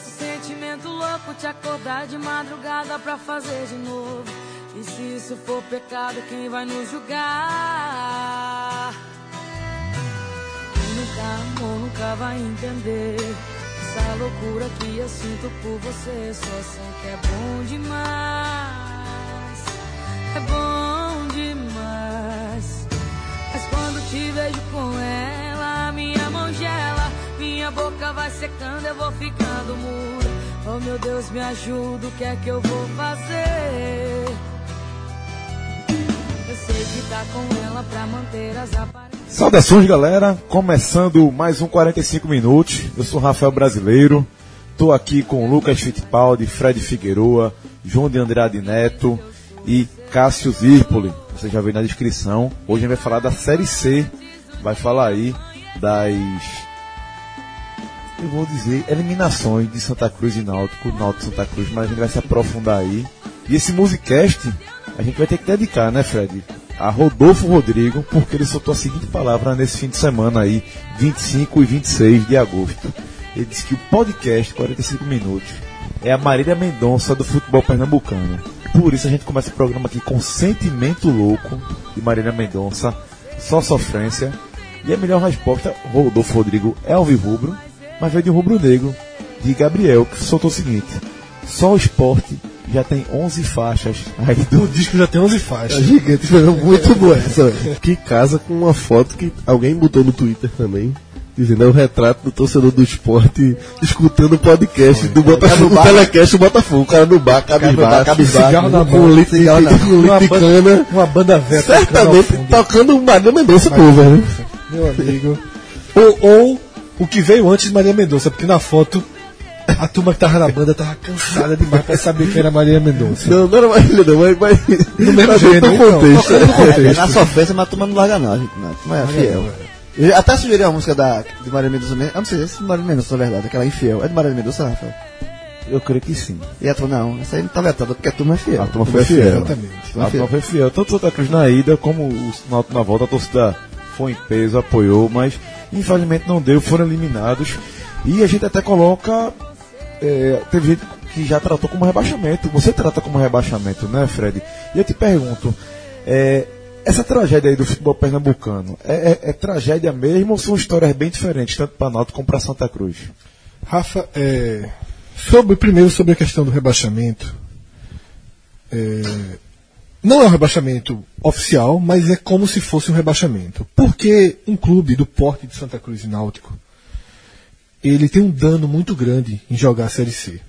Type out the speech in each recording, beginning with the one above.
esse sentimento louco, te acordar de madrugada pra fazer de novo. E se isso for pecado, quem vai nos julgar? Quem nunca amou, nunca vai entender. Essa loucura que eu sinto por você, só sei que é bom demais. É bom demais. Mas quando te vejo com ela, boca vai secando, eu vou ficando. Oh meu Deus, me ajuda, o que é que eu vou fazer? Eu sei que tá com ela pra manter as aparências. Saudações, galera. Começando mais um 45 minutos. Eu sou Rafael Brasileiro. Tô aqui com Lucas Fittipaldi, Fred Figueroa, João de Andrade Neto e Cássio Zirpoli. Você já viu na descrição. Hoje a gente vai falar da Série C. Vai falar aí das eu vou dizer, eliminações de Santa Cruz e Náutico, Náutico e Santa Cruz, mas a gente vai se aprofundar aí. E esse Musicast, a gente vai ter que dedicar, né, Fred? A Rodolfo Rodrigo, porque ele soltou a seguinte palavra nesse fim de semana aí, 25 e 26 de agosto. Ele disse que o podcast 45 minutos é a Marília Mendonça do futebol pernambucano. Por isso a gente começa o programa aqui com Sentimento Louco de Marília Mendonça, só sofrência. E a melhor resposta, Rodolfo Rodrigo é alvirrubro, mas veio de um rubro-negro, de Gabriel, que soltou o seguinte: só o esporte já tem 11 faixas. Aí do O disco já tem 11 faixas. É gigante, foi muito boa essa. Que casa com uma foto que alguém botou no Twitter também. Dizendo, é o retrato do torcedor do esporte escutando o podcast do Botafogo, do telecast do Botafogo. O cara no bar, cabisbaixo, cabisbaixo, cigarro na com mão, litro de, de banda- cana. Uma banda velha. Certamente tocando o Maria Mendonça, pô, velho. Meu amigo. Ou, ou o que veio antes de Maria Mendonça, porque na foto a turma que tava na banda tava cansada demais pra saber quem era Maria Mendonça. Não, não era Marília, não, mas. mas No mesmo mas jeito, no então. contexto. Tocando no É, contexto. na sofrência, mas a turma não larga não, gente. Não, a turma é fiel. Eu até sugeri a música da, de Maria Mendonça mesmo. Eu não sei se é Maria Mendonça, na verdade, aquela infiel. É de Maria Mendonça, Rafael? Eu creio que sim. E a turma, não, essa aí não tá vetada, porque a turma é fiel. A turma foi fiel. Exatamente. A turma foi fiel. Tanto o Santa Cruz na ida como o Náutico na volta, a torcida foi em peso, apoiou, mas infelizmente não deu, foram eliminados. E a gente até coloca. é, teve gente que já tratou como rebaixamento. Você trata como rebaixamento, né, Fred? E eu te pergunto, é, essa tragédia aí do futebol pernambucano, é, é- é tragédia mesmo ou são histórias bem diferentes, tanto para Náutico como para Santa Cruz? Rafa, é, sobre, primeiro sobre a questão do rebaixamento. Não é um rebaixamento oficial, mas é como se fosse um rebaixamento. Porque um clube do porte de Santa Cruz e Náutico, ele tem um dano muito grande em jogar a Série C.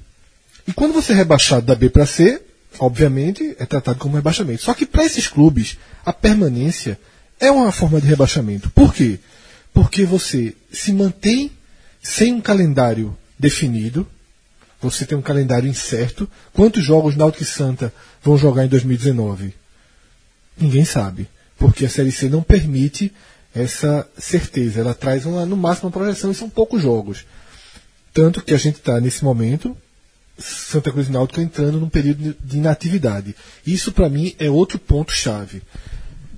E quando você é rebaixado da B para C, obviamente é tratado como rebaixamento. Só que para esses clubes, a permanência é uma forma de rebaixamento. Por quê? Porque você se mantém sem um calendário definido, você tem um calendário incerto. Quantos jogos Náutico e Santa vão jogar em 2019? Ninguém sabe, porque a Série C não permite essa certeza. Ela traz uma, no máximo uma projeção e são poucos jogos. Tanto que a gente está nesse momento, Santa Cruz e Náutico entrando num período de inatividade. Isso para mim é outro ponto chave.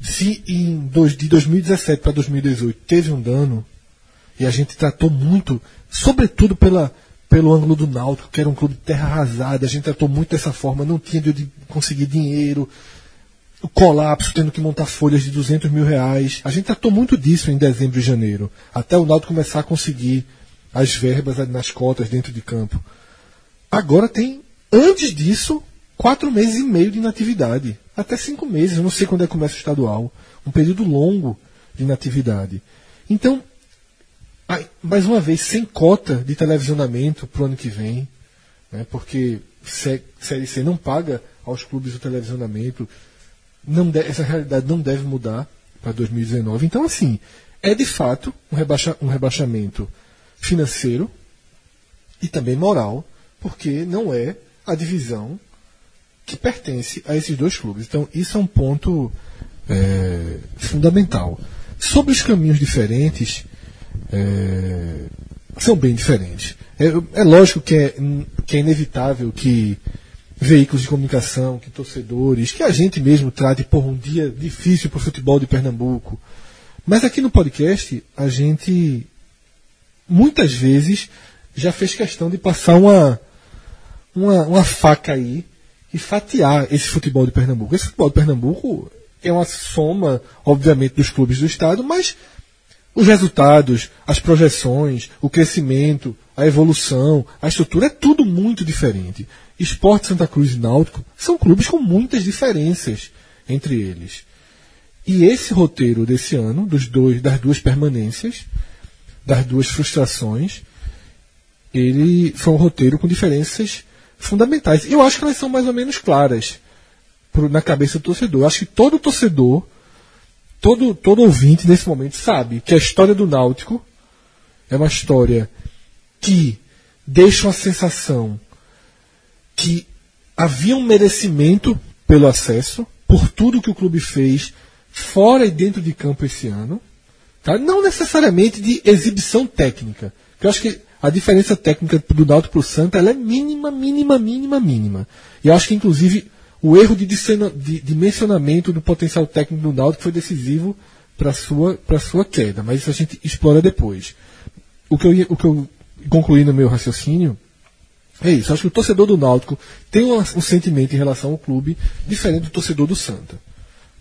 Se em dois, de 2017 para 2018 teve um dano e a gente tratou muito, sobretudo pela pelo ângulo do Náutico, que era um clube de terra arrasada, a gente tratou muito dessa forma, não tinha de conseguir dinheiro, o colapso, tendo que montar folhas de 200 mil reais. A gente tratou muito disso em dezembro e janeiro, até o Náutico começar a conseguir as verbas nas cotas dentro de campo. Agora tem, antes disso, quatro meses e meio de inatividade. Até cinco meses, eu não sei quando é que começa o estadual. Um período longo de inatividade. Então, mais uma vez, sem cota de televisionamento para o ano que vem, né, porque Sé- Série C não paga aos clubes o televisionamento. Não essa realidade não deve mudar para 2019. Então, assim, é de fato um, rebaixa- um rebaixamento financeiro e também moral, porque não é a divisão que pertence a esses dois clubes. Então, isso é um ponto é, fundamental. Sobre os caminhos diferentes, é, são bem diferentes. É, é lógico que é, que é inevitável que veículos de comunicação, que torcedores, que a gente mesmo trate por um dia difícil para o futebol de Pernambuco. Mas aqui no podcast, a gente muitas vezes já fez questão de passar uma, uma, uma faca aí e fatiar esse futebol de Pernambuco. Esse futebol de Pernambuco é uma soma, obviamente, dos clubes do estado, mas os resultados, as projeções, o crescimento, a evolução, a estrutura é tudo muito diferente. Esporte Santa Cruz e Náutico são clubes com muitas diferenças entre eles. E esse roteiro desse ano, dos dois, das duas permanências, das duas frustrações, ele foi um roteiro com diferenças fundamentais. Eu acho que elas são mais ou menos claras pro, na cabeça do torcedor. Eu acho que todo torcedor, todo, todo ouvinte nesse momento sabe que a história do Náutico é uma história que deixa uma sensação que havia um merecimento pelo acesso, por tudo que o clube fez fora e dentro de campo esse ano. Tá? Não necessariamente de exibição técnica. Eu acho que a diferença técnica do Náutico para o Santa é mínima, mínima, mínima, mínima. E acho que, inclusive, o erro de, mencionamento do potencial técnico do Náutico foi decisivo para sua, sua queda. Mas isso a gente explora depois. O que eu, o que eu concluí no meu raciocínio é isso. Acho que o torcedor do Náutico tem um, um sentimento em relação ao clube diferente do torcedor do Santa.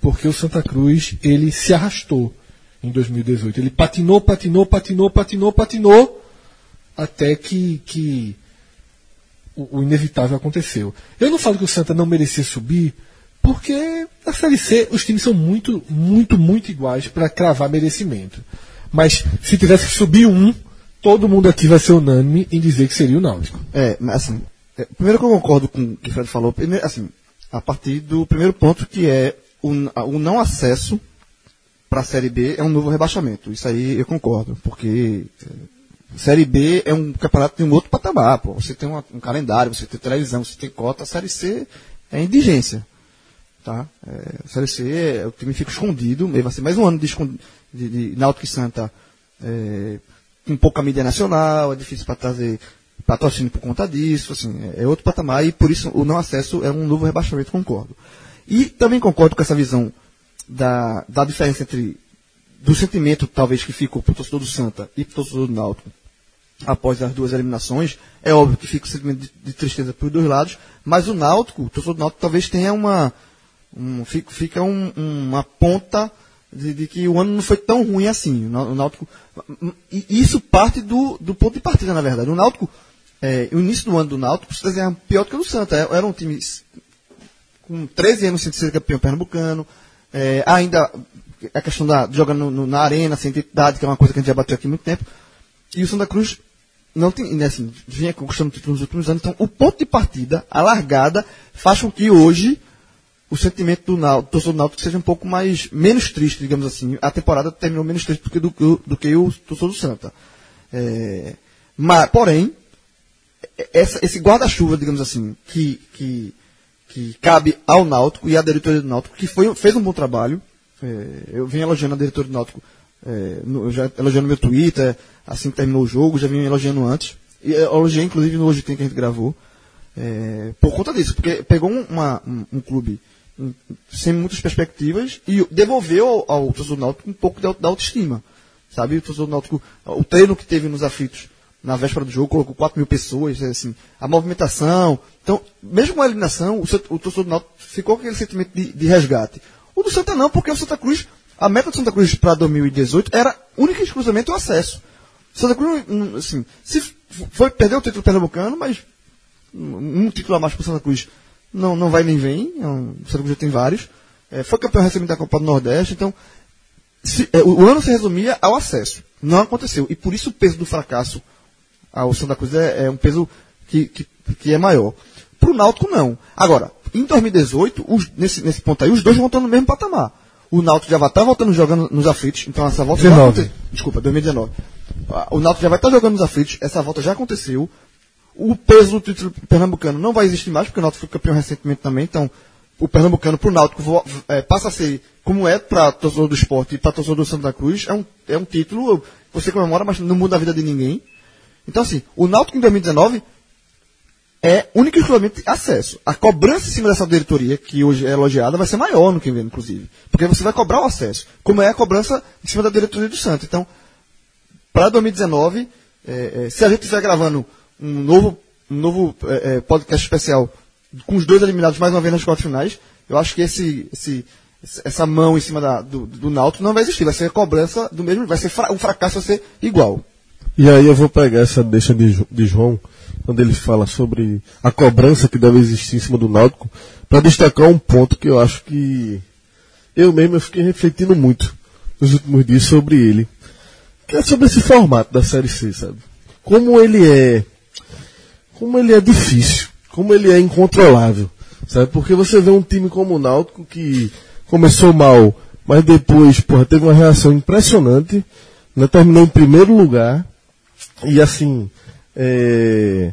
Porque o Santa Cruz, ele se arrastou em 2018. Ele patinou, patinou, patinou, patinou, patinou até que, que o, o, inevitável aconteceu. Eu não falo que o Santa não merecia subir, porque na Série C os times são muito, muito, muito iguais para cravar merecimento. Mas se tivesse que subir um, todo mundo aqui vai ser unânime em dizer que seria o Náutico. É, mas assim, é, primeiro que eu concordo com o que o Fred falou, primeiro, assim, a partir do primeiro ponto que é o, o não acesso para a Série B é um novo rebaixamento. Isso aí eu concordo, porque Série B é um campeonato de um outro patamar. Pô. Você tem uma, um calendário, você tem televisão, você tem cota. Série C é indigência. Tá? É, Série C, o time fica escondido. Vai ser mais um ano de, de, de Náutico e Santa é, com pouca mídia nacional. É difícil para trazer patrocínio por conta disso. Assim, é, é outro patamar e por isso o não acesso é um novo rebaixamento, concordo. E também concordo com essa visão da, da diferença entre do sentimento talvez que ficou para o torcedor do Santa e para o torcedor do Náutico após as duas eliminações. É óbvio que fica o sentimento de, de tristeza por dois lados, mas o Náutico, o torcedor do Náutico talvez tenha uma. Um, fica, um, uma ponta de, de, que o ano não foi tão ruim assim. O Náutico. E isso parte do, do ponto de partida, na verdade. O Náutico, é, o início do ano do Náutico, se desenhar pior do que o do Santa. É, era um time com 13 anos sem ser campeão pernambucano, é, ainda a questão da jogando no, na arena, sem identidade, que é uma coisa que a gente já bateu aqui há muito tempo. E o Santa Cruz não tem, né, assim, vinha conquistando títulos nos últimos anos. Então, o ponto de partida, a largada, faz com que hoje o sentimento do, torcedor do Náutico seja um pouco mais, menos triste, digamos assim. A temporada terminou menos triste do que, do, do que o torcedor do Santa. É, mas, porém, essa, esse guarda-chuva, digamos assim, que, que, que cabe ao Náutico e à diretoria do Náutico, que foi, fez um bom trabalho. É, eu vim elogiando a diretoria do Náutico é, no, já elogiando meu Twitter, assim que terminou o jogo, já vim elogiando antes. E elogiei, inclusive, no Hoje Tem que a gente gravou. É, por conta disso, porque pegou uma, um, um, clube sem muitas perspectivas e devolveu ao, ao torcedor náutico um pouco da, da autoestima. Sabe? O torcedor náutico, o treino que teve nos aflitos na véspera do jogo, colocou 4 mil pessoas, assim, a movimentação. Então, mesmo com a eliminação, o, o torcedor do náutico ficou com aquele sentimento de, de resgate. O do Santa não, porque o Santa Cruz a meta do Santa Cruz para 2018 era única e exclusivamente o acesso. Santa Cruz, hum, assim, se foi perder o título pernambucano, mas um título a mais para Santa Cruz não, não vai nem vem. É um, Santa Cruz já tem vários. É, foi campeão recente da Copa do Nordeste, então se, é, o, o, ano se resumia ao acesso. Não aconteceu. E por isso o peso do fracasso ao Santa Cruz é, é um peso que, que, que é maior. Para o Náutico, não. Agora, em 2018, os, nesse, nesse ponto aí, os dois vão estar no mesmo patamar. O Náutico já vai estar tá voltando jogando nos aflitos, então essa volta 19. já aconteceu. Desculpa, 2019. O Náutico já vai estar tá jogando nos aflitos, essa volta já aconteceu. O peso do título pernambucano não vai existir mais, porque o Náutico foi campeão recentemente também, então o pernambucano para o Náutico é, passa a ser, como é para torcedor do esporte e para torcedor do Santa Cruz, é um, é um título, você comemora, mas não muda a vida de ninguém. Então assim, o Náutico em 2019 é única e exclusivamente acesso. A cobrança em cima dessa diretoria, que hoje é elogiada, vai ser maior no que vem, inclusive. Porque você vai cobrar o acesso, como é a cobrança em cima da diretoria do Santos. Então, para 2019, é, é, se a gente estiver gravando um novo, um novo é, é, podcast especial com os dois eliminados mais uma vez nas quartas finais, eu acho que esse, esse, essa mão em cima da, do, do Náutico não vai existir. Vai ser cobrança do mesmo, vai ser fra, o fracasso vai ser igual. E aí eu vou pegar essa deixa de, de João, quando ele fala sobre a cobrança que deve existir em cima do Náutico, para destacar um ponto que eu acho que eu mesmo eu fiquei refletindo muito nos últimos dias sobre ele, que é sobre esse formato da Série C, sabe? Como ele é, como ele é difícil, como ele é incontrolável, sabe? Porque você vê um time como o Náutico que começou mal, mas depois, porra, teve uma reação impressionante, né? terminou em primeiro lugar, e assim, é,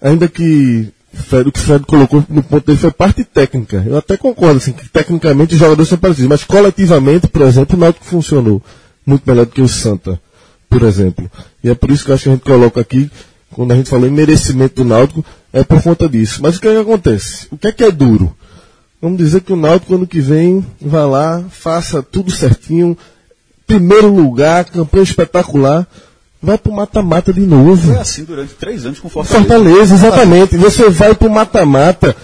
ainda que Fred, o que o Fred colocou no ponto dele foi parte técnica. Eu até concordo, assim, que tecnicamente os jogadores são parecidos, mas coletivamente, por exemplo, o Náutico funcionou muito melhor do que o Santa, por exemplo. E é por isso que eu acho que a gente coloca aqui, quando a gente falou em merecimento do Náutico, é por conta disso. Mas o que é que acontece? O que é que é duro? Vamos dizer que o Náutico ano que vem vai lá, faça tudo certinho, primeiro lugar, campanha espetacular, vai pro mata-mata de novo. Foi assim durante três anos com o Fortaleza. Fortaleza, exatamente. Você vai pro mata-mata,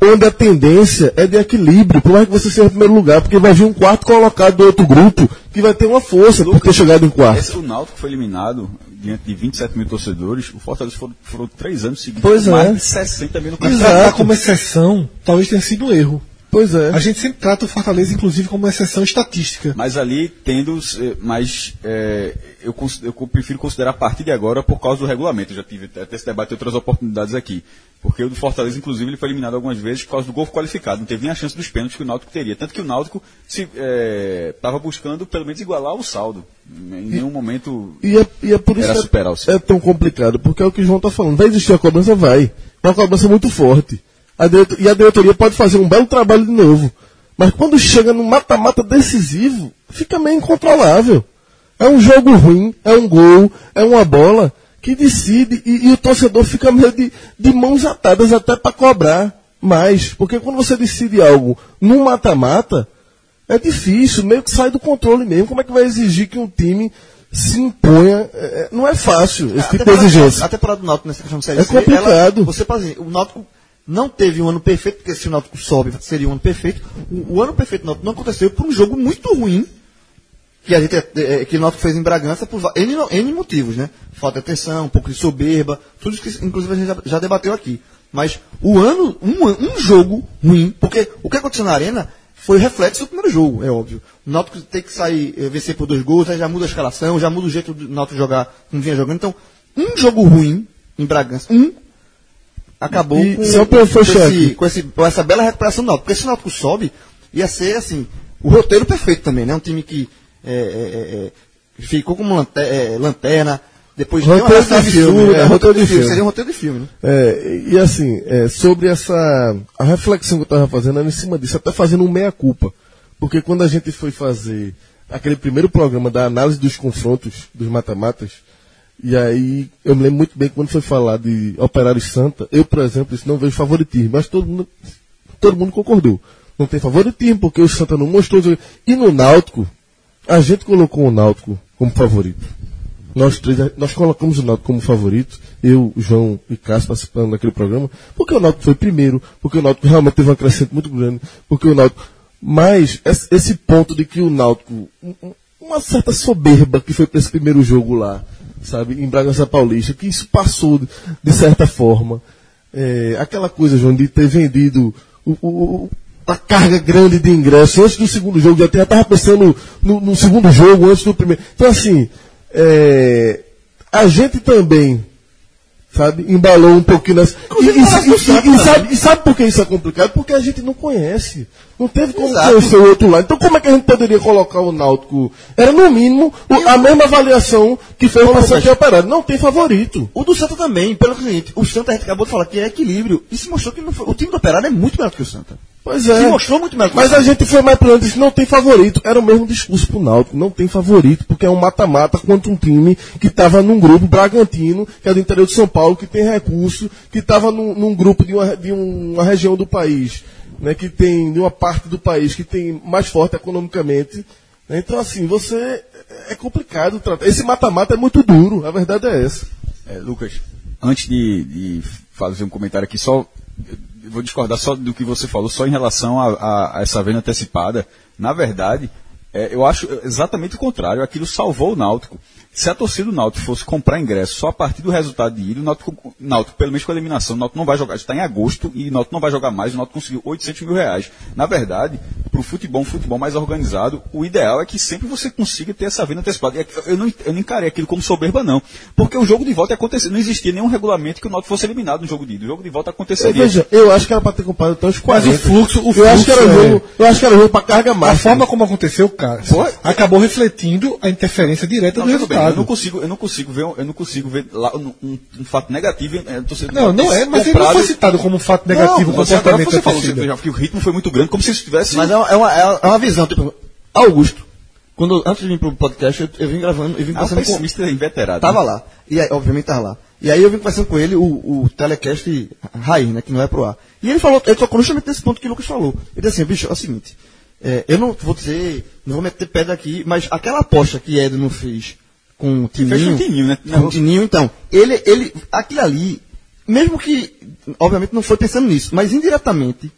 onde a tendência é de equilíbrio, por mais que você seja em primeiro lugar, porque vai vir um quarto colocado do outro grupo que vai ter uma força por ter chegado em quarto. Esse, o Náutico foi eliminado diante de 27 mil torcedores. O Fortaleza foram, foram três anos seguidos Pois com mais é. de 60 mil no campeonato. como exceção talvez tenha sido um erro. Pois é. A gente sempre trata o Fortaleza, inclusive, como uma exceção estatística. Mas ali tendo, eh, mas eh, eu, eu prefiro considerar a partir de agora por causa do regulamento. Eu já tive até esse debate em outras oportunidades aqui. Porque o do Fortaleza, inclusive, ele foi eliminado algumas vezes por causa do gol qualificado. Não teve nem a chance dos pênaltis que o Náutico teria. Tanto que o Náutico estava buscando pelo menos igualar o saldo. Em nenhum momento E é, e é por isso Era que superar o é, seu. é tão complicado, porque é o que o João está falando. Vai existir a cobrança? Vai. É uma cobrança muito forte. A e a diretoria pode fazer um belo trabalho de novo. Mas quando chega no mata-mata decisivo, fica meio incontrolável. É um jogo ruim, é um gol, é uma bola que decide e, e o torcedor fica meio de, de mãos atadas até para cobrar mais. Porque quando você decide algo num mata-mata, é difícil, meio que sai do controle mesmo. Como é que vai exigir que um time se imponha? É, é, não é fácil esse tipo de exigência. A temporada do Náutico nessa questão de Série É complicado. ela- você pode dizer, o Náutico não teve um ano perfeito, porque se o Náutico sobe, seria um ano perfeito. O, o ano perfeito do Náutico não aconteceu por um jogo muito ruim que a gente é, é, que o Náutico fez em Bragança por N, N motivos, né? Falta de atenção, um pouco de soberba, tudo isso que inclusive a gente já, já debateu aqui. Mas o ano, um, um jogo ruim, porque o que aconteceu na arena foi reflexo do primeiro jogo, é óbvio. O Náutico tem que sair, eh, vencer por dois gols, aí já muda a escalação, já muda o jeito do Náutico jogar como vinha jogando. Então, um jogo ruim em Bragança, um, acabou E com, só pra com, esse, com, esse- com essa bela recuperação do Náutico. Porque se o Náutico sobe, ia ser assim, o roteiro perfeito também, né? Um time que é, é, é, é, ficou como lante- é, lanterna, depois uma Roteiro reação de filme, absurda, é, roteiro de filme. Seria um roteiro de filme, né? É, e assim, é, sobre essa. A reflexão que eu estava fazendo era em cima disso, até fazendo um meia-culpa. Porque quando a gente foi fazer aquele primeiro programa da análise dos confrontos dos mata-matas, e aí eu me lembro muito bem quando foi falar de Operário Santa, eu, por exemplo, isso não vejo favoritismo, mas todo mundo, todo mundo concordou. Não tem favoritismo, porque o Santa não mostrou. E no Náutico, a gente colocou o Náutico como favorito. Nós três, nós colocamos o Náutico como favorito, eu, João e Cássio participando daquele programa, porque o Náutico foi primeiro, porque o Náutico realmente teve uma crescente muito grande, porque o Náutico. Mas esse ponto de que o Náutico, um- um- uma certa soberba que foi para esse primeiro jogo lá, sabe, em Bragança Paulista, que isso passou de, certa forma. É, aquela coisa, João, de ter vendido o- o- a carga grande de ingresso antes do segundo jogo, já estava pensando no, no segundo jogo, antes do primeiro. Então, assim, é, a gente também, sabe, embalou um pouquinho nessa. E, e- e- e- e sabe, e sabe por que isso é complicado? Porque a gente não conhece. Não teve como Exato. conhecer o outro lado. Então, como é que a gente poderia colocar o Náutico? Era, no mínimo, o- a mesma avaliação que fez o Passante Operário. Não tem favorito. O do Santa também, pelo seguinte, o Santa a gente acabou de falar que é equilíbrio. E se mostrou que foi- o time do Operário é muito melhor do que o Santa. Pois é. Se mostrou muito melhor Mas a gente foi mais pra disse, não tem favorito. Era o mesmo discurso pro Náutico, não tem favorito, porque é um mata-mata contra um time que estava num grupo Bragantino, que é do interior de São Paulo, que tem recurso, que estava num, num grupo de uma, de uma região do país, né, que tem, de uma parte do país que tem mais forte economicamente. né. Então, assim, você é complicado tratar. Esse mata-mata é muito duro, a verdade é essa. É, Lucas, antes de, de fazer um comentário aqui, só vou discordar só do que você falou, só em relação a, a- a essa venda antecipada. Na verdade, é, eu acho exatamente o contrário. Aquilo salvou o Náutico. Se a torcida do Náutico fosse comprar ingresso só a partir do resultado de ida, o Náutico, Náutico pelo menos com a eliminação, o Náutico não vai jogar. Está em agosto e o Náutico não vai jogar mais. O Náutico conseguiu 800 mil reais. Na verdade, para o futebol, um futebol mais organizado, o ideal é que sempre você consiga ter essa venda antecipada. E Eu não, eu não encarei aquilo como soberba, não. Porque o jogo de volta ia acontecer. Não existia nenhum regulamento que o Náutico fosse eliminado no jogo de ida. O jogo de volta aconteceria. Veja, eu acho que era pra ter comprado até os 40. Mas o fluxo- o eu acho que era fluxo é- jogo, eu acho que era jogo pra carga A máxima. forma como aconteceu, cara, Foi. acabou refletindo a interferência direta Não, do tudo eu não consigo, eu não consigo ver, um- eu não consigo ver lá um, um- um fato negativo. É, Não, não é, mas ele não comprado- foi citado como um fato negativo o Não, agora comportamento você da falou torcida. você- que o ritmo foi muito grande, como se isso tivesse. Mas é uma, é uma, é uma- é visão, tipo, Augusto, quando, antes de vir pro podcast, eu, eu vim gravando, eu vim Ah, um conversando com... pessimista inveterado. Tava né? lá. E aí, obviamente tava lá. E aí eu vim conversando com ele, o, o telecast raiz, né, que não é pro ar. E ele falou, ele tocou justamente nesse ponto que o Lucas falou. Ele disse assim, bicho, é o seguinte, é, eu não vou dizer, não vou meter pedra aqui, mas aquela aposta que Ed não fez com o Tininho... fez com o Tininho, né? Com o Tininho, então. Ele, ele, aquilo ali, mesmo que, obviamente não foi pensando nisso, mas indiretamente,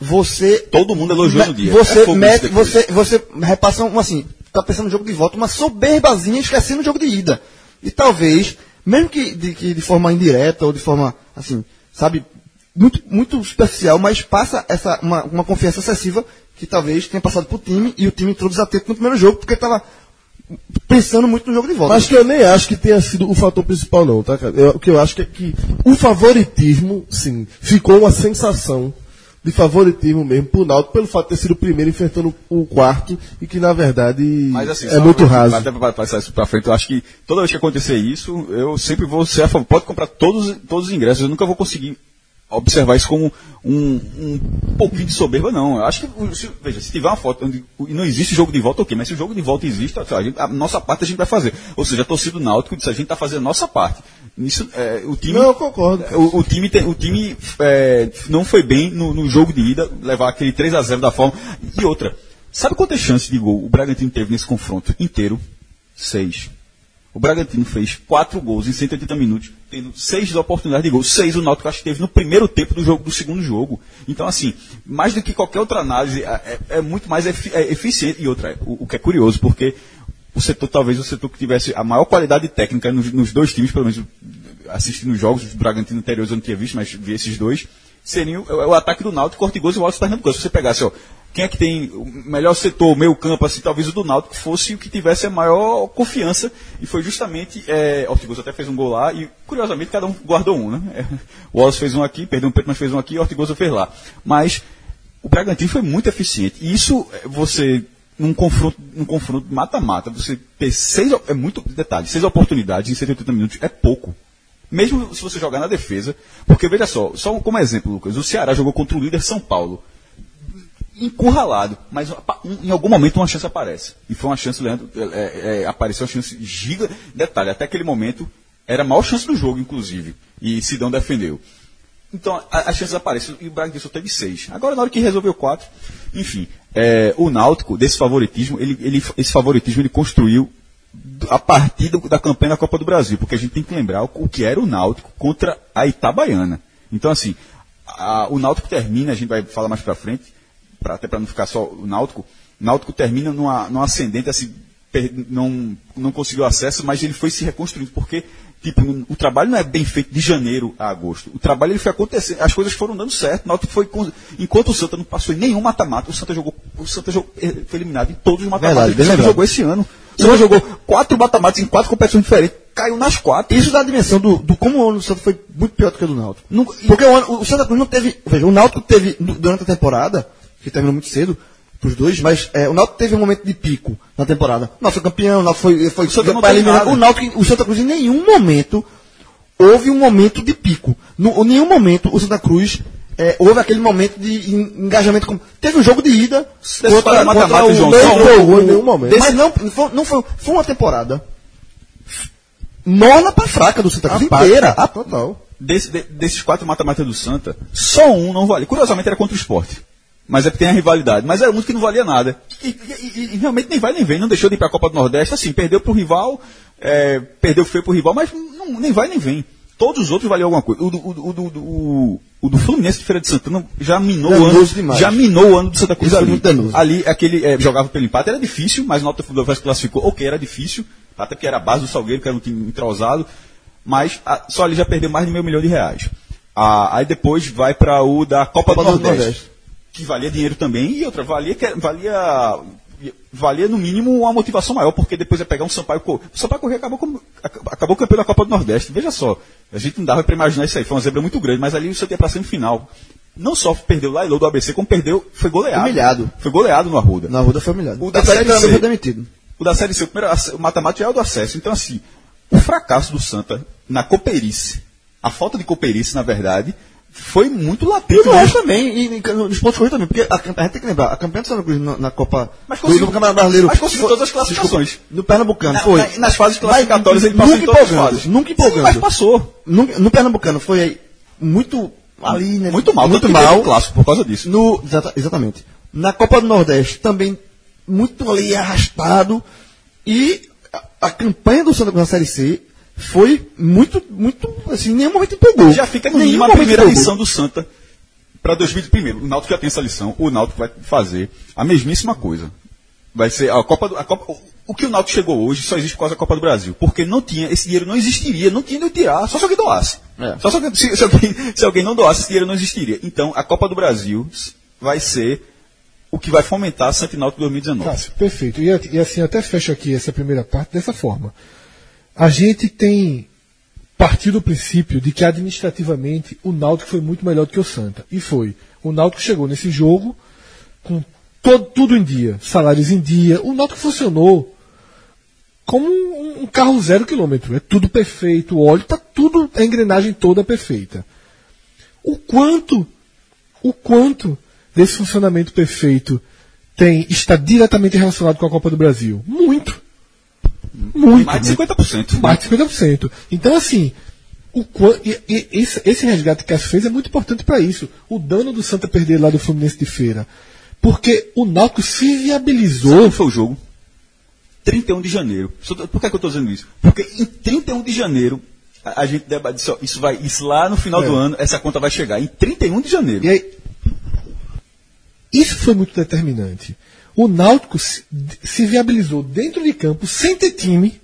você Todo mundo elogiou no dia. você É mete, você, você repassa um, assim, tá pensando no jogo de volta, uma soberbazinha esquecendo o jogo de ida. E talvez, mesmo que de, que de forma indireta ou de forma, assim, sabe, muito, muito superficial, mas passa essa, uma, uma confiança excessiva que talvez tenha passado pro time e o time entrou desatento no primeiro jogo porque tava pensando muito no jogo de volta. Mas que eu nem acho que tenha sido o fator principal, não, tá, cara? Eu- o que eu acho que é que o favoritismo, sim, ficou uma sensação de favoritismo mesmo pro Náutico, pelo fato de ter sido o primeiro enfrentando o quarto e que, na verdade, Mas assim, é muito raso. Até para passar isso pra frente, eu acho que toda vez que acontecer isso, eu sempre vou ser a favor. Pode comprar todos, todos os ingressos, eu nunca vou conseguir observar isso como um, um pouquinho de soberba, não. Eu acho que, se, veja, se tiver uma foto onde e não existe jogo de volta, ok, mas se o jogo de volta existe, a, gente- a nossa parte a gente vai fazer. Ou seja, a torcida do Náutico disse, a gente está fazendo a nossa parte. Isso, é, o time, Não, eu concordo. o, o time, tem- o time é, não foi bem no, no jogo de ida, levar aquele 3 a 0 da forma. E outra, sabe quantas chances de gol o Bragantino teve nesse confronto inteiro? Seis. O Bragantino fez quatro gols em 180 minutos, tendo seis oportunidades de gol. Seis o Náutico acho que teve no primeiro tempo do jogo do segundo jogo. Então, assim, mais do que qualquer outra análise, é, é muito mais é eficiente. E outra, o, o que é curioso, porque o setor, talvez o setor que tivesse a maior qualidade técnica nos, nos dois times, pelo menos assistindo os jogos, os Bragantino anteriores eu não tinha visto, mas vi esses dois, seriam o, o ataque do Náutico, Cortigoso e o Wallace Pernambucano. Se você pegasse, ó, quem é que tem o melhor setor, meio campo, assim, talvez o do Náutico fosse o que tivesse a maior confiança, e foi justamente, é, Ortigoso até fez um gol lá, e curiosamente cada um guardou um, né? É, o Wallace fez um aqui, perdeu um peito, mas fez um aqui, e o Ortigoso fez lá. Mas o Bragantino foi muito eficiente. E isso, é, você, num confronto, num confronto mata-mata, você ter seis, é muito detalhe, seis oportunidades em 180 minutos é pouco. Mesmo se você jogar na defesa, porque veja só, só como exemplo, Lucas, o Ceará jogou contra o líder São Paulo. Encurralado, mas em algum momento uma chance aparece. E foi uma chance, Leandro, é, é, é, apareceu uma chance giga. Detalhe, até aquele momento era a maior chance do jogo, inclusive. E Sidão defendeu. Então, as chances aparecem e o Bragantino só teve seis. Agora, na hora que resolveu quatro, enfim, é, o Náutico, desse favoritismo, ele, ele- esse favoritismo ele construiu a partir do- da campanha da Copa do Brasil, porque a gente tem que lembrar o, o que era o Náutico contra a Itabaiana. Então, assim, a- o Náutico termina, a gente vai falar mais pra frente, pra, até para não ficar só o Náutico, o Náutico termina numa, numa ascendente, assim, não, não conseguiu acesso, mas ele foi se reconstruindo, porque tipo, o trabalho não é bem feito de janeiro a agosto. O trabalho ele foi acontecendo, as coisas foram dando certo. O Náutico foi, enquanto o Santa não passou em nenhum mata-mata, o Santa jogou, o Santa jogou, eh, foi eliminado em todos os mata-matas o Santa jogou esse ano. O Santa jogou quatro mata-matas em quatro competições diferentes, caiu nas quatro. Isso dá a dimensão do, do como o ano do Santa foi muito pior do que o do Náutico. Não- Porque o, ano- o Santa Cruz não teve. Veja, o Náutico teve, du- durante a temporada, que terminou muito cedo, pros dois, mas é, o Náutico teve um momento de pico na temporada. O Náutico foi campeão, o Náutico foi, foi O não eliminar. O Náutico, o Santa Cruz em nenhum momento houve um momento de pico. No, em nenhum momento o Santa Cruz é, houve aquele momento de en- engajamento. Com, teve um jogo de ida Desse para mata-mata, João, não só um jogou em nenhum momento. Mas não, foi, não foi, foi uma temporada morna pra fraca do Santa Cruz inteira. Ah, total. Desse- de- desses quatro mata-mata do Santa, só um não vale. Curiosamente era contra o esporte. Mas é que tem a rivalidade. Mas era muito que não valia nada. E, e- e- realmente nem vai nem vem. Não deixou de ir para a Copa do Nordeste. Assim, perdeu para o rival, é, perdeu feio para o rival, mas não nem vai nem vem. Todos os outros valiam alguma coisa. O do, o, o o- do Fluminense de Feira de Santana já minou o ano. Demais. Já minou o ano do Santa Cruz Isso é ali. muito danoso. Ali, aquele é, jogava pelo empate, era difícil, mas o Náutico Fluminense classificou. Ok, era difícil, até porque era a base do Salgueiro, que era um time entrosado, mas ah, só ali já perdeu mais de meio milhão de reais. Ah, aí depois vai para o da Copa, Copa do, do Nordeste, Nordeste. Que valia dinheiro também, e outra, valia, valia, valia no mínimo uma motivação maior, porque depois ia pegar um Sampaio Corrêa. O Sampaio Corrêa acabou, como, ac- acabou campeão da Copa do Nordeste, veja só. A gente não dava para imaginar isso aí, foi uma zebra muito grande, mas ali você ia para semifinal. Não só perdeu lá do ABC, como perdeu, foi goleado. Humilhado. Foi goleado no Arruda. Na Ruda foi humilhado. O da que Série C. foi demitido. O da Série C, o, primeiro, o mata-mata é o do acesso. Então, assim, o fracasso do Santa na copeirice, a falta de copeirice, na verdade, foi muito latente. E no mesmo. resto também, e, e nos pontos corridos também, porque a, a gente tem que lembrar, a campanha do Santa Cruz na, na Copa Mas do conseguiu- no Campeonato Brasileiro. mas conseguiu todas as classificações. Desculpa, no Pernambucano Na- foi. na- nas fases classificatórias ele passou nunca em todas as empolgando, fases. Nunca Sim, empolgando. mas passou. No, no Pernambucano foi muito ali, né? Muito mal, Muito mal. clássico por causa disso. No, exata- exatamente. Na Copa do Nordeste também muito ali arrastado. E a, a campanha do Santa Cruz na Série C foi muito, muito, assim, em nenhum momento empolgou. Já fica no Nenhum mínimo a momento primeira empolgou. lição do Santa para 2021. O Náutico já tem essa lição. O Náutico vai fazer a mesmíssima coisa. Vai ser a Copa do, a Copa, o- que o Náutico chegou hoje só existe por causa da Copa do Brasil. Porque não tinha, esse dinheiro não existiria, não tinha de tirar, só se alguém doasse. É. Só se, alguém- se- se alguém, se alguém não doasse, esse dinheiro não existiria. Então, a Copa do Brasil vai ser o que vai fomentar a Santa e Náutico 2019. Cássio, perfeito. E, e assim, até fecho aqui essa primeira parte dessa forma. A gente tem partido do princípio de que administrativamente o Náutico foi muito melhor do que o Santa. E foi. O Náutico chegou nesse jogo com todo, tudo em dia, salários em dia. O Náutico funcionou como um, um carro zero quilômetro. É tudo perfeito, o óleo, tá tudo, a engrenagem toda perfeita. O quanto, o quanto desse funcionamento perfeito tem, está diretamente relacionado com a Copa do Brasil? Muito. Muito. Mais de 50%. Mais de 50%. Então, assim, o, e- e- esse, esse resgate que a Cássio fez é muito importante para isso. O dano do Santa perder lá do Fluminense de feira. Porque o Náutico se Sabe viabilizou. quando foi o jogo? 31 de janeiro. Por que, é que eu estou dizendo isso? Porque em 31 de janeiro, a, a gente debate isso, isso vai, isso lá no final do ano, essa conta vai chegar. Em 31 de janeiro. E aí, isso foi muito determinante. O Náutico se, viabilizou dentro de campo sem ter time,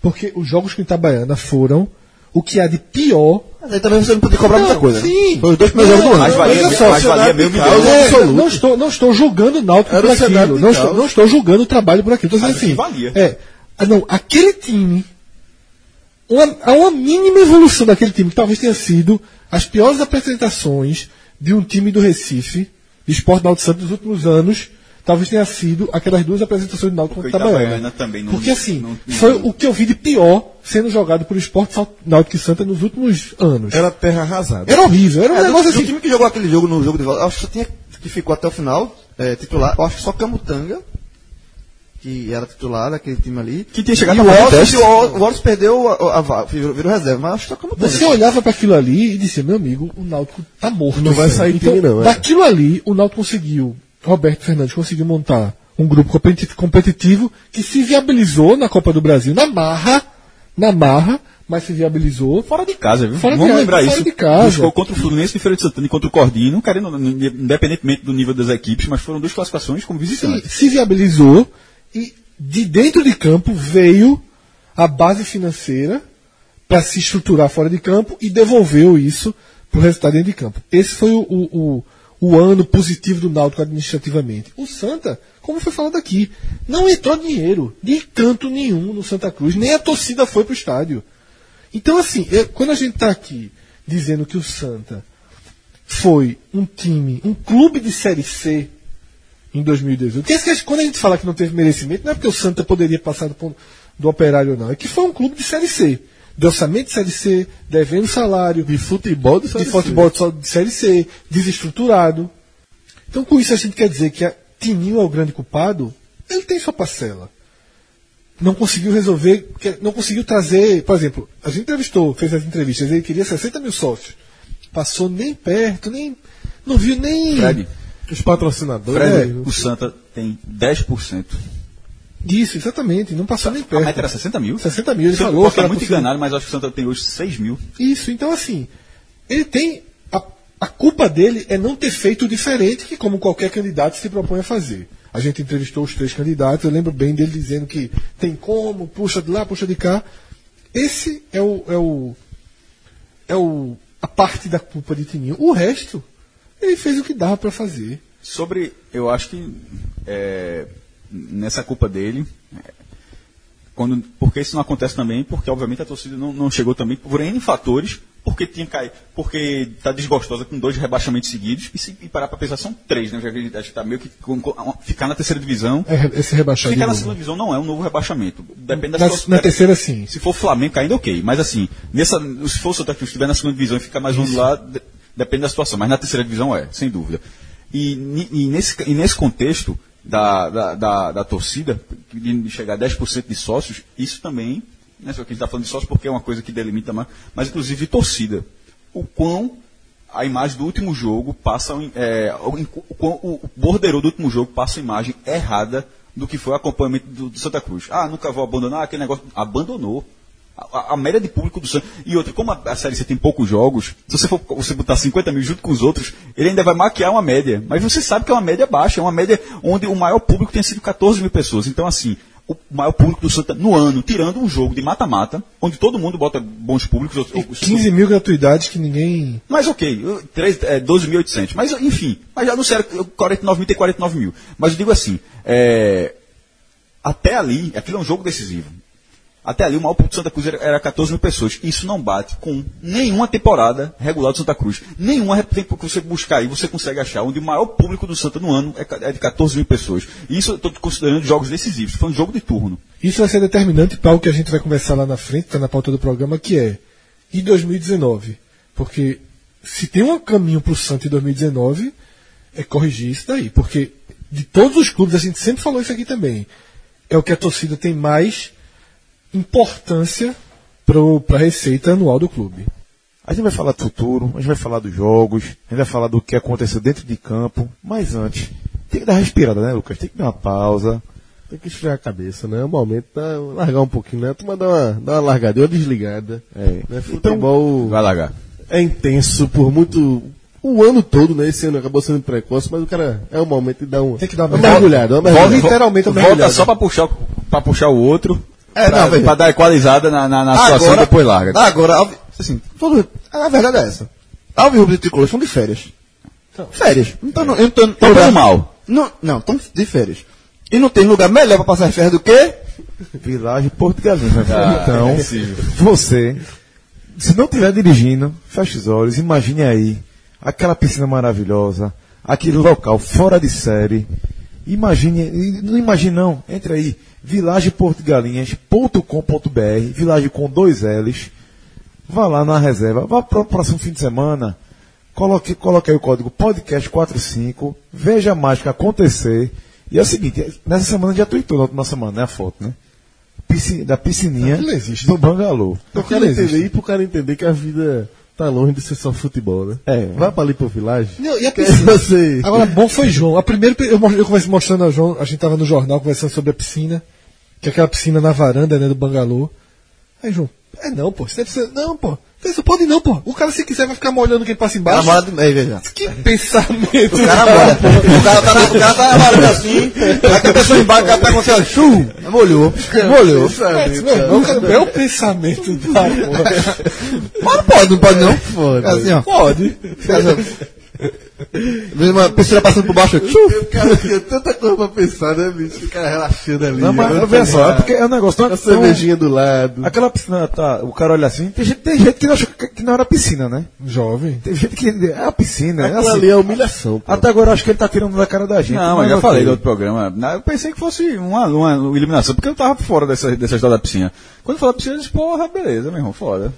porque os jogos com Itabaiana foram o que há de pior Mas aí também você não podia cobrar Não, muita coisa. né? sim. Foi os dois primeiros jogos do ano. Mas valia, só, mas valia meio milhão. É, absoluto. não, estou, não estou julgando o Náutico Era por aquilo. Não estou, não estou julgando o trabalho por aquilo. Estou dizendo assim. valia. É, ah, não, aquele time. Uma, há uma mínima evolução daquele time, que talvez tenha sido as piores apresentações de um time do Recife, de Esporte Náutico Santos, dos últimos anos. Talvez tenha sido aquelas duas apresentações do Náutico contra o o Itabaiana Itabaiana. também não- Porque assim, não- não- foi o que eu vi de pior sendo jogado por Esporte Náutico e Santa nos últimos anos. Era terra arrasada. Era horrível, era um É, negócio do assim. time que jogou aquele jogo no jogo de volta, eu acho que só tinha que ficou até o final é, titular. Eu acho que só Camutanga, que era titular daquele time ali. Que tinha chegado e o de Wallace, teste. o Wallace- o perdeu a, a, vaga, virou, virou reserva, mas acho que só Camutanga. Você olhava para aquilo ali e dizia, meu amigo, o Náutico tá morto. Não vai sair então, time, não, é. Daquilo ali, o Náutico conseguiu, Roberto Fernandes conseguiu montar um grupo competi- competitivo que se viabilizou na Copa do Brasil, na marra, na marra, mas se viabilizou. Fora de casa, viu? Fora de Vamos casa, lembrar fora isso. de casa. Buscou contra o Fluminense de Feira de Santana e contra o Cordino, querendo, independentemente do nível das equipes, mas foram duas classificações como Se, visitantes. se viabilizou e de dentro de campo veio a base financeira para se estruturar fora de campo e devolveu isso para o resultado dentro de campo. Esse foi o, o, o, o ano positivo do Náutico administrativamente. O Santa, como foi falado aqui, não entrou dinheiro de canto nenhum no Santa Cruz, nem a torcida foi para o estádio. Então, assim, eu- quando a gente está aqui dizendo que o Santa foi um time, um clube de Série C em 2018. Porque esse que- quando a gente fala que não teve merecimento, não é porque o Santa poderia passar do, do operário, não. É que foi um clube de Série C. De orçamento de Série C, devendo salário, De futebol de de Série C. futebol de, de Série C, desestruturado. Então, com isso, a gente quer dizer que a Tininho é o grande culpado? Ele tem sua parcela. Não conseguiu resolver, não conseguiu trazer, por exemplo, a gente entrevistou, fez as entrevistas, ele queria 60 mil sócios. Passou nem perto, nem. Não viu nem. Fred, Os patrocinadores. Fred, né? o Santa tem 10% Isso, exatamente. Não passou nem A perto. meta era 60 mil? 60 mil, ele Você falou que estar muito possível. enganado, mas acho que o Santa tem hoje 6 mil. Isso, então assim, ele tem. A, a culpa dele é não ter feito diferente que como qualquer candidato se propõe a fazer. A gente entrevistou os três candidatos, eu lembro bem dele dizendo que tem como, puxa de lá, puxa de cá. Esse é o. É o, é o a parte da culpa de Tininho. O resto, ele fez o que dava para fazer. Sobre, eu acho que é, nessa culpa dele, é, quando, porque isso não acontece também, porque obviamente a torcida não, não chegou também por N fatores, porque tinha caído, porque está desgostosa com dois rebaixamentos seguidos, e se e parar para pensar, são três, né? Já que acho que está meio que com- com- ficar na terceira divisão. É, esse rebaixar de Ficar na segunda divisão não é um novo rebaixamento. Depende da Na, situação. na terceira, sim. Se for Flamengo caindo, ok. Mas assim, nessa, se for o Santa Cruz estiver na segunda divisão e ficar mais um lá, de- depende da situação. Mas na terceira divisão é, sem dúvida. E, e nesse, e nesse contexto da, da, da, da torcida, de chegar a 10% de sócios, isso também, né, só que a gente está falando de sócios porque é uma coisa que delimita mais, mas inclusive torcida. O quão a imagem do último jogo passa, é, o, o, o do último jogo passa a imagem errada do que foi o acompanhamento do, do Santa Cruz. Ah, nunca vou abandonar aquele negócio. Abandonou. A, a- média de público do Santos. E outra, como a, a Série C tem poucos jogos, se você for você botar 50 mil junto com os outros, ele ainda vai maquiar uma média. Mas você sabe que é uma média baixa, é uma média onde o maior público tem sido 14 mil pessoas. Então, assim, o maior público do Santa no ano, tirando um jogo de mata-mata, onde todo mundo bota bons públicos. os- os- 15 mil gratuidades que ninguém. mas ok, eu- três- é, 12.800. Mas enfim, mas já era 49 mil tem 49 mil. Mas eu digo assim, é, até ali, aquilo é um jogo decisivo. Até ali o maior público do Santa Cruz era, era 14 mil pessoas. Isso não bate com nenhuma temporada regular do Santa Cruz. Nenhuma tempo que você buscar aí, você consegue achar onde o maior público do Santa no ano é, é de 14 mil pessoas. Isso eu estou considerando jogos decisivos. Foi um jogo de turno. Isso vai ser determinante para o que a gente vai conversar lá na frente, está na pauta do programa, que é e 2019. Porque se tem um caminho para o Santos em 2019, é corrigir isso daí. Porque de todos os clubes, a gente sempre falou isso aqui também, é o que a torcida tem mais importância para a receita anual do clube. A gente vai falar do futuro, a gente vai falar dos jogos, a gente vai falar do que aconteceu dentro de campo, mas antes, tem que dar respirada, né, Lucas? Tem que dar uma pausa. Tem que esfriar a cabeça, né? É o momento da largar um pouquinho, né? A turma dá uma, dá uma largada, uma desligada. É. Né? Futebol Vai largar. é intenso por muito. O ano todo, né? Esse ano acabou sendo precoce, mas o cara é o momento de dar um, Tem que dar uma uma mergulhada. Uma Volta mergulhada. literalmente uma Volta mergulhada. só para puxar, o- pra puxar o outro. É, pra, não, veja. pra dar equalizada na, na, na situação e depois larga. Agora, assim, todo, a verdade é essa. Alves Rubro e Tricolor estão de férias. Férias. Então, não, eu não tô, Tô pelo mal. Não, não, estão de férias. E não tem lugar melhor para passar as férias do que Village Porto Galinhas, né? Ah, então, é você, se não estiver dirigindo, feche os olhos, imagine aí aquela piscina maravilhosa, aquele local fora de série. Imagine, não imagine não, entre aí, vilageportugalinhas.com.br, Village com dois L's, vá lá na reserva, vá para o próximo fim de semana, coloque, coloque aí o código podcast45, veja a mágica acontecer. E é o seguinte, nessa semana já tweetou na última semana, né, a foto, né? Pisci- da piscininha do Bangalô. Eu quero entender, e pro cara entender que a vida tá longe de ser só futebol, né? É. Vai pra ali pro Village. Não, e a piscina? você. Agora, bom foi João. A primeira, eu, eu comecei mostrando a João, a gente tava no jornal conversando sobre a piscina, que é aquela piscina na varanda, né, do bangalô. Aí, João, é não, pô, você precisa, não, pô, você pode não, pô. O cara, se quiser, vai ficar molhando quem passa embaixo. Namora de meio, veja. Que pensamento. O cara mora. O cara tá, na- o cara tá namorando assim, aí que a pessoa embaixo, o cara tá com assim, ó, chu, molhou, molhou. É o pensamento da porra. Mas não pode, não pode não. Pode. É assim, ó. Pode. Uma piscina passando por baixo, chu. O cara tinha tanta coisa pra pensar, né, bicho? O cara relaxando ali. Não, mas veja pra só, é porque é um negócio tão, A cervejinha do lado. Aquela piscina, tá, o cara olha assim, tem gente, tem gente que não achou que, não era piscina, né? Jovem. Tem gente que é a piscina, é Aquilo assim. ali é humilhação. pô. Até agora eu acho que ele tá tirando da cara da gente. Não, mas já falei no outro programa. Eu pensei que fosse uma, uma eliminação, porque eu tava fora dessa, dessa história da piscina. Quando falou piscina, eu disse, porra, beleza, meu irmão, foda.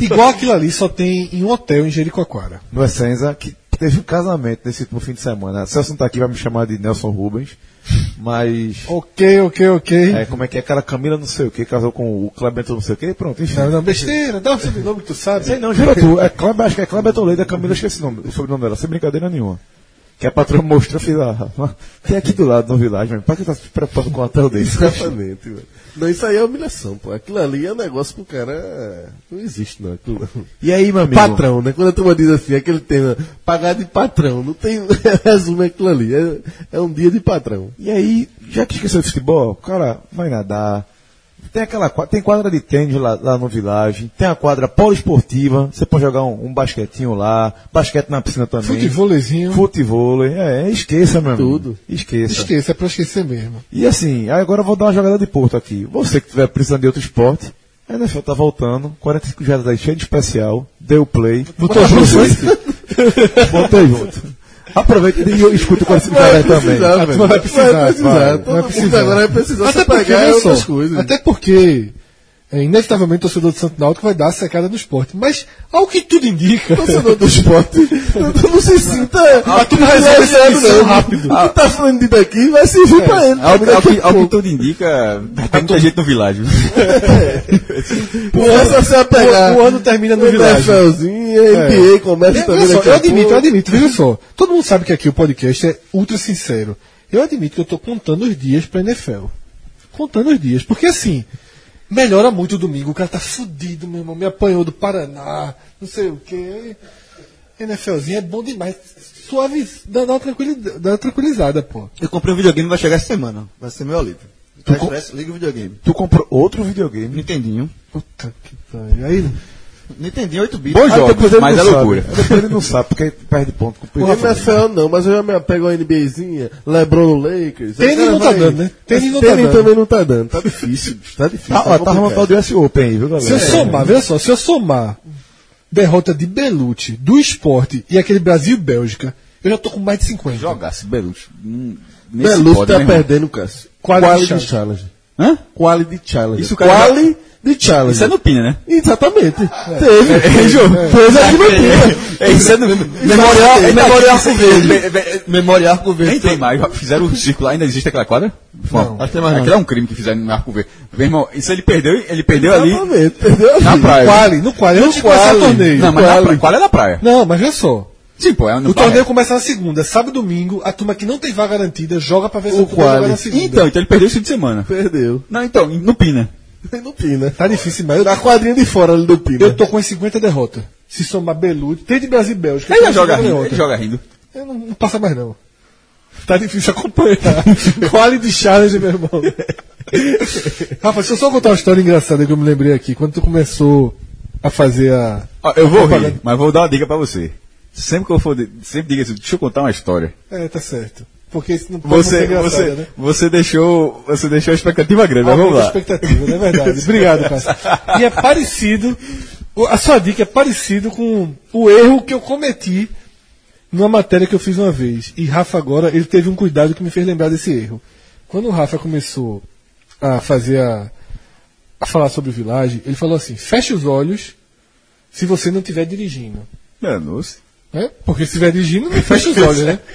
Igual aquilo ali só tem em um hotel em Jericoacoara. No Essenza, que teve um casamento nesse último fim de semana. Celso não tá aqui, vai me chamar de Nelson Rubens. Mas. Ok, ok, ok. É, como é que é? Aquela Camila não sei o que, casou com o Cleber não sei o que, pronto, enfim. Não, não, besteira, dá o sobrenome que tu sabe. Sei não, jura tu. É Cleber, acho que é Cleber Toledo, a Camila, esqueci o, nome, o sobrenome dela, sem brincadeira nenhuma. Que a patroa mostrou, ah, tem aqui do lado no Village, mas pra que tá se preocupando com um hotel desse? Exatamente, mano. Não, isso aí é humilhação, pô. Aquilo ali é um negócio pro cara. é, Não existe, não. Aquilo. E aí, meu amigo? Patrão, né? Quando a turma diz assim, aquele tema, pagar de patrão, não tem. Resume aquilo ali. É, é um dia de patrão. E aí, já que esqueceu de futebol, o cara vai nadar. Tem aquela tem quadra de tênis lá, lá no Village, tem a quadra poliesportiva, você pode jogar um, um basquetinho lá, basquete na piscina também. Futevôleizinho. Futevôlei, é, esqueça, meu amigo. Tudo. Esqueça. Esqueça, é pra esquecer mesmo. E assim, agora eu vou dar uma jogada de porto aqui. Você que estiver precisando de outro esporte, a NFL tá voltando, 45 jardas aí cheio de especial, deu play. Botou junto, Botei junto. Aproveita e escuta o 45 jardas também. A turma vai precisar, Vai precisar. vai, Todo vai precisar. agora vai precisar Até porque, outras só, coisas. até porque é, inevitavelmente o torcedor do Santo Náutico vai dar a secada no esporte. Mas, ao que tudo indica, torcedor do esporte, não, não se sinta. a turma resolve não. rápido. O que tá falando de daqui vai servir pra ele. Ao, também ao que, ao que tudo indica, tem muita gente no. Começa você a pegar. o, o ano termina no o a NBA começa É, também só, eu admito, eu admito, veja só. Todo mundo sabe que aqui o podcast é ultra sincero. Eu admito que eu tô contando os dias pra NFL. Contando os dias. Porque assim, melhora muito o domingo. O cara tá fudido, meu irmão. Me apanhou do Paraná, não sei o quê. NFLzinho é bom demais. Suave, dá, dá, uma tranquilidade, dá uma tranquilizada, pô. Eu comprei um videogame, vai chegar essa semana. Vai ser meu livro. Tá expresso, liga o videogame. Tu comprou outro videogame. Nintendinho. Puta que pariu. Aí, Nintendinho 8 bits. Bons Ah, ele mas é não sabe. loucura. Depois ele não sabe, porque perde ponto com o O NFL não, mas eu já me apego ao NBAzinha, LeBron no Lakers. Tênis não tá dando, né? Tênis não tá Tênis dando. também não tá dando. Tá difícil, tá difícil. Tá complicado. rolando tal do US Open aí, viu, galera? Se eu somar, veja só, se eu somar derrota de Belucci, do esporte e aquele Brasil e Bélgica, eu já tô com mais de 50. Jogasse, Belucci. Hum, Belucci pode, tá né, perdendo, Cássio. Quality Quality, challenge. Hã? Quality challenge. Isso o cara Quality challenge. Isso é no Pina, né? Exatamente. Teve. Fez aqui no Pina. É, isso é no... Memorial, Eita, memorial verde. Memorial Nem verde. tem mais, fizeram o círculo, ainda existe aquela quadra? Não. Acho que tem mais. Aquilo é um crime que fizeram no Arco Verde. Meu irmão, isso ele perdeu, ele perdeu ali Exatamente. Entendeu? na praia. Quali, no quali, antes de começar o quali. torneio. Não, mas na Quali. praia. Qual é na praia? Não, mas veja só. Sim, pô, é O torneio começa na segunda, sábado e domingo, a turma que não tem vaga garantida joga pra ver se O a quali. na segunda. Então, então ele perdeu esse fim de semana. Perdeu. Não, então, no Pina. No Pina. Tá difícil, mas Na quadrinha de fora ali do Pina. eu tô com as 50 derrotas. Se somar Belucci, tem de Brasil e Bélgica. Ele joga 50 rindo, ele joga rindo. Eu não, não passa mais não. Tá difícil acompanhar. Quality challenge, meu irmão. Rafa, deixa eu só contar uma história engraçada que eu me lembrei aqui. Quando tu começou a fazer a. Ó, eu vou rir, mas vou dar uma dica pra você. Sempre que eu for, sempre diga assim, deixa eu contar uma história. É, tá certo. Porque isso não pode não ser Você, você, né? você deixou, você deixou a expectativa grande, mas vamos lá. expectativa, não é verdade. Obrigado, Cássio. E é parecido, a sua dica é parecido com o erro que eu cometi numa matéria que eu fiz uma vez. E Rafa agora, ele teve um cuidado que me fez lembrar desse erro. Quando o Rafa começou a fazer a, a falar sobre o Village, ele falou assim, feche os olhos se você não estiver dirigindo. Meu Deus. Né? Porque se estiver dirigindo, não fecha os olhos, né?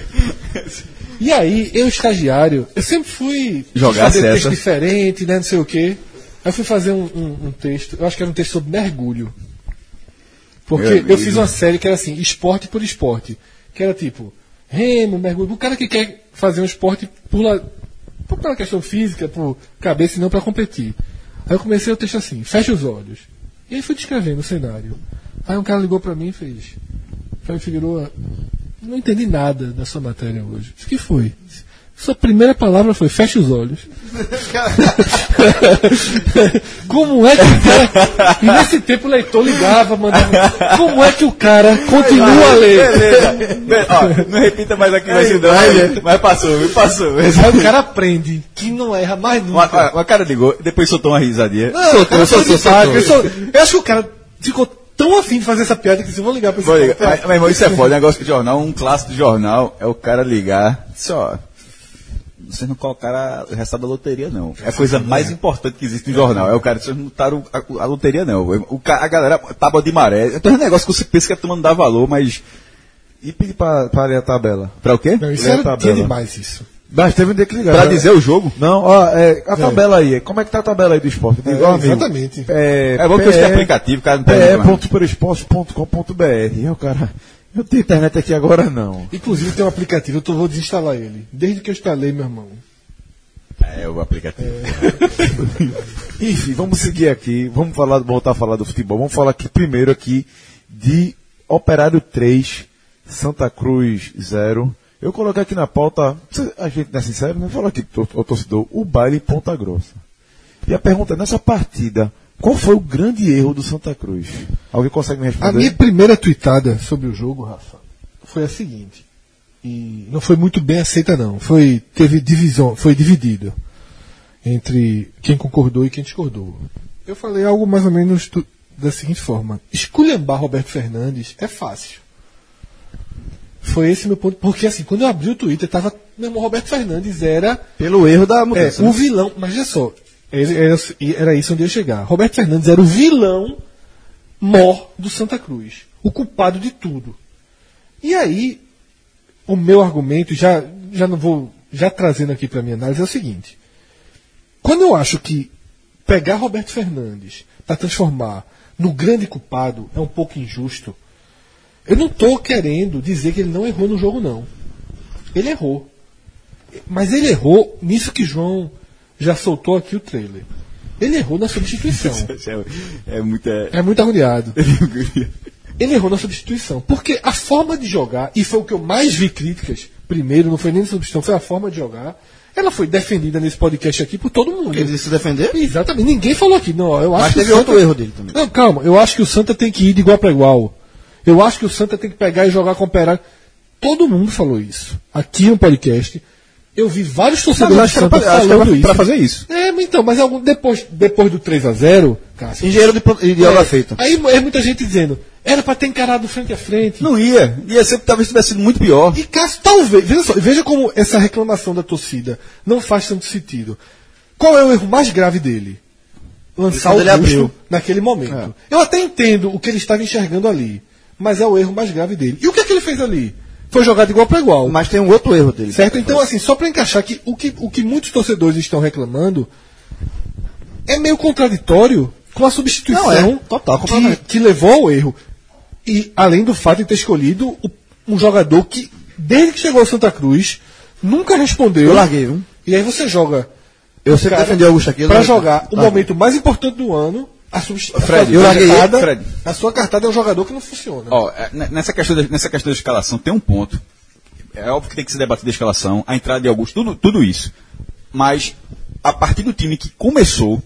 E aí, eu, estagiário, eu sempre fui Jogar fazer cessa. texto diferente, né? Não sei o quê. Aí eu fui fazer um, um- um texto, eu acho que era um texto sobre mergulho. Porque eu fiz uma série que era assim, esporte por esporte. Que era tipo, remo, mergulho. O cara que quer fazer um esporte por, la, por pela questão física, por cabeça e não para competir. Aí eu comecei o texto assim, fecha os olhos. E aí fui descrevendo o cenário. Aí um cara ligou para mim e fez. Figueroa, não entendi nada da sua matéria hoje. O que foi? Sua primeira palavra foi feche os olhos. Como é que o cara. E nesse tempo o leitor ligava, mandava. Como é que o cara continua a ler? Beleza. Ó, não repita mais aqui, vai ser vai, mas, né? mas passou, passou. Aí o cara aprende que não erra mais nunca. uma cara ligou, depois soltou uma risadinha. Não, o foi simpático. Eu, só- eu acho que o cara ficou tão afim de fazer essa piada que se vou ligar pra esse ligar. Mas, mas, irmão, isso é foda. Negócio de jornal, um clássico de jornal é o cara ligar. Só. Vocês não colocaram o resultado da loteria, não. É a coisa mais importante que existe no jornal. É o cara, vocês não botaram a, a loteria, não. O, a galera, tábua de maré. Tem um negócio que você pensa que a turma não dá valor, mas. E pedir pra, pra ler a tabela. Pra o quê? Não, isso a era tabela. tinha demais isso. Mas teve um dia que ligaram. Pra dizer o jogo? Não, ó, é, a tabela aí. Como é que tá a tabela aí do esporte? Digo, É, amigo, exatamente. É, É bom que tem PE, aplicativo, o cara pe.superesporte.com.br. E o cara, Eu tenho internet aqui agora não. Inclusive tem um aplicativo, eu tô, vou desinstalar ele. Desde que eu instalei, meu irmão. É o aplicativo. Enfim, vamos seguir aqui. Vamos falar, voltar a falar do futebol. Vamos falar aqui primeiro aqui de Operário 3, Santa Cruz 0. Eu coloquei aqui na pauta, a gente não é sincero, né? Falou aqui, o torcedor, o baile Ponta Grossa. E a pergunta é, nessa partida, qual foi o grande erro do Santa Cruz? Alguém consegue me A responder? minha primeira tweetada sobre o jogo, Rafa, foi a seguinte. E não foi muito bem aceita não. Foi teve divisão, foi dividido entre quem concordou e quem discordou. Eu falei algo mais ou menos da seguinte forma: esculhambar Roberto Fernandes é fácil. Foi esse meu ponto, porque assim, quando eu abri o Twitter, tava, meu irmão, Roberto Fernandes era Pelo erro da é, mudança. o né? vilão, mas olha só, ele- era, era isso onde eu ia chegar. Roberto Fernandes era o vilão mor do Santa Cruz, o culpado de tudo. E aí, o meu argumento, já, já não vou, já trazendo aqui para minha análise, é o seguinte: quando eu acho que pegar Roberto Fernandes para transformar no grande culpado é um pouco injusto, eu não estou querendo dizer que ele não errou no jogo, não. Ele errou. Mas ele errou nisso que João já soltou aqui o trailer. Ele errou na substituição. é, é muito. É... É muito agoniado. Ele errou na substituição. Porque a forma de jogar, e foi o que eu mais vi críticas, primeiro, não foi nem na substituição, foi a forma de jogar. Ela foi defendida nesse podcast aqui por todo mundo. Ele disse se defender? Exatamente. Ninguém falou aqui. Não, eu acho Mas que teve o outro erro dele também. Não, calma. Eu acho que o Santa tem que ir de igual para igual. Eu acho que o Santa tem que pegar e jogar com o Operário. Todo mundo falou isso. Aqui no podcast. Eu vi vários torcedores acho do Santa pra- acho que era falando isso. pra fazer isso. É, então, mas algum, depois, depois do 3 a 0 Cássio, Engenheiro de, de é, feita. Aí é muita gente dizendo, era pra ter encarado frente a frente. Não ia. Ia ser, talvez tivesse sido muito pior. E Cássio, talvez, veja só, veja como essa reclamação da torcida não faz tanto sentido. Qual é o erro mais grave dele? Lançar o busto naquele momento. Eu até entendo o que ele estava enxergando ali, mas é o erro mais grave dele. E o que é que ele fez ali? Foi jogar de igual para igual. Mas tem um outro erro dele. Certo? Então, assim, só para encaixar que o, que o que muitos torcedores estão reclamando é meio contraditório com a substituição Não, é. Total, que, que levou ao erro. E além do fato de ter escolhido um jogador que, desde que chegou ao Santa Cruz, nunca respondeu. Eu larguei, viu? E aí você joga Eu sempre defendi o Augusto aqui. para larguei. jogar o momento mais importante do ano. A, a Fred, sua cartada- Fred. A sua cartada é um jogador que não funciona. Ó, é, ne- nessa questão, da, nessa questão da escalação tem um ponto. É óbvio que tem que se debater da escalação, a entrada de Augusto, tudo, tudo isso. Mas, a partir do time que começou,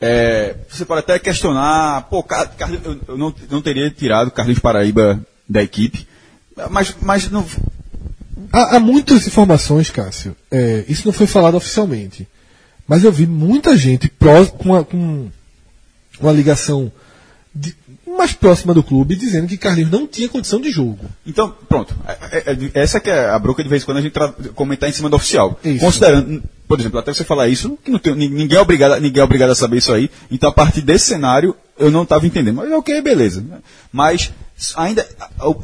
é, você pode até questionar, pô, Car- eu, eu não, não teria tirado o Carlinhos Paraíba da equipe, mas, mas não, Há, há muitas informações, Cássio. É, isso não foi falado oficialmente. Mas eu vi muita gente pró- com, uma, com uma ligação de- mais próxima do clube dizendo que Carlinhos não tinha condição de jogo. Então, pronto. É- é- é- essa que é a broca de vez em quando a gente comentar em cima do oficial. Isso. Considerando, por exemplo, até você falar isso, que não tem- ni- ninguém, é obrigado, ninguém é obrigado a saber isso aí. Então, a partir desse cenário, eu não estava entendendo. Mas ok, beleza. Mas, ainda,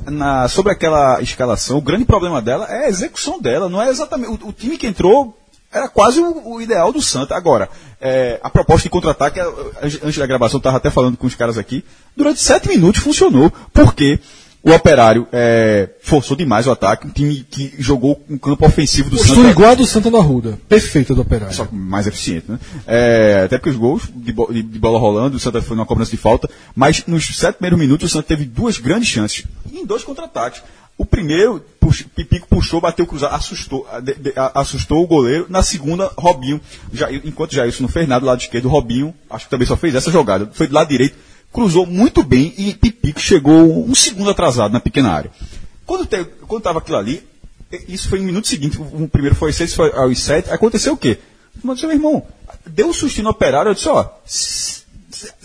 na- sobre aquela escalação, o grande problema dela é a execução dela. Não é exatamente. O, o time que entrou era quase o, o ideal do Santa. Agora, é, a proposta de contra-ataque, a- antes antes da gravação, eu estava até falando com os caras aqui, durante sete minutos funcionou. Porque o Operário é, forçou demais o ataque, um time que jogou um campo ofensivo do Postou Santa igual a do Santa do Arruda. Perfeita do Operário. só mais eficiente, né? É, até porque os gols de, bo- de- de bola rolando, o Santa foi numa cobrança de falta, mas nos sete primeiros minutos o Santa teve duas grandes chances, em dois contra-ataques. O primeiro, pux- Pipico puxou, bateu cruzado, assustou, de- de- assustou o goleiro. Na segunda, Robinho, já, enquanto Jailson não fez nada do lado esquerdo, Robinho, acho que também só fez essa jogada, foi do lado direito, cruzou muito bem e Pipico chegou um segundo atrasado na pequena área. Quando estava aquilo ali, isso foi no minuto seguinte, o primeiro foi seis, foi aos sete, aconteceu o quê? Mas, meu irmão, deu um sustinho no operário, eu disse, ó, se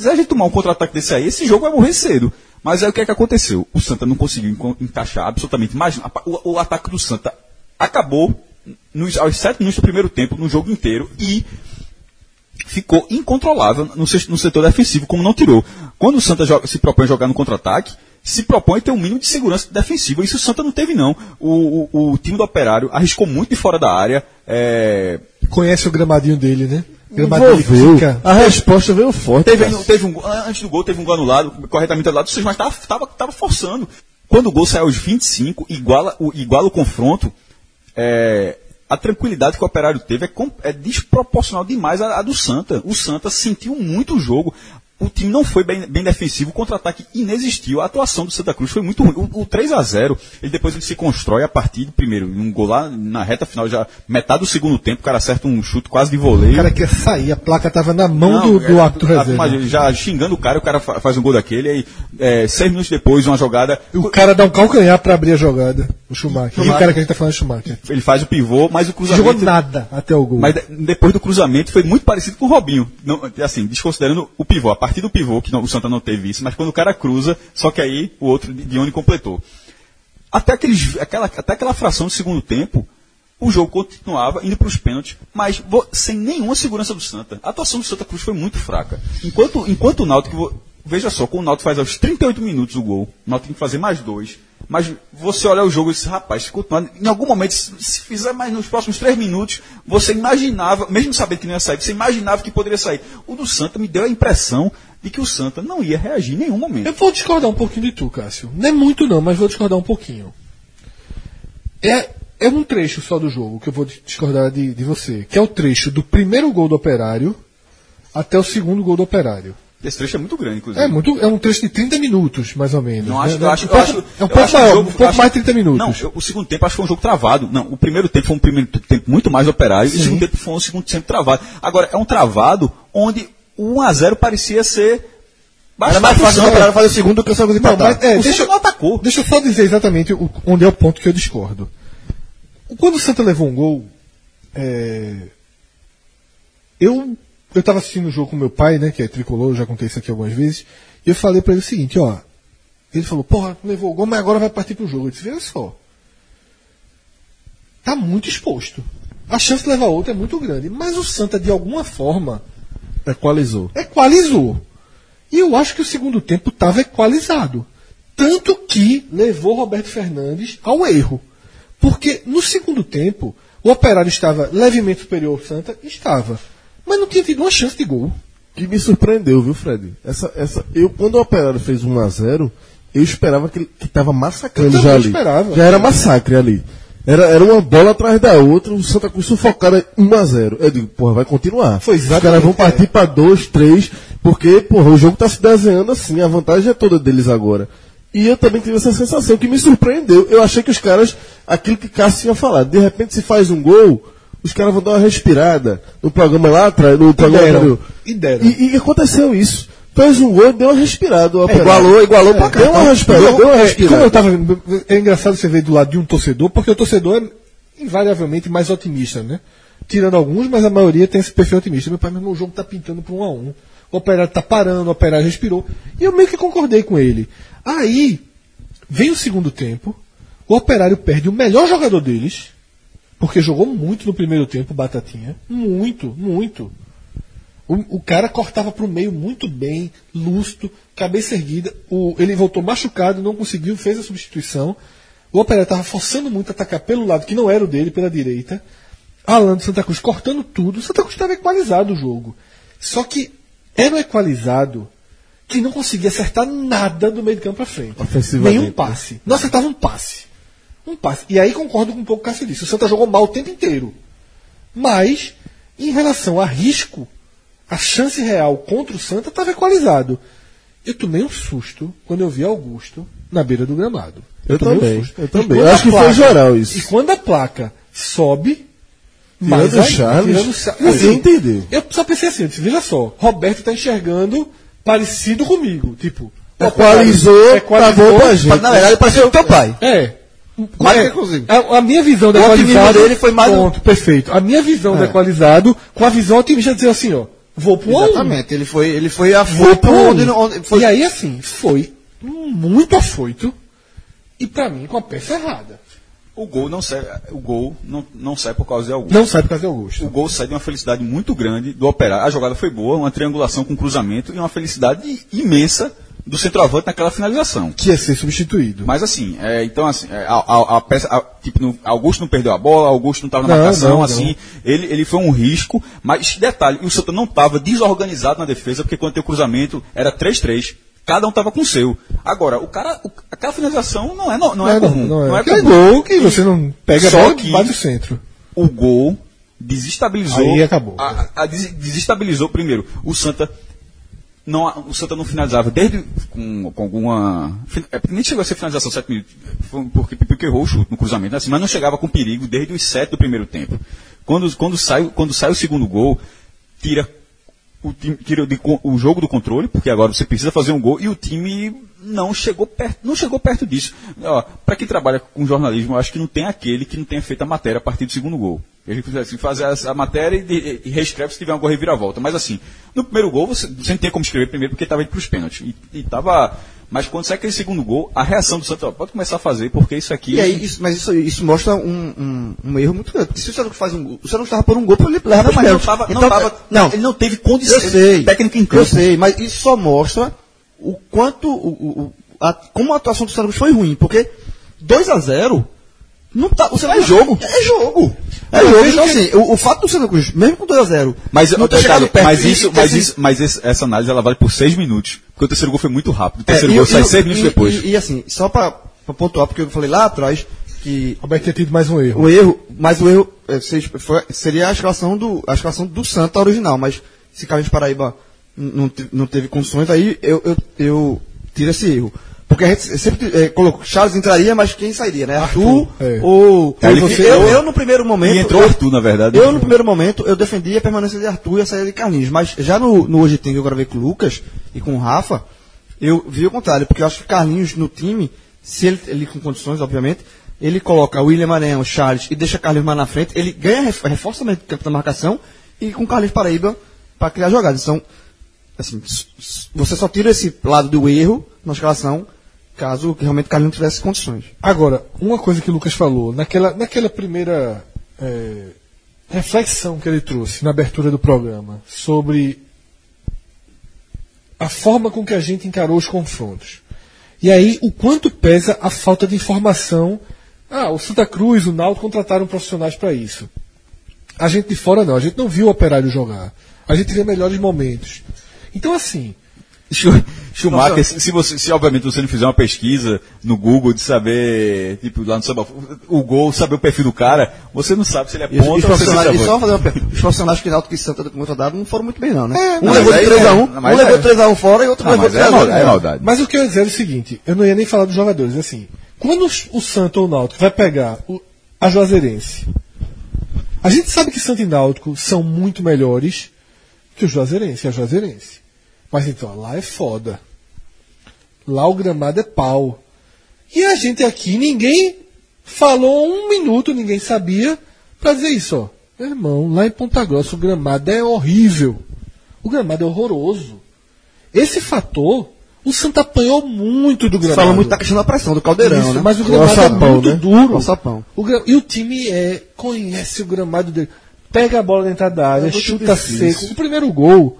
a gente tomar um contra-ataque desse aí, esse jogo vai morrer cedo. Mas aí o que é que aconteceu? O Santa não conseguiu encaixar absolutamente mais. O, o ataque do Santa acabou nos, aos sete minutos do primeiro tempo, no jogo inteiro, e ficou incontrolável no, no setor defensivo, como não tirou. Quando o Santa joga- se propõe a jogar no contra-ataque, se propõe ter um mínimo de segurança defensiva. Isso o Santa não teve, não. O, o- o time do Operário arriscou muito de fora da área. é, Conhece o gramadinho dele, né? Envolveu. A resposta veio forte. Teve, teve um, antes do gol, teve um gol anulado, corretamente anulado, mas estava tava, tava forçando. Quando o gol sai aos 25, iguala o, iguala o confronto, é, a tranquilidade que o Operário teve é, é desproporcional demais à, à do Santa. O Santa sentiu muito o jogo. O time não foi bem, bem defensivo, o contra-ataque inexistiu. A atuação do Santa Cruz foi muito ruim. O, o 3 a 0 ele depois ele se constrói a partir do primeiro, um gol lá na reta final, já metade do segundo tempo, o cara acerta um chute quase de voleio. O cara quer sair, a placa tava na mão Não, do, do é, árbitro reserva. já xingando o cara, o cara fa- faz um gol daquele, aí é, seis minutos depois, uma jogada, O cara dá um calcanhar pra abrir a jogada, o Schumacher. E o cara que a gente tá falando é Schumacher. ele faz o pivô, mas o Jogou cruzamento. nada até o gol. Mas de- depois do cruzamento foi muito parecido com o Robinho. Não, assim, desconsiderando o pivô. A partir do pivô, que não- o Santa não teve isso, mas quando o cara cruza, só que aí o outro onde completou. Até, aqueles, aquela, até aquela fração do segundo tempo, o jogo continuava indo para os pênaltis, mas sem nenhuma segurança do Santa. A atuação do Santa Cruz foi muito fraca. Enquanto, enquanto o Náutico, veja só, quando o Náutico faz aos 38 minutos o gol, o Náutico tem que fazer mais dois. Mas você olha o jogo e diz, rapaz, em algum momento, se, fizer mais nos próximos três minutos, você imaginava, mesmo sabendo que não ia sair, você imaginava que poderia sair. O do Santa me deu a impressão de que o Santa não ia reagir em nenhum momento. Eu vou discordar um pouquinho de tu, Cássio. É muito não, mas vou discordar um pouquinho. É, é um trecho só do jogo que eu vou discordar de, de você, que é o trecho do primeiro gol do Operário até o segundo gol do Operário. Esse trecho é muito grande, inclusive. É, muito, é um trecho de 30 minutos, mais ou menos. Não acho, né? eu acho, um eu pouco, acho, é um pouco o maior, jogo- um pouco acho- mais de 30 minutos. Não, eu- o segundo tempo acho que foi um jogo travado. Não, o primeiro tempo foi um primeiro tempo muito mais operário e o segundo tempo foi um segundo tempo travado. Agora, é um travado onde o 1x0 parecia ser. Era mais fácil o Operário fazer o segundo do que o Santa Cruz Não, empatar. mas, é, O deixa, não atacou. deixa eu só dizer exatamente o- onde é o ponto que eu discordo. Quando o Santa levou um gol, é, eu eu estava assistindo o jogo com meu pai, né, que é tricolor, já contei isso aqui algumas vezes, e eu falei para ele o seguinte, ó, ele falou, porra, levou o gol, mas agora vai partir pro jogo. Eu disse, veja só, tá muito exposto. A chance de levar outra é muito grande, mas o Santa, de alguma forma, Equalizou. equalizou. E eu acho que o segundo tempo estava equalizado. Tanto que levou Roberto Fernandes ao erro. Porque no segundo tempo, o operário estava levemente superior ao Santa, estava. Mas não tinha tido uma chance de gol. Que me surpreendeu, viu, Fred? Essa, essa, eu, quando o Operário fez 1x0, eu esperava que ele que tava massacrando Eu já ali. esperava. Já era massacre ali. Era, era uma bola atrás da outra, o Santa Cruz sufocado 1x0. Eu digo, porra, vai continuar. Foi Os caras vão é. partir pra 2, 3, porque, porra, o jogo tá se desenhando assim, a vantagem é toda deles agora. E eu também tive essa sensação que me surpreendeu. Eu achei que os caras, aquilo que Cássio tinha falado, de repente se faz um gol, os caras vão dar uma respirada no programa lá atrás, no programa deram. anterior. E deram. E, e aconteceu isso. Fez um gol, deu uma respirada. Operário. igualou, igualou pra cá. Deu uma respirada, deu uma É, respirada. como eu tava vendo, é engraçado você ver do lado de um torcedor, porque o torcedor é invariavelmente mais otimista, né? Tirando alguns, mas a maioria tem esse perfil otimista. Meu pai, meu irmão, o jogo tá pintando para um a um. O operário tá parando, o operário respirou. E eu meio que concordei com ele. Aí, vem o segundo tempo, o operário perde o melhor jogador deles, porque jogou muito no primeiro tempo, Batatinha. Muito, muito. O, o cara cortava para o meio muito bem, lúcido, cabeça erguida. O, ele voltou machucado, não conseguiu, fez a substituição. O Operário estava forçando muito a atacar pelo lado que não era o dele, pela direita. Alan do Santa Cruz cortando tudo. O Santa Cruz estava equalizado o jogo. Só que era um equalizado que não conseguia acertar nada do meio de campo para frente. Nenhum passe. Não acertava um passe. Um passe. E aí concordo com um pouco com o Cássio disse. O Santa jogou mal o tempo inteiro. Mas, em relação a risco, a chance real contra o Santa estava equalizado. Eu tomei um susto quando eu vi Augusto na beira do gramado. Eu um também, susto. eu também. Eu acho que foi geral isso. E quando a placa sobe, Tirando mais o aí, Charles, tirando ninguém entendeu. Eu só pensei assim, eu disse, veja só, Roberto está enxergando parecido comigo. Tipo, Equalizou, Operário tá bom pra gente. Mas, na verdade, pareceu o teu pai. é. Mais É, que inclusive. A, a minha visão do O otimismo equalizado. dele foi mais do- Ponto, perfeito. A minha visão do É. equalizado com a visão otimista de dizer assim, ó. Vou pro um a um. Exatamente. Ele foi, ele foi Vou afoito pro um. onde, onde foi. E aí, assim, foi muito afoito e pra mim com a peça errada. O gol não sai, o gol não, não sai por causa de algum. Não sai por causa de Augusto. O gol sai de uma felicidade muito grande do operário. A jogada foi boa, uma triangulação com cruzamento e uma felicidade imensa do centroavante naquela finalização. Que ia ser substituído. Mas assim, é, então assim, é, a, a- a peça, a- tipo, no- Augusto não perdeu a bola, Augusto não estava na Não, marcação, não, assim, ele, ele foi um risco, mas detalhe, o Santa não estava desorganizado na defesa, porque quando tem o cruzamento era 3-3. cada um tava com o seu. Agora, o cara, o- aquela finalização não é, no- não é, Não, comum. não, Não é. é Aquele comum. gol que você não pega Só que- bate o centro. O gol desestabilizou. Aí acabou. A, a- des- desestabilizou primeiro. O Santa. Não, o Santa não finalizava desde com, com alguma. é, nem chegou a ser finalização, sete minutos. Foi porque Pipico errou o chute no cruzamento, assim, mas não chegava com perigo desde os sete do primeiro tempo. Quando, quando, sai, quando sai o segundo gol, tira o, time, de o jogo do controle, porque agora você precisa fazer um gol, e o time não chegou perto, não chegou perto disso. Para quem trabalha com jornalismo, eu acho que não tem aquele que não tenha feito a matéria a partir do segundo gol. A gente precisa assim, fazer a, matéria e, e, e reescreve se tiver uma gol reviravolta. Mas assim, no primeiro gol você, você não tem como escrever primeiro porque estava indo para os pênaltis. E, e tava, mas quando sai aquele segundo gol, a reação do Santos, ó, pode começar a fazer, porque isso aqui. E aí, isso, mas isso, isso mostra um, um, um erro muito grande. Se o Santos faz um gol, o Santos estava por um gol ele para mas não tava, não tava, não, ele não teve condição eu sei, técnica em Eu campo. sei, mas isso só mostra o quanto, o, o, o- a- como a atuação do Santos foi ruim, porque 2 a 0 não tá, você é jogo. É jogo. É jogo. Então, assim, o, o fato do Santa Cruz, mesmo com 2 a 0 Mas, não ter chegado perto mas isso, mas assim, isso, mas esse- essa análise ela vale por seis minutos. Porque o terceiro gol foi muito rápido. O é, terceiro e- gol e- sai e- seis minutos e- depois. E, e, assim, só para pontuar, porque eu falei lá atrás que Roberto tinha tido mais um erro. o erro, mas o erro é, foi- seria a escalação do, a escalação do Santa original, mas se Carlinhos Paraíba não, não teve condições, aí eu, eu, eu tiro esse erro. Porque a gente sempre é, colocou, Charles entraria, mas quem sairia, né? Arthur, é. ou... Ele você, eu, eu no primeiro momento... E entrou eu, Arthur, na verdade. eu, no primeiro momento, eu defendia a permanência de Arthur e a saída de Carlinhos. Mas já no, no Hoje Tem, que eu gravei com o Lucas e com o Rafa, eu vi o contrário. Porque eu acho que Carlinhos no time, se ele, ele com condições, obviamente, ele coloca William Maranhão, Charles e deixa Carlinhos mais na frente, ele ganha ref- reforça o campo da marcação e com Carlinhos Paraíba para criar jogadas. Então, assim, você só tira esse lado do erro na escalação caso realmente Carlinhos tivesse condições. Agora, uma coisa que o Lucas falou, naquela, naquela primeira é, reflexão que ele trouxe na abertura do programa sobre a forma com que a gente encarou os confrontos. E aí, o quanto pesa a falta de informação. Ah, o Santa Cruz, o Náutico contrataram profissionais para isso. A gente de fora não, a gente não viu o operário jogar. A gente vê melhores momentos. Então, assim, Schumacher, se, se você, se obviamente você não fizer uma pesquisa no Google de saber, tipo, lá no samba, o gol, saber o perfil do cara, você não sabe se ele é ponta os ou se ele profissionais, é só fazer uma pergunta. Os profissionais que Náutico e Santa contrataram não foram muito bem, não, né? um não, levou mas de aí 3x1, é- um, mas levou é- de 3x1 fora e outro Não, levou mas de é 3x1. maldade, é maldade. Mas o que eu ia dizer é o seguinte, eu não ia nem falar dos jogadores, assim, quando o Santo ou o Náutico vai pegar o- a Juazeirense, a gente sabe que Santo e Náutico são muito melhores que o Juazeirense e a Juazeirense. Mas então, lá é foda. Lá o gramado é pau. E a gente aqui, ninguém falou um minuto, ninguém sabia, pra dizer isso, ó. Meu irmão, lá em Ponta Grossa o gramado é horrível. O gramado é horroroso. Esse fator, o Santa apanhou muito do gramado. fala muito da questão da pressão, do caldeirão, Isso, né? Mas o gramado alçapão, é muito né? duro. O alçapão. O gra- E o time é, conhece o gramado dele. Pega a bola dentro da área, muito chuta difícil. seco. O primeiro gol.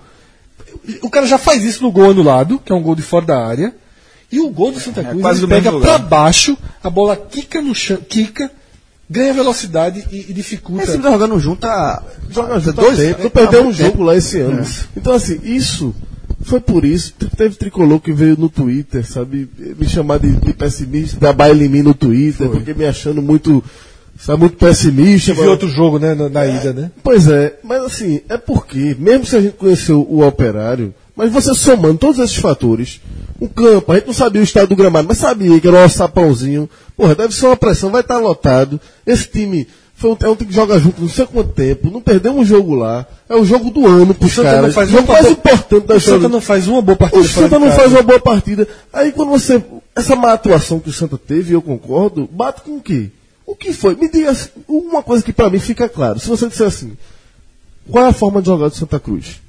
O cara já faz isso no gol anulado, que é um gol de fora da área. E o gol do Santa Cruz, quase ele pega pra baixo, a bola quica no chão, quica, ganha velocidade e, e dificulta. Esse time tá jogando junto há Joga junto dois tempo. Não há perdeu um jogo tempo. lá esse ano. Então, assim, isso foi por isso. Te- Teve tricolor que veio no Twitter, sabe? Me chamar de, de pessimista, da baile em mim no Twitter, porque me achando muito, sabe, muito pessimista. Tive outro jogo, né, na, na ida, né? Pois é, mas assim, é porque, mesmo se a gente conheceu o operário, mas você somando todos esses fatores, o campo, a gente não sabia o estado do gramado, mas sabia que era um sapãozinho, porra, deve ser uma pressão, vai estar lotado. Esse time foi um, é um time que joga junto não sei quanto tempo, não perdeu um jogo lá, é o jogo do ano pros Santa caras, não faz o jogo mais boa- importante da O história. Santa não faz uma boa partida O Santa não faz uma boa partida. Aí quando você. Essa má atuação que o Santa teve, eu concordo, bate com o quê? O que foi? Me diga assim, uma coisa que pra mim fica claro. Se você disser assim, qual é a forma de jogar do Santa Cruz?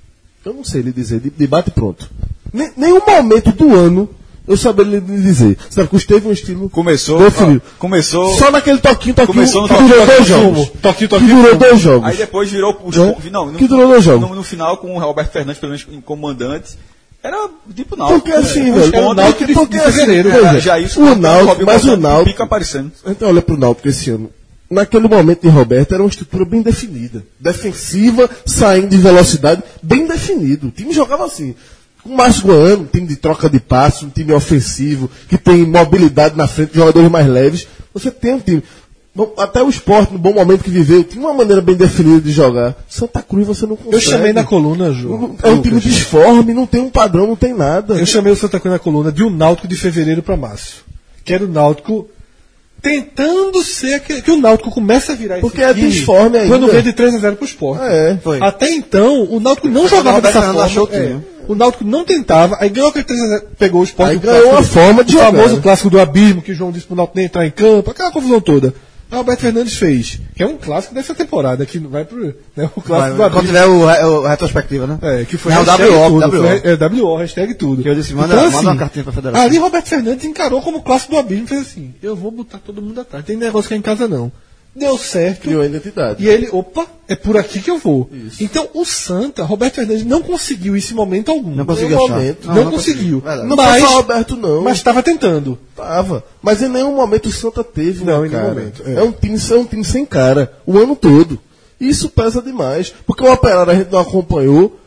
Eu não sei lhe dizer, de, de bate pronto. Nem, nenhum momento do ano eu saberia lhe dizer. Santa Cruz teve um estilo Começou, definido. ó, começou, Só naquele toquinho, toquinho, Começou no que toquinho, durou dois toquinho, jogos. Toquinho, Que toquinho, durou dois jogos. aí depois virou os É? não, no, Que durou dois jogos. no, no final com o Roberto Fernandes, pelo menos comandante, era tipo Náutico. Porque assim, né? velho, Os pontos- Náutico de- porque de assim, fevereiro, Era já isso, o Náutico, mas o Náutico, Pica aparecendo. A gente olha pro Náutico esse ano. Naquele momento de Roberto era uma estrutura bem definida. Defensiva, saindo de velocidade, bem definido. O time jogava assim. Com o Márcio Goiano, um time de troca de passos, um time ofensivo, que tem mobilidade na frente, jogadores mais leves, você tem um time. Bom, até o esporte, no bom momento que viveu, tinha uma maneira bem definida de jogar. Santa Cruz você não consegue. Eu chamei na coluna, João. É um time disforme, não tem um padrão, não tem nada. Eu chamei o Santa Cruz na coluna de um Náutico de fevereiro para março. Que era o Náutico tentando ser aquele, que o Náutico começa a virar esse Porque é disforme ainda. Quando ganha de 3 a 0 pro Sport. É, Foi. Até então, o Náutico não jogava dessa forma. achou o é. o Náutico não tentava, aí ganhou aquele 3 a 0 pegou o Sport. Aí ganhou clássico forma de O jogar, famoso né? clássico do abismo, que o João disse pro Náutico nem entrar em campo, aquela confusão toda. O Alberto Fernandes fez, que é um clássico dessa temporada, que vai pro. Né, o clássico Vai, do quando tiver o, o retrospectiva, né? É, que foi Não, hashtag WO, tudo, WO. foi, é, WO, hashtag tudo. Que eu disse, manda- manda uma cartinha pra federação. Ali Roberto Fernandes encarou como clássico do abismo, fez assim, eu vou botar todo mundo atrás, tem negócio que é em casa não. Deu certo. Criou a identidade. E ele, opa, é por aqui que eu vou. Então o Santa, Roberto Fernandes não conseguiu esse momento algum. Não conseguiu achar. momento. Não, Não, não conseguiu. conseguiu. Não mas, foi Roberto, não. Mas estava tentando. Tava. Mas em nenhum momento o Santa teve Não, em nenhum momento, É. é. um time, é um time sem cara. O ano todo. Isso pesa demais. Porque o Operário a gente não acompanhou.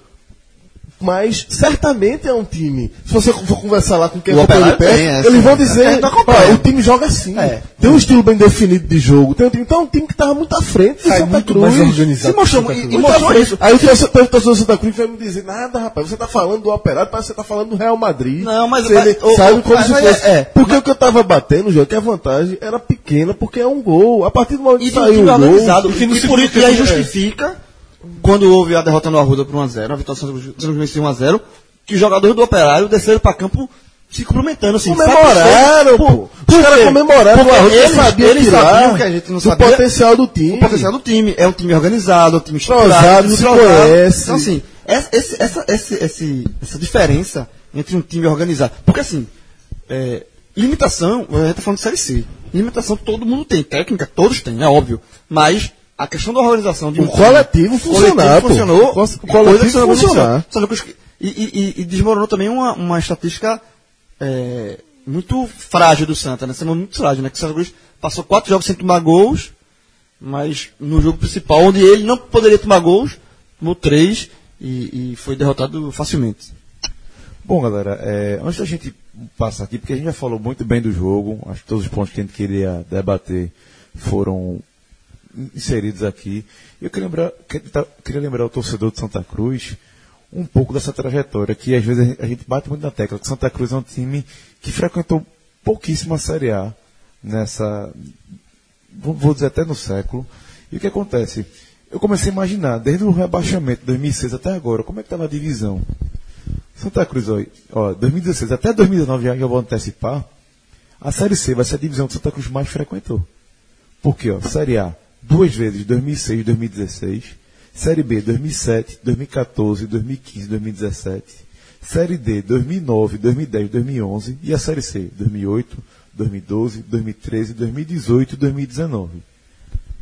Mas certamente é um time. Se você for conversar lá com quem O acompanha de Operário perto, é, eles vão dizer: acompanha. "Ah, o time joga assim. É. Tem um estilo bem definido de jogo. Tem um time, então é um time que estava muito à frente do Santa muito Cruz. mais organizado Se mostrou, o Santa e, Cruz. e à mostrou isso. Aí o torcedor o do Santa Cruz vai me dizer: nada, rapaz, você está falando do Operário, parece que você está falando do Real Madrid. Não, mas- ele mas- sabe o- como mas- se fosse. é- é. Porque o que eu tava batendo, João, é que a vantagem era pequena, porque é um gol. A partir do momento E que saiu o gol. e E, isso, e aí é. justifica, quando houve a derrota no Arruda por 1x0, a vitória do Santa Cruz- venceu 1x0, que os jogadores do Operário desceram para campo se cumprimentando, assim. Comemoraram, pô. Os caras comemoraram Porque o Arruda, eles, sabia eles sabiam que a gente não sabia potencial do time. o potencial do time. É um time organizado, é um time Entrosado, se conhece. Então, assim, essa, essa, esse- essa diferença entre um time organizado. Porque, assim, é, limitação, a gente tá falando de Série C. Limitação todo mundo tem. Técnica, todos têm, é óbvio. Mas a questão da organização de O um coletivo o funcionar, coletivo pô. funcionou. O co- o coletivo funcionar. E, e- e- e desmoronou também uma, uma estatística é, muito frágil do Santa, né? Sendo muito frágil, né? Que o Santa Cruz passou quatro jogos sem tomar gols, mas no jogo principal, onde ele não poderia tomar gols, tomou três e, e foi derrotado facilmente. Bom, galera, é, antes da gente passar aqui, porque a gente já falou muito bem do jogo, acho que todos os pontos que a gente queria debater foram inseridos aqui. Eu queria lembrar, queria- queria lembrar o torcedor de Santa Cruz um pouco dessa trajetória, que às vezes a gente- bate muito na tecla, que Santa Cruz é um time que frequentou pouquíssimo a Série A nessa, vou dizer até no século. E o que acontece? Eu comecei a imaginar, desde o rebaixamento de 2006 até agora, como é que estava a divisão. Santa Cruz, ó, ó, 2016 até 2019, já, já vou antecipar, a Série C vai ser a divisão que Santa Cruz mais frequentou. Por quê? Série A, duas vezes, 2006 e 2016. Série B, 2007, 2014, 2015, 2017. Série D, 2009, 2010, 2011. E a Série C, 2008, 2012, 2013, 2018 e 2019.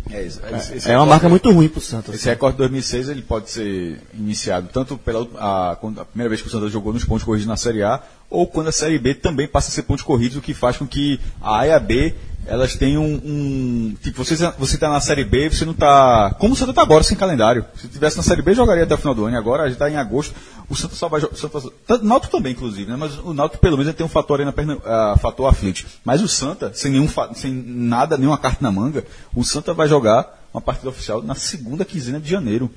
É, isso, esse- esse É uma marca muito ruim pro Santa. Esse recorde de 2006 ele pode ser iniciado tanto pela a, a primeira vez que o Santa jogou nos pontos corridos na Série A, ou quando a Série B também passa a ser pontos corridos, o que faz com que a A e a B elas tenham um. Tipo, você, você tá na Série B, você não tá. Como o Santa tá agora, sem calendário. Se tivesse na Série B, jogaria até o final do ano. E agora a gente tá em agosto. O Santa só vai. Santa, o Náutico também, inclusive, né? Mas o Náutico pelo menos tem um fator aí na perna, ah, fator aflite. Mas o Santa, sem nenhum sem nada, nenhuma carta na manga, o Santa vai jogar uma partida oficial na segunda quinzena de janeiro.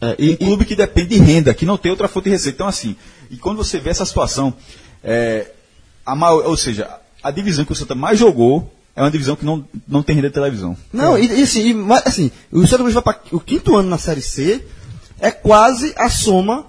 É, um clube que depende de renda, que não tem outra fonte de receita. Então, assim, e quando você vê essa situação, é, a ou seja, a divisão que o Santa mais jogou é uma divisão que não, não tem renda de televisão. Não, e, e assim, e, mas, assim, o Santa Cruz vai para o quinto ano na Série C, é quase a soma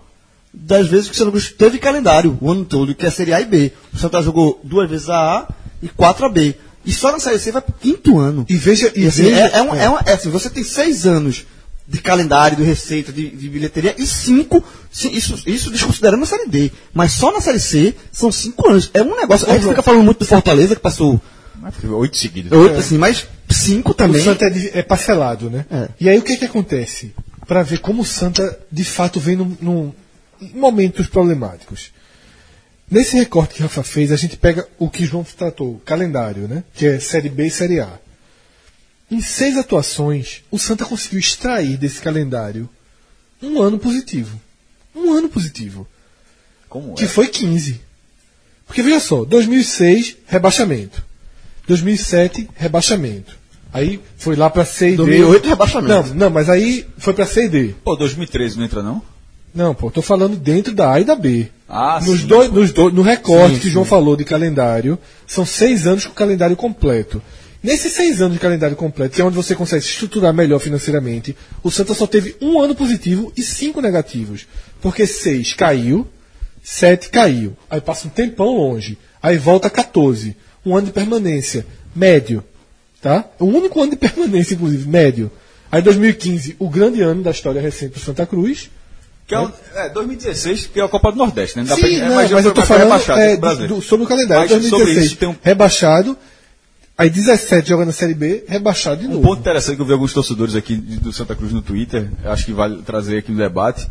das vezes que o Santa Cruz teve calendário o ano todo, que é a Série A e B. O Santa jogou duas vezes a A e quatro a B. E só na Série C vai para o quinto ano. E veja, e E assim, veja, é, é, uma, é. uma- é assim, você tem seis anos de calendário, de receita, de, de bilheteria, e cinco, ci- isso, isso desconsiderando a Série D. Mas só na Série C são cinco anos. É um negócio. A gente fica falando muito do Fortaleza, que passou Oito seguidos. oito, assim, mas cinco o também. Santa é, é parcelado, né? É. E aí o que que acontece? Para ver como o Santa de fato vem num, num- em momentos problemáticos. Nesse recorte que o Rafa fez, a gente pega o que João tratou, calendário, né? Que é Série B e Série A. Em seis atuações, o Santa conseguiu extrair desse calendário um ano positivo. Um ano positivo. Como que é? foi 15. Porque veja só, 2006, rebaixamento. 2007, rebaixamento. Aí foi lá pra C e D. 2008, rebaixamento. Não, não, mas aí foi pra C e D. Pô, 2013 não entra não? Não, pô, tô falando dentro da A e da B. Ah, nos sim. dois, nos dois, no recorte que o João falou de calendário, são seis anos com calendário completo. Nesses seis anos de calendário completo, que é onde você consegue se estruturar melhor financeiramente, o Santa só teve um ano positivo e cinco negativos. Porque seis caiu, sete caiu. Aí passa um tempão longe. Aí volta 14. Um ano de permanência. Médio. Tá? O único ano de permanência, inclusive, médio. Aí 2015, o grande ano da história recente do Santa Cruz. Que é, um- é, 2016, que é a Copa do Nordeste, né? Não dá Sim, pra- é, não, mas, já eu foi falando é, do sobre o calendário. Mas sobre 2016, isso tem um- rebaixado. Aí 17 jogando na Série B, rebaixado de Um novo. ponto interessante que eu vi alguns torcedores aqui do Santa Cruz no Twitter, acho que vale trazer aqui no debate,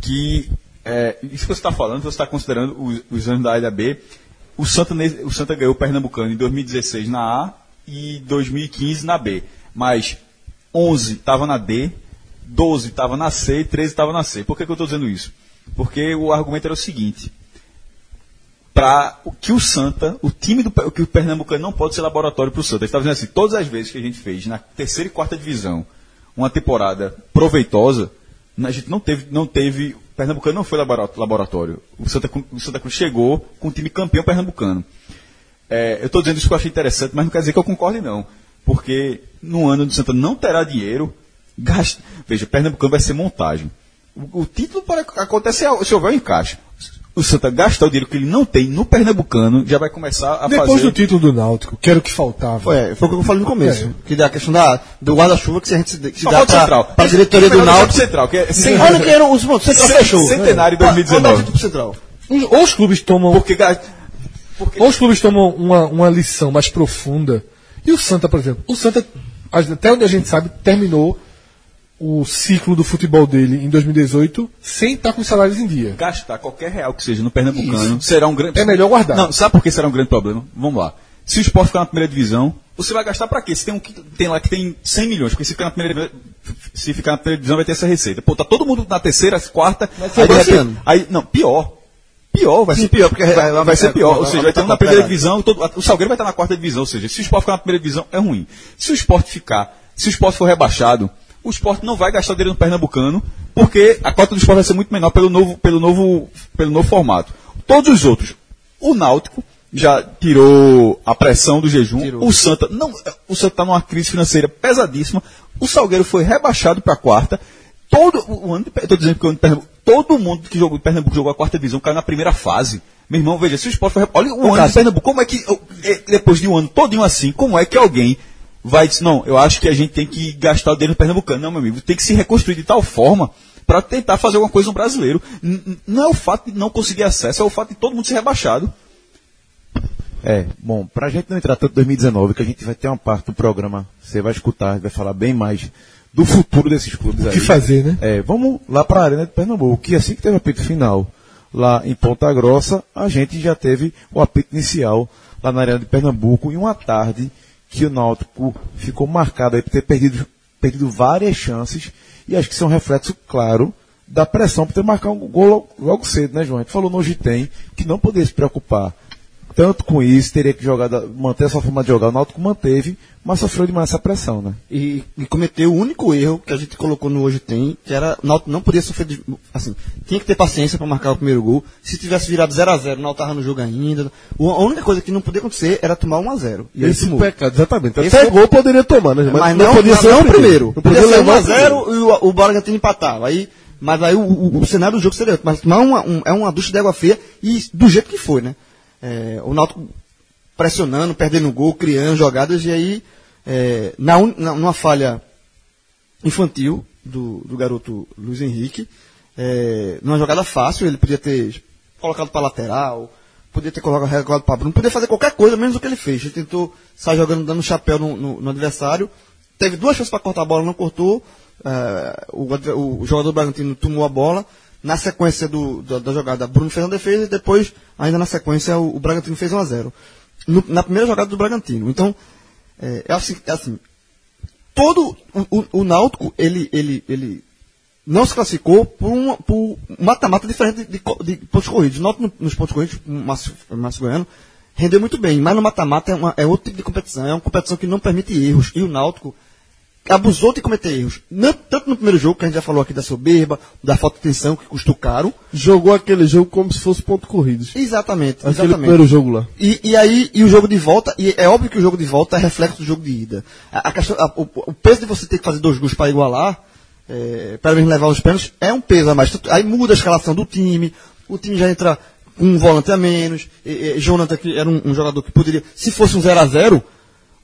que é, isso que você está falando, você está considerando os, os anos da A da B. O Santa, o Santa ganhou o Pernambucano em 2016 na A e 2015 na B. Mas 11 estava na D, 12 estava na C e 13 estava na C. Por que, que eu estou dizendo isso? Porque o argumento era o seguinte: para o que o Santa, o time do o que o Pernambucano não pode ser laboratório para o Santa. Estava dizendo assim, todas as vezes que a gente fez na terceira e quarta divisão uma temporada proveitosa, a gente não teve, não teve, Pernambucano não foi labora- laboratório. O Santa, Cru- o Santa Cruz chegou com um time campeão pernambucano. É, eu estou dizendo isso que eu achei interessante, mas não quer dizer que eu concorde não, porque no ano do Santa não terá dinheiro, gasta, veja, Pernambucano vai ser montagem. O, o título pode acontecer se houver um encaixe. O Santa gastar o dinheiro que ele não tem no Pernambucano, já vai começar a Depois fazer... do título do Náutico, que era o que faltava. Foi, foi o que eu falei no começo. É. Que da questão da, do guarda-chuva que se a gente se, se dá Central. pra diretoria do Náutico. Central, que é sem Olha que era os pontos. Central Cent- fechou. centenário de Ah, 2019. Manda o título pro Central. Os- Ou os clubes tomam, Porque, porque ou os clubes tomam uma, uma lição mais profunda. E o Santa, por exemplo, o Santa, até onde a gente sabe, terminou o ciclo do futebol dele em 2018 sem estar com os salários em dia. gastar qualquer real que seja no Pernambucano será um grande. É melhor guardar. Não, sabe por que será um grande problema? Vamos lá. Se o esporte ficar na primeira divisão, você vai gastar pra quê? Se tem um que tem lá que tem 100 milhões, porque se ficar na primeira se ficar na primeira divisão vai ter essa receita. Pô, tá todo mundo na terceira, quarta, ser aí, ano. aí não, pior. Pior, vai Sim, ser pior, porque vai, vai- vai ser vai- pior. vai- ou seja, vai vai tá na primeira divisão, todo- o Salgueiro vai estar na quarta divisão, ou seja, se o esporte ficar na primeira divisão, é ruim. Se o esporte ficar, se o esporte for rebaixado, o esporte não vai gastar dinheiro no Pernambucano, porque a cota do esporte vai ser muito menor pelo novo, pelo novo, pelo novo formato. Todos os outros, o Náutico já tirou a pressão do jejum, o Santa não, o Santa está numa crise financeira pesadíssima, o Salgueiro foi rebaixado para a quarta, todo o ano, tô dizendo que o ano de Pernambuco, todo mundo que jogou em Pernambuco jogou a quarta divisão caiu na primeira fase. Meu irmão, veja, se o esporte foi. Olha o ano de Pernambuco, como é que. eh, Depois de um ano todinho assim, como é que alguém vai dizer, não, eu acho que a gente tem que gastar o dinheiro no Pernambucano. Não, meu amigo, tem que se reconstruir de tal forma para tentar fazer alguma coisa no brasileiro. Não é o fato de não conseguir acesso, é o fato de todo mundo ser rebaixado. É, bom, pra gente não entrar tanto em 2019, que a gente vai ter uma parte do programa, você vai escutar, vai falar bem mais do futuro desses clubes aí. que fazer, né? É, vamos lá para a Arena de Pernambuco, que assim que teve o apito final lá em Ponta Grossa, a gente já teve o apito inicial lá na Arena de Pernambuco, em uma tarde que o Náutico ficou marcado aí por ter perdido, perdido várias chances, e acho que isso é um reflexo claro da pressão por ter marcado um gol logo, logo cedo, né, João? A gente falou no Gitem que não poderia se preocupar tanto com isso, teria que jogar, manter essa forma de jogar. O Náutico manteve, mas sofreu demais essa pressão, né? E, e cometeu o único erro que a gente colocou no hoje tem, que era o Náutico não podia sofrer de- assim, tinha que ter paciência para marcar o primeiro gol. Se tivesse virado 0 a 0, o Náutico tava no jogo ainda. O- a única coisa que não podia acontecer era tomar 1 a 0. E Esse pecado, exatamente. Esse Até foi- gol poderia tomar, né? Mas, não, podia não, ser não o primeiro. Não Podia podia ser 1 levar a 0 e o, o Bragantino empatava. Aí, mas aí o, o- o cenário do jogo seria outro. Mas tomar uma, um, é uma ducha de água fria e do jeito que foi, né? É, o Náutico pressionando, perdendo gol, criando jogadas e aí é, na, na- numa falha infantil do, do garoto Luiz Henrique, é, numa jogada fácil, ele podia ter colocado para lateral, podia ter colocado para Bruno, podia fazer qualquer coisa menos o que ele fez. Ele tentou sair jogando, dando chapéu no, no- no adversário, teve duas chances para cortar a bola, não cortou, é, o, o jogador do Bragantino tomou a bola, na sequência do- da, da jogada, Bruno fez uma defesa e depois, ainda na sequência, o, o Bragantino fez 1 a 0 No- Na primeira jogada do Bragantino. Então, é, é assim, é assim todo o, o, o Náutico, ele, ele, ele não se classificou por um mata-mata diferente de, co- de pontos corridos. O Náutico no- nos pontos corridos, o Márcio, Márcio Goiano, rendeu muito bem, mas no mata-mata é, é outro tipo de competição, é uma competição que não permite erros. E o Náutico abusou de cometer erros. Não- tanto no primeiro jogo, que a gente já falou aqui da soberba, da falta de tensão, que custou caro. Jogou aquele jogo como se fosse ponto corridos. Exatamente, Aquele exatamente. primeiro jogo lá. E, e aí, e o jogo de volta, e é óbvio que o jogo de volta é reflexo do jogo de ida. A, a questão- a- o, o peso de você ter que fazer dois gols para igualar, é, para mesmo levar os pênaltis, é um peso a mais. Aí muda a escalação do time, o time já entra com um volante a menos. E, e, Jonathan, que era um, um jogador que poderia, se fosse um 0 a 0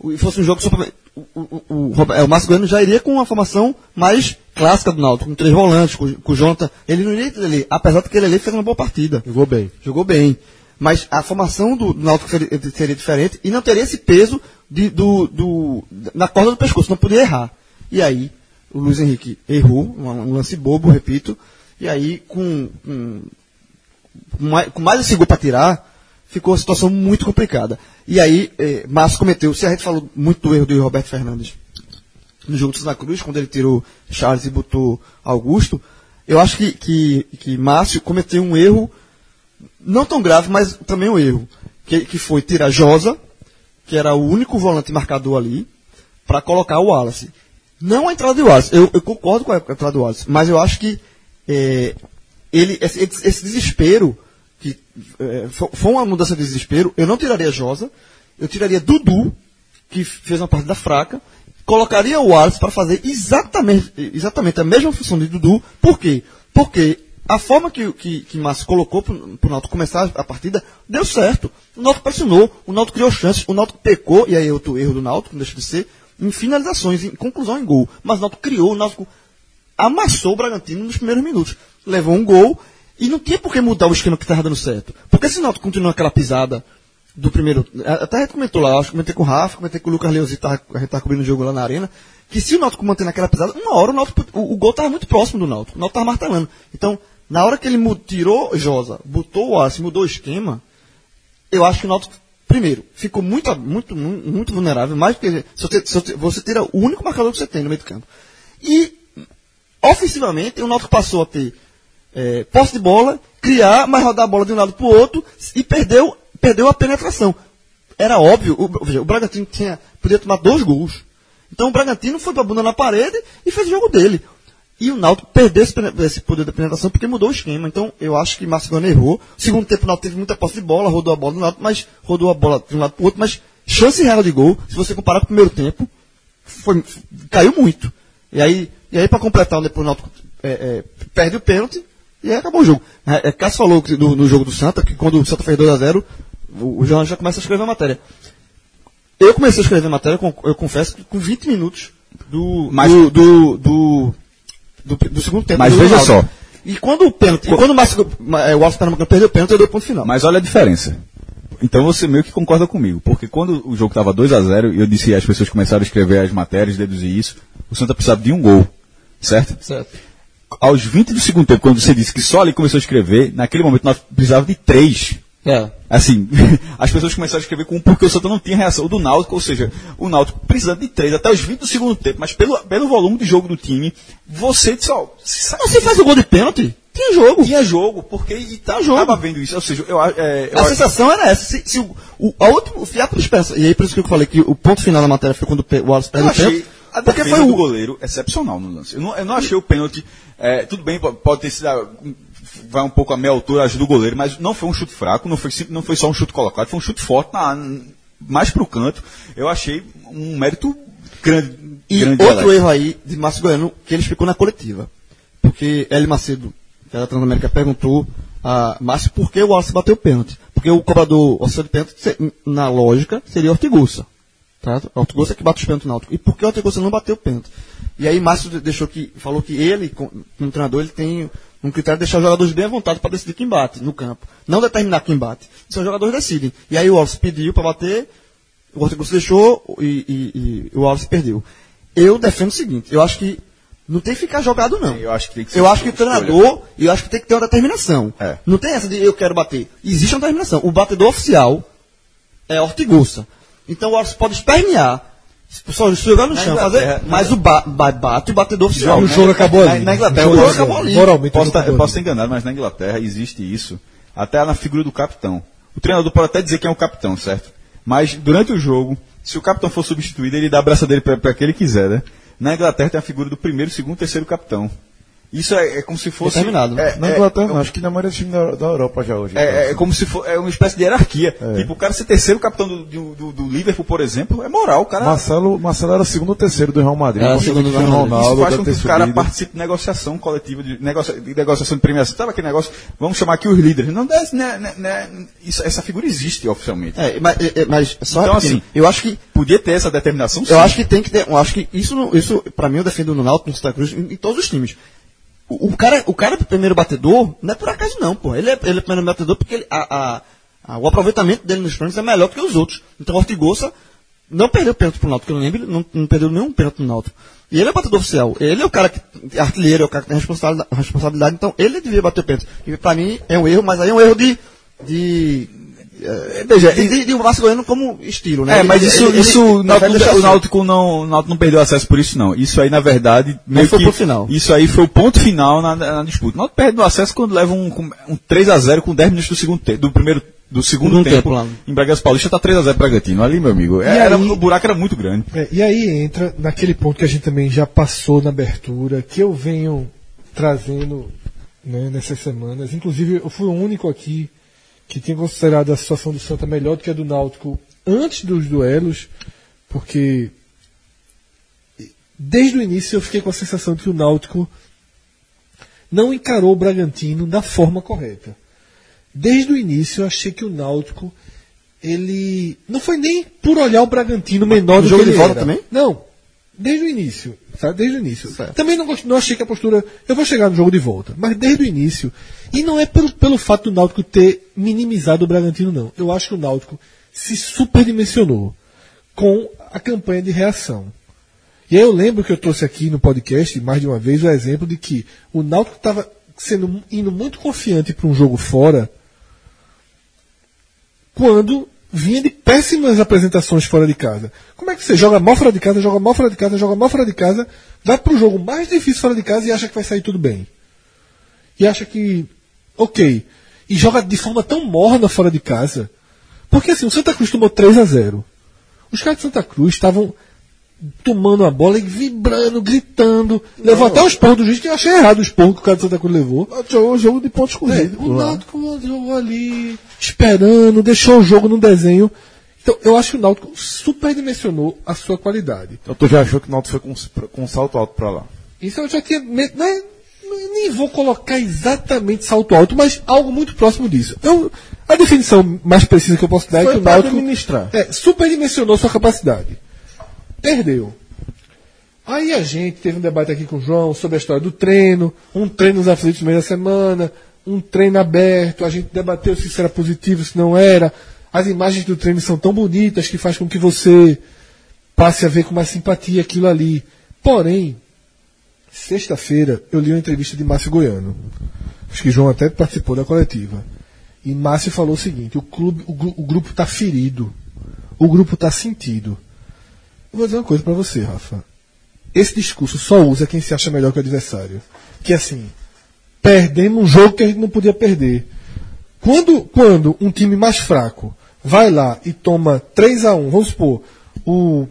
e fosse um jogo só pra, o, o, o, é, o Márcio Goiano já iria com uma formação mais clássica do Náutico, com três volantes, com, com o Jonathan. Ele não iria ele, apesar de que ele fez uma boa partida. Jogou bem. Jogou bem. Mas a formação do, do Náutico seria, seria diferente e não teria esse peso de, do, do, na corda do pescoço, não podia errar. E aí, o Luiz Henrique errou, um, um lance bobo, repito, e aí, com, com, com mais, com mais esse gol para tirar, ficou uma situação muito complicada. E aí, eh, Márcio cometeu, se a gente falou muito do erro do Roberto Fernandes no jogo do Santa Cruz, quando ele tirou Charles e botou Augusto, eu acho que, que, que Márcio cometeu um erro não tão grave, mas também um erro. Que, que foi tirar Josa, que era o único volante marcador ali, para colocar o Wallace. Não a entrada do Wallace, eu, eu concordo com a entrada do Wallace, mas eu acho que é, ele, esse, esse desespero, que é, fo- foi uma mudança de desespero, eu não tiraria Josa, eu tiraria Dudu, que fez uma partida fraca, colocaria o Wallace para fazer exatamente, exatamente a mesma função de Dudu. Por quê? Porque a forma que, que, que Márcio colocou para o Náutico começar a partida deu certo. O Náutico pressionou, o Náutico criou chances, o Náutico pecou, e aí é outro erro do Náutico, não deixa de ser, em finalizações, em conclusão em gol. Mas o Náutico criou, o Náutico amassou o Bragantino nos primeiros minutos. Levou um gol e não tinha por que mudar o esquema que estava dando certo. Porque se o Náutico continua aquela pisada do primeiro. Até a gente comentou lá, acho que comentei com o Rafa, comentei com o Lucas Leozzi, tava- a gente estava cobrindo o jogo lá na arena, que se o Náutico manter naquela pisada, uma hora o, Náutico, o, o gol estava muito próximo do Náutico. O Náutico estava martelando. Então, na hora que ele tirou Josa, botou o Arce, mudou o esquema, eu acho que o Náutico, primeiro, ficou muito, muito, muito, vulnerável, mais porque se você, você tira o único marcador que você tem no meio do campo. E, ofensivamente, o Náutico passou a ter é, posse de bola, criar, mas rodar a bola de um lado para o outro e perdeu, perdeu a penetração. Era óbvio, o, veja, o Bragantino tinha, podia tomar dois gols. Então o Bragantino foi para a bunda na parede e fez o jogo dele. E o Náutico perdeu esse, poder da penetração porque mudou o esquema. Então eu acho que Gano errou. Segundo tempo o Náutico teve muita posse de bola, rodou a bola do lado, mas rodou a bola de um lado para o outro, mas chance real de gol, se você comparar com o primeiro tempo, foi, caiu muito. E aí, e aí para completar, depois o Náutico é, é, perde o pênalti e aí acabou o jogo. É, é, Cássio falou que do- no jogo do Santa, que quando o Santa fez 2x0, o, o João já começa a escrever a matéria. Eu comecei a escrever a matéria, com- eu confesso, que com 20 minutos do, Mas- do, do, do, do, do segundo tempo. Mas do veja Ronaldo. só. E quando o pênalti, e quando o, Márcio, é, o Alves Pernambucano perdeu o pênalti, eu dei o ponto final. Mas olha a diferença. Então você meio que concorda comigo, porque quando o jogo estava 2 a 0 e eu disse as pessoas começaram a escrever as matérias, deduzir isso, o Santa precisava de um gol, certo? Certo. Aos 20 do segundo tempo, quando você disse que só ali começou a escrever, naquele momento nós precisávamos de três. É. Assim, as pessoas começaram a escrever com um porque o Santa não tinha reação O do Náutico, ou seja, o Náutico precisando de três até os 20 do segundo tempo, mas pelo, pelo volume de jogo do time, você disse, ó, se Você faz o gol de pênalti? Tinha jogo. tinha jogo, porque e tá, jogo. tava vendo isso, ou seja, eu, a- é, eu A sensação era essa. Se, se o, o, a última, o fiapo esperança. E aí por isso que eu falei que o ponto final da matéria foi quando o Wallace perde o pênalti. a Porque foi o, goleiro excepcional no lance. Eu não, eu não achei o pênalti. É, tudo bem, po- pode ter sido. Vai um pouco a meia altura, ajuda o goleiro, mas não foi um chute fraco, não foi, não foi só um chute colocado, foi um chute forte, na, mais pro canto. Eu achei um mérito grande. E grande de outro Alex. erro aí de Márcio Goiano, que ele explicou na coletiva. Porque Eli Macedo, que era da Transamérica, perguntou a Márcio por que o Wallace bateu o pênalti. Porque o cobrador oficial de pênalti, na lógica, seria Ortigosa. Tá? Ortigosa é que bate os pênaltis no Náutico. E por que o Ortigosa não bateu o pênalti? E aí Márcio de- deixou que, falou que ele, com- como treinador, ele tem um critério de deixar os jogadores bem à vontade para decidir quem bate no campo. Não determinar quem bate. São os jogadores decidem. E aí o Wallace pediu para bater, o Ortigosa deixou e, e- e o Wallace perdeu. Eu defendo o seguinte, eu acho que não tem que ficar jogado, não. Eu acho que tem que ser Eu acho que o treinador, eu acho que tem que ter uma determinação. É. Não tem essa de eu quero bater. Existe uma determinação. O batedor oficial é Ortigosa. Então o Wallace pode espernear Só jogar no chão, fazer, mas o ba, ba- bate o batedor oficial. E o jogo acabou Na- ali. Na Inglaterra, O jogo acabou ali. Moralmente, Posso tá, eu posso estar enganado, mas na Inglaterra existe isso. Até na figura do capitão. O treinador pode até dizer quem é o capitão, certo? Mas durante o jogo, se o capitão for substituído, ele dá a braça dele para quem ele quiser, né? Na Inglaterra tem a figura do primeiro, segundo, terceiro capitão. Isso é, é como se fosse. Determinado, né? É, Na é- Inglaterra, não, acho que na maioria dos times da, da Europa já hoje. É, é como se for é uma espécie de hierarquia. Tipo, o cara ser terceiro capitão do, do, do- Liverpool, por exemplo, é moral. O cara, Marcelo, Marcelo era o segundo ou terceiro do Real Madrid. Era segundo do Madrid. isso Ronaldo faz com que o cara subido. participe de negociação coletiva, de, negocia- de negociação de premiação. Sabe aquele negócio? Vamos chamar aqui os líderes. Não, né, né, né, isso- essa figura existe oficialmente. É, mas, é, é, mas só Então, assim, eu acho que Podia ter essa determinação, sim. Eu acho que tem que ter. Eu acho que isso, isso para mim, eu defendo no Náutico, no Santa Cruz, em, em todos os times. O, cara, o cara é primeiro batedor, não é por acaso não, pô. Ele é, ele é primeiro batedor porque ele- a- a- a- o aproveitamento dele nos pênaltis é melhor que os outros. Então o Ortigosa não perdeu pênalti pro Náutico, que eu lembro, não, não perdeu nenhum pênalti no Náutico. E ele é o batedor oficial. Ele é o cara que é artilheiro, é o cara que tem responsabilidade, responsabilidade então ele devia bater o pênalti. E pra mim é um erro, mas aí é um erro de. de veja, de, de, de o Vasco Goiano como estilo, né? É, mas ele- isso, ele- isso ele o, Náutico, não, o Náutico não perdeu acesso por isso, não. Isso aí, na verdade, meio foi que- final. Isso aí foi o ponto final na, na disputa. O Náutico perde o acesso quando leva um, um 3x0 com 10 minutos do segundo tempo, do primeiro, do segundo Segundo tempo, tempo lá. em Bragança Paulista tá 3x0 Bragantino. Ali, meu amigo, E era, aí- o buraco era muito grande. É, e aí entra naquele ponto que a gente também já passou na abertura, que eu venho trazendo né, nessas semanas. Inclusive, eu fui o único aqui que tinha considerado a situação do Santa melhor do que a do Náutico antes dos duelos, porque desde o início eu fiquei com a sensação de que o Náutico não encarou o Bragantino da forma correta. Desde o início eu achei que o Náutico ele não foi nem por olhar o Bragantino menor no do jogo que de ele volta era. também? Não, desde o início, sabe? Desde o início. Certo. Também não, não achei que a postura. Eu vou chegar no jogo de volta, mas desde o início. E não é pelo, pelo fato do Náutico ter minimizado o Bragantino, não. Eu acho que o Náutico se superdimensionou com a campanha de reação. E aí eu lembro que eu trouxe aqui no podcast, mais de uma vez, o exemplo de que o Náutico estava sendo indo muito confiante para um jogo fora quando vinha de péssimas apresentações fora de casa. Como é que você joga mal fora de casa, joga mal fora de casa, joga mal fora de casa, vai para o jogo mais difícil fora de casa e acha que vai sair tudo bem? E acha que, ok, e joga de forma tão morna fora de casa. Porque assim, o Santa Cruz tomou 3 a 0 Os caras de Santa Cruz estavam tomando a bola e vibrando, gritando. Levou até o esporro do juiz, que eu achei errado o esporro que o cara de Santa Cruz levou. Jogou um jogo de pontos É, corridos. o lá. Náutico jogou ali, esperando, deixou o jogo no desenho. Então, eu acho que o Náutico superdimensionou a sua qualidade. Então tu já achou que o Náutico foi com, com um salto alto pra lá? Isso eu já tinha. me- Não é, nem vou colocar exatamente salto alto, mas algo muito próximo disso. Eu, a definição mais precisa que eu posso dar Foi é que o Náutico administrar. é, superdimensionou sua capacidade. Perdeu. Aí a gente teve um debate aqui com o João sobre a história do treino, um treino nos aflitos no meio da semana, um treino aberto, a gente debateu se isso era positivo, se não era. As imagens do treino são tão bonitas que faz com que você passe a ver com mais simpatia aquilo ali. Porém, sexta-feira eu li uma entrevista de Márcio Goiano. Acho que João até participou da coletiva. E Márcio falou o seguinte: o, clube, o, o grupo está ferido. O grupo está sentido. Eu vou dizer uma coisa para você, Rafa. Esse discurso só usa quem se acha melhor que o adversário. Que assim, perdemos um jogo que a gente não podia perder. Quando, quando um time mais fraco vai lá e toma 3 a 1 vamos supor, o,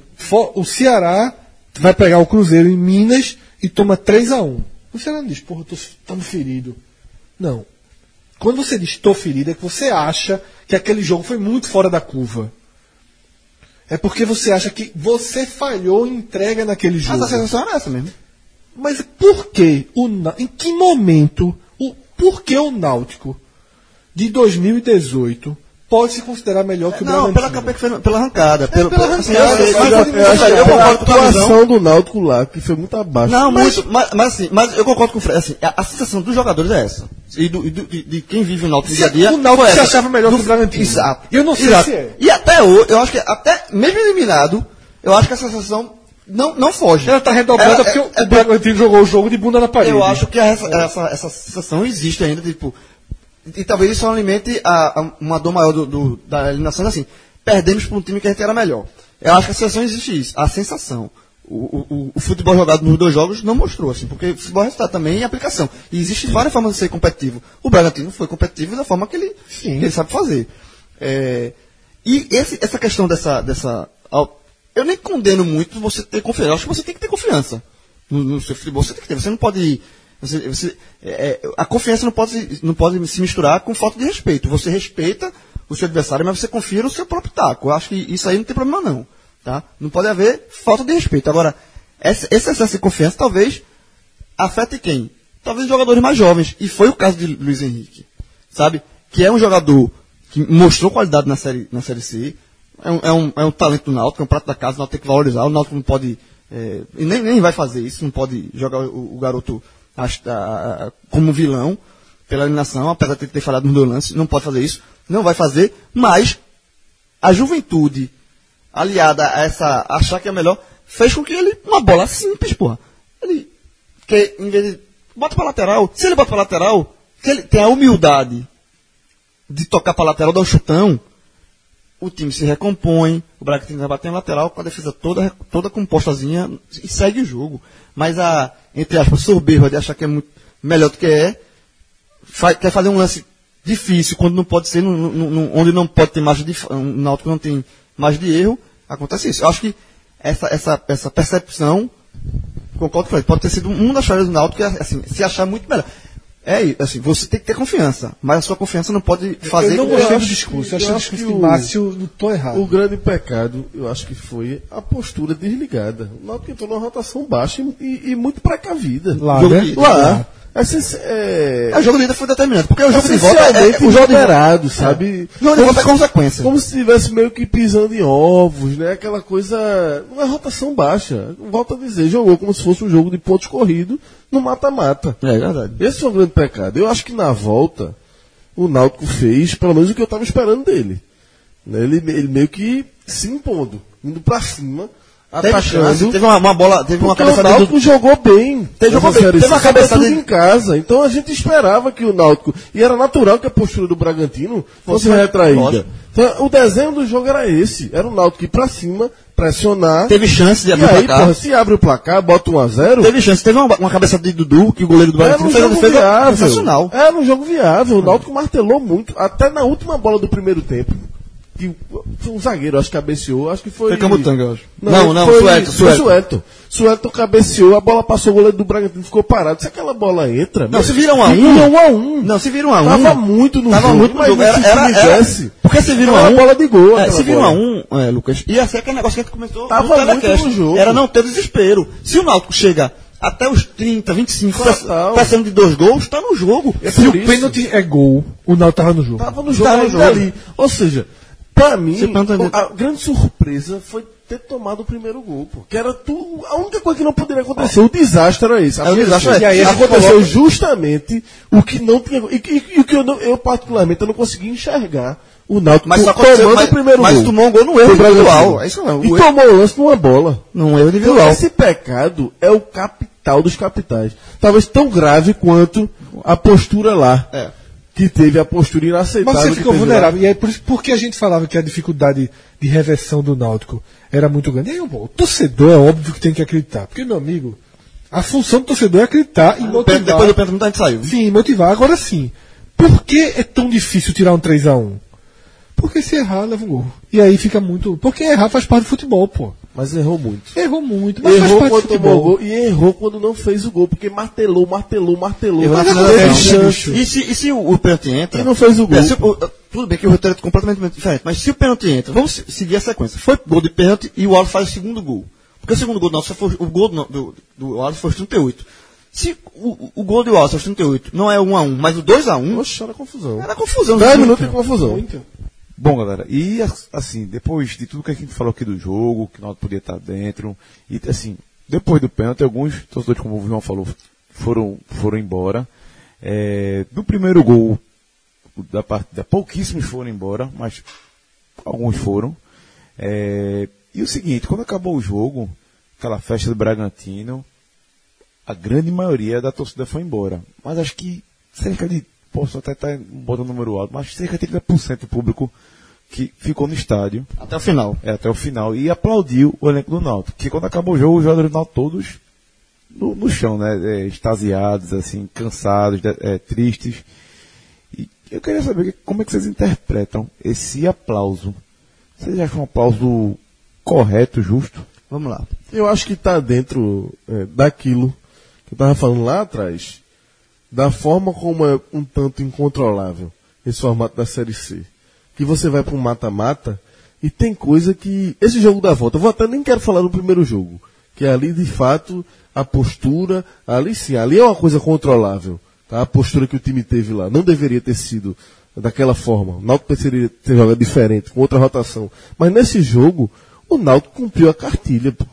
o Ceará vai pegar o Cruzeiro em Minas e toma 3 a 1 O Ceará não diz, porra, eu tô, estamos ferido. Não. Quando você diz estou ferido, é que você acha que aquele jogo foi muito fora da curva. É porque você acha que você falhou em entrega naquele jogo. Mas a sensação era essa mesmo. Mas por que o em que momento o por que o Náutico de 2018 pode se considerar melhor que o Não, Bragantino? pela fez, pela arrancada. pelo, pela arrancada, eu, mas eu, eu- eu, eu concordo com a atuação do Náutico lá, que foi muito abaixo. Não, muito, mas, mas assim, mas eu concordo com o Fred. Assim, a, a sensação dos jogadores é essa. E, do, e do- de, de quem vive o Náutico no dia a dia. o Náutico se essa. achava melhor que o Bragantino. Exato. E eu não sei Exato. se é. E até hoje, eu acho que até, mesmo eliminado, eu acho que a sensação não, não foge. Ela está redobrada porque é- o Bragantino jogou o jogo de bunda na parede. Eu acho que essa, essa, essa sensação existe ainda, tipo. E talvez isso alimente a, a- uma dor maior do, do- da eliminação, assim. Perdemos para um time que a gente era melhor. Eu acho que a sensação existe isso, a sensação. O, o- o- futebol jogado nos dois jogos não mostrou, assim, porque o futebol é resultado também em aplicação. E existem várias formas de ser competitivo. O Bragantino foi competitivo da forma que ele, que ele sabe fazer. É, e esse- essa questão dessa, dessa. Eu nem condeno muito você ter confiança. Eu acho que você tem que ter confiança no, no seu futebol. Você tem que ter. Você não pode. Você, você- é, é, a confiança não pode, não pode se misturar com falta de respeito. Você respeita o seu adversário, mas você confia no seu próprio taco. Eu acho que isso aí não tem problema, não. Tá? Não pode haver falta de respeito. Agora, esse, esse excesso de confiança talvez afete quem? Talvez jogadores mais jovens. E foi o caso de Luiz Henrique. Sabe? Que é um jogador que mostrou qualidade na série, na série C. É um, é, um, é um talento do Náutico, é um prato da casa, o Náutico tem que valorizar. O Náutico não pode. é, e nem, nem vai fazer isso, não pode jogar o, o garoto como vilão pela eliminação, apesar de ter falhado no meu lance, não pode fazer isso, não vai fazer, mas a juventude, aliada a essa achar que é melhor, fez com que ele, uma bola simples, porra. Ele, que em vez de, bota pra lateral, se ele bota pra lateral, que ele tem a humildade de tocar pra lateral, dar um chutão, o time se recompõe, o Bragantino vai bater na lateral com a defesa toda, toda compostazinha e segue o jogo. Mas a, entre aspas, soberba de achar que é muito melhor do que é, fa- quer fazer um lance difícil quando não pode ser, no- no- no- onde não pode ter margem de, um náutico não tem margem de erro, acontece isso. Eu acho que essa, essa, essa percepção, concordo com ele, pode ter sido uma das falhas do náutico, é, assim, se achar muito melhor. É isso, assim, você tem que ter confiança, mas a sua confiança não pode fazer eu não com gostei do discurso. Eu eu acho discurso que o- Márcio tom errado. O grande pecado, eu acho que foi a postura desligada. O Náutico entrou numa rotação baixa e, e- e muito precavida. Lá, né? de- Lá. Essa, é, É, o jogo de ida foi determinante, porque o jogo de volta é, é o jogo volta. moderado, sabe? O jogo de volta é consequência. Como se estivesse meio que pisando em ovos, né? Aquela coisa. Não é rotação baixa. Volto a dizer, jogou como se fosse um jogo de pontos corridos no mata-mata. É verdade. Esse foi o grande pecado. Eu acho que na volta, o Náutico fez, pelo menos o que eu estava esperando dele. Né? Ele, ele meio que se impondo, indo pra cima, Teve chance, teve uma, uma bola, teve uma Porque o cabeçada Náutico do... jogou bem. Teve- jogou bem. Teve uma cabeçada de- em casa. Então a gente esperava que o Náutico. E era natural que a postura do Bragantino fosse Fosse retraída. Então, o desenho do jogo era esse. Era o Náutico ir pra cima, pressionar. Teve chance de e abrir o aí, placar. porra, se abre o placar, bota 1 a 0 Teve chance, teve uma, uma cabeçada de Dudu, que o goleiro do Bragantino um fez uma jogo defesa viável. sensacional. Era um jogo viável. O Náutico martelou muito. Até na última bola do primeiro tempo. Que foi um zagueiro, acho que cabeceou. Acho que foi. Foi Camutanga, eu acho. Não, Não, não, foi, Suelton, Foi Suelton. Suelton. Suelton cabeceou, a bola passou, o goleiro do Bragantino ficou parado. Se aquela bola entra. Não, se vira um a um. Vira um a um. Não, se vira um a um. Tava muito no tava jogo. muito no mas jogo. Era, se era, era, porque se vira um a um. bola de gol. É, se vira um a um, é, Lucas, ia ser aquele negócio que a gente comentou Tava no muito telecast. no jogo. Era não ter desespero. Se o Náutico chega até os 30, 25, Total. passando de dois gols, tá no jogo. É Se o isso. pênalti é gol, o Náutico tava no jogo. Tava no jogo, Tava no jogo. ali. Ou seja, pra mim, a grande surpresa foi ter tomado o primeiro gol, pô. Que era tu, a única coisa que não poderia acontecer. O desastre era esse. É, o desastre E aí aconteceu coloca- justamente o que não tinha. E, e- e o que eu, não- eu, particularmente, eu não consegui enxergar. O Náutico Mas só tomando mas, o primeiro mas gol. tomou um gol no erro individual. É isso não. E erro, tomou o lance numa bola. num erro Então, individual. esse pecado é o capital dos capitais. Talvez tão grave quanto a postura lá. É. Que teve a postura inaceitável. Mas você que ficou teve lá. vulnerável. E aí, por isso, porque a gente falava que a dificuldade de reversão do Náutico era muito grande. E aí, bom, o torcedor é óbvio que tem que acreditar. Porque, meu amigo, a função do torcedor é acreditar e motivar. Depois do pênalti, muita gente saiu. Sim, motivar. Agora sim. Por que é tão difícil tirar um 3x1? Porque se errar, leva um gol. E aí fica muito. Porque errar faz parte do futebol, pô. Mas errou muito. Errou muito, mas Errou faz parte quando do tomou o futebol. gol e errou quando não fez o gol, porque martelou, martelou, martelou. Errou Mas não teve chance. E se, e se o, o pênalti entra? E não fez o gol. É, se o- tudo bem que o roteiro é completamente diferente, mas se o pênalti entra, vamos se- seguir a sequência. Foi gol de pênalti e o Wallace faz o segundo gol. Porque o segundo gol do nosso foi, o gol do, do, do Wallace foi aos 38. Se o, o gol do Wallace aos 38 não é 1 a 1 mas o 2 a 1 Oxe, era confusão. era confusão. 10 Muito. minutos de confusão. Bom, galera, e as- assim, depois de tudo que a gente falou aqui do jogo, que nós podia estar dentro, e assim, depois do pênalti, alguns torcedores, como o João falou, foram, foram embora. É, do primeiro gol da partida, pouquíssimos foram embora, mas alguns foram. É, e o seguinte, quando acabou o jogo, aquela festa do Bragantino, a grande maioria da torcida foi embora. Mas acho que cerca de, posso até estar botando o número alto, mas cerca de 30% do público que ficou no estádio Até o final. é, até o final e aplaudiu o elenco do Náutico. Que quando acabou o jogo, os jogadores do Náutico todos no, no chão, né? É, extasiados, assim, cansados, é, tristes. E eu queria saber como é que vocês interpretam esse aplauso. Vocês acham um aplauso correto, justo? Vamos lá. Eu acho que está dentro é, daquilo que eu estava falando lá atrás, da forma como é um tanto incontrolável esse formato da Série C. Que você vai para um mata-mata e tem coisa que. Esse jogo da volta, eu vou até nem quero falar do primeiro jogo, que ali de fato a postura, ali sim, ali é uma coisa controlável. Tá? A postura que o time teve lá não deveria ter sido daquela forma. O Náutico precisaria ter jogado diferente, com outra rotação. Mas nesse jogo, o Náutico cumpriu a cartilha. Pô.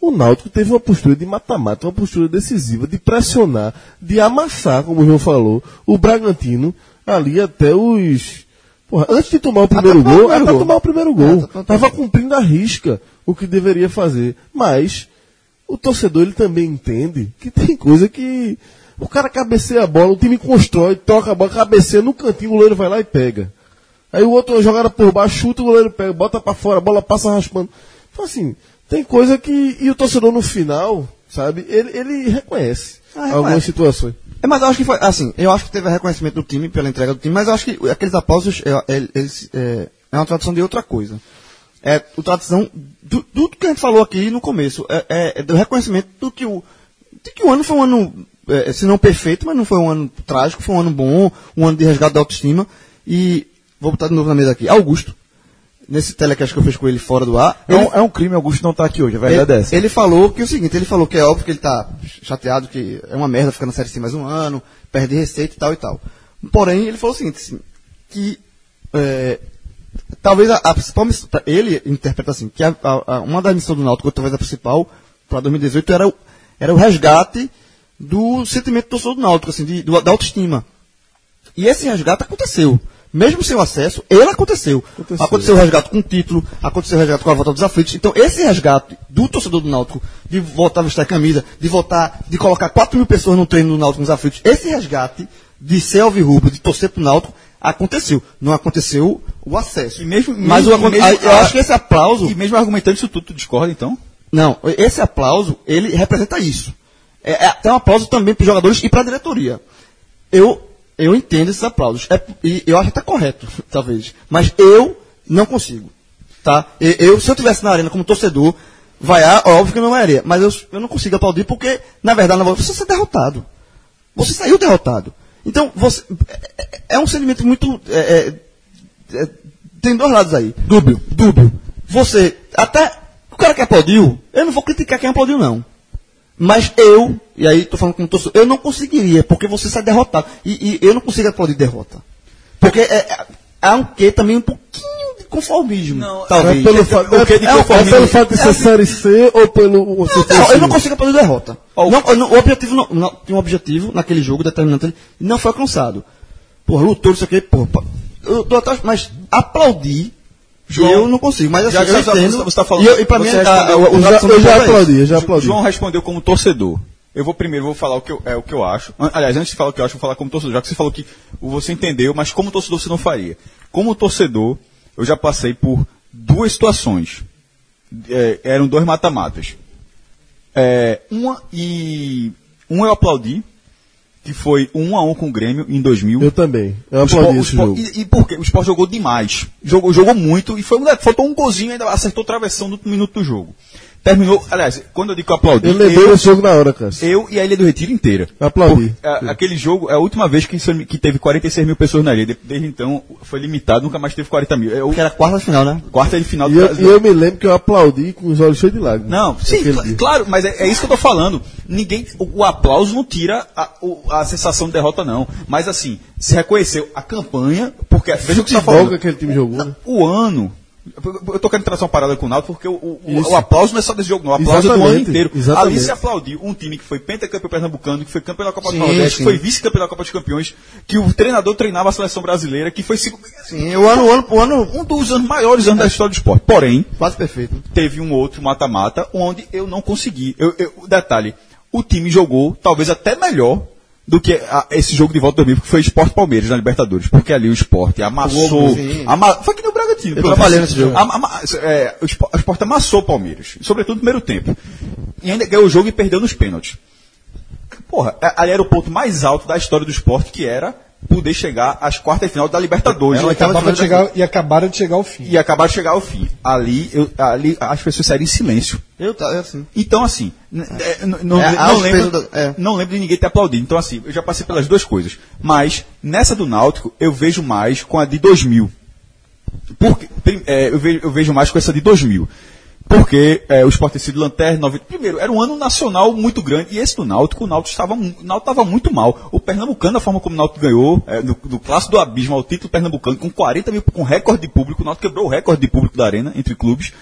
O Náutico teve uma postura de mata-mata, uma postura decisiva, de pressionar, de amassar, como o João falou, o Bragantino ali até os. Porra, antes de tomar o primeiro gol, até gol. tomar o primeiro É, gol. tá- tá- Tava cumprindo a risca o que deveria fazer. Mas o torcedor ele também entende que tem coisa que o cara cabeceia a bola, o time constrói, troca a bola, cabeceia no cantinho, o goleiro vai lá e pega. Aí o outro jogada por baixo, chuta, o goleiro pega, bota pra fora, a bola passa raspando. Então assim, tem coisa que. E o torcedor no final, sabe, ele, ele reconhece Ah, algumas situações. É, mas eu acho que foi, assim, eu acho que teve reconhecimento do time pela entrega do time, mas eu acho que aqueles aplausos é, é, eles, é, é uma tradição de outra coisa. É a tradição do, do que a gente falou aqui no começo, é, é- é do reconhecimento do que o, de que o ano foi um ano, é, se não perfeito, mas não foi um ano trágico, foi um ano bom, um ano de resgate da autoestima. E, vou botar de novo na mesa aqui, Augusto, nesse telecast que eu fiz com ele fora do ar, É ele- um, é um crime Augusto não estar aqui hoje, a verdade é ele, essa. ele falou que é o seguinte, ele falou que é óbvio que ele tá chateado, que é uma merda ficar na Série C mais um ano, perde receita e tal e tal. Porém, ele falou o seguinte, assim, que é, talvez a, a principal missão, pra- ele interpreta assim, que a- a- uma das missões do Náutico, talvez a principal, para 2018, era o, era o resgate do sentimento do torcedor do Náutico, assim, de- do- da autoestima. E esse resgate aconteceu. Mesmo sem o acesso, ele aconteceu. Aconteceu, o resgate com o título, aconteceu o resgate com a volta dos aflitos. Então, esse resgate do torcedor do Náutico, de voltar a vestir a camisa, de voltar, de colocar 4 mil pessoas no treino do Náutico nos aflitos, esse resgate de ser alvirrubro, de torcer pro Náutico, aconteceu. Não aconteceu o acesso. E mesmo- Mas mesmo- o, mesmo- aí eu a- acho que esse aplauso. E mesmo argumentando isso tudo, tu discorda então? Não, esse aplauso, ele representa isso. É, é, tem um aplauso também para os jogadores e para a diretoria. Eu, eu entendo esses aplausos. É, e eu acho até correto, talvez. Mas eu não consigo. Tá? Eu, se eu estivesse na arena como torcedor, vaiar, óbvio que eu não vaiaria. Mas eu, eu não consigo aplaudir porque, na verdade, você está derrotado. Você saiu derrotado. Então, você, é, é- é um sentimento muito. é, é, é, tem dois lados aí. Dúbio. Dúbio. Você, até. O cara que aplaudiu, eu não vou criticar quem aplaudiu, não. Mas eu, e aí tô falando como torcedor, eu não conseguiria, porque você sai derrotado. E, e eu não consigo aplaudir derrota. Porque é, é, há um quê também um pouquinho de conformismo. Não, talvez. É pelo, fa- o quê de é, é conformismo? pelo fato de ser É- Série C ou pelo. ou não, fosse- não, eu não consigo aplaudir derrota. Ó, o- Não, não- o objetivo não, não- tinha um objetivo naquele jogo determinante e não foi alcançado. Porra, lutou, isso aqui, porra. Eu tô atrás, mas aplaudir, João, eu não consigo. Mas assim, já que eu você- entendo. você tá falando- e, eu- e pra mim, você a- respondeu- a- o- Eu o já, eu já aplaudi, eu já aplaudi. João respondeu como torcedor. Eu vou primeiro vou falar o que eu, é, o que eu acho. Aliás, antes de falar o que eu acho, vou falar como torcedor. Já que você falou que você entendeu, mas como torcedor você não faria. Como torcedor, eu já passei por duas situações. É, eram dois mata-matas. É, uma e um eu aplaudi, que foi um a um com o Grêmio em 2000. Eu também. Eu aplaudi esse jogo. E, e por quê? O Sport jogou demais. Jogou, jogou muito e foi um, faltou um golzinho ainda acertou travessão no minuto do jogo. Terminou, aliás, quando eu digo que eu aplaudi, Eu lembrei eu, desse jogo na hora, cara. eu e a Ilha do Retiro inteira. Eu aplaudi. Por- a- aquele jogo é a última vez que, que teve 46 mil pessoas na ilha. De- Desde então foi limitado, nunca mais teve 40 mil. É o Que era a quarta final, né? quarta de final E do eu, Brasil. e eu me lembro que eu aplaudi com os olhos cheios de lágrimas. Não, sim, cl- dia. claro, mas é, é isso que eu tô falando. Ninguém, o, o aplauso não tira a, o- a sensação de derrota, não. Mas assim, se reconheceu a campanha, porque veja o que você tá Futebol que falando. aquele time jogou, né? O ano. Eu tô querendo trazer uma parada com o Náutico porque o, o, o- aplauso não é só desse jogo, não. O aplauso é do ano Exatamente, inteiro. exatamente. Ali se aplaudiu um time que foi pentacampeão pernambucano, que foi campeão da Copa Sim, do Nordeste, que foi vice-campeão da Copa dos Campeões, que o treinador treinava a seleção brasileira, que foi segu- Sim, o ano, o ano, o ano um dos anos maiores anos da história do esporte. Porém, quase perfeito. teve um outro mata-mata onde eu não consegui. Eu, eu- o detalhe, o time jogou talvez até melhor do que a- esse jogo de volta de 2000, que foi Esporte Palmeiras na Libertadores. Porque ali o Esporte amassou. Ama- foi que no Bragantino. Eu trabalhei nesse jogo. Ama- ama- é, o Esporte, o Sport amassou o Palmeiras, sobretudo no primeiro tempo. E ainda ganhou o jogo e perdeu nos pênaltis. Porra, ali era o ponto mais alto da história do esporte, que era poder chegar às quartas de final da Libertadores. E acabava de chegar, e acabaram de chegar ao fim. E acabar de chegar ao fim. Ali, eu, ali as pessoas saíram em silêncio. Eu tá, é assim. Então, assim, é, não, É, não lembro, da- é. não lembro de ninguém ter aplaudido. Então, assim, eu já passei pelas duas coisas. Mas, nessa do Náutico, eu vejo mais com a de 2000. Porque, é, eu, vejo, eu vejo mais com essa de 2000. Porque é, o Sport ter sido lanterna, 90, primeiro, era um ano nacional muito grande, e esse do Náutico, o Náutico estava, o Náutico estava muito mal. O Pernambucano, a forma como o Náutico ganhou, é, do clássico do abismo ao título pernambucano, com 40 mil, com recorde de público, o Náutico quebrou o recorde de público da arena, entre clubes.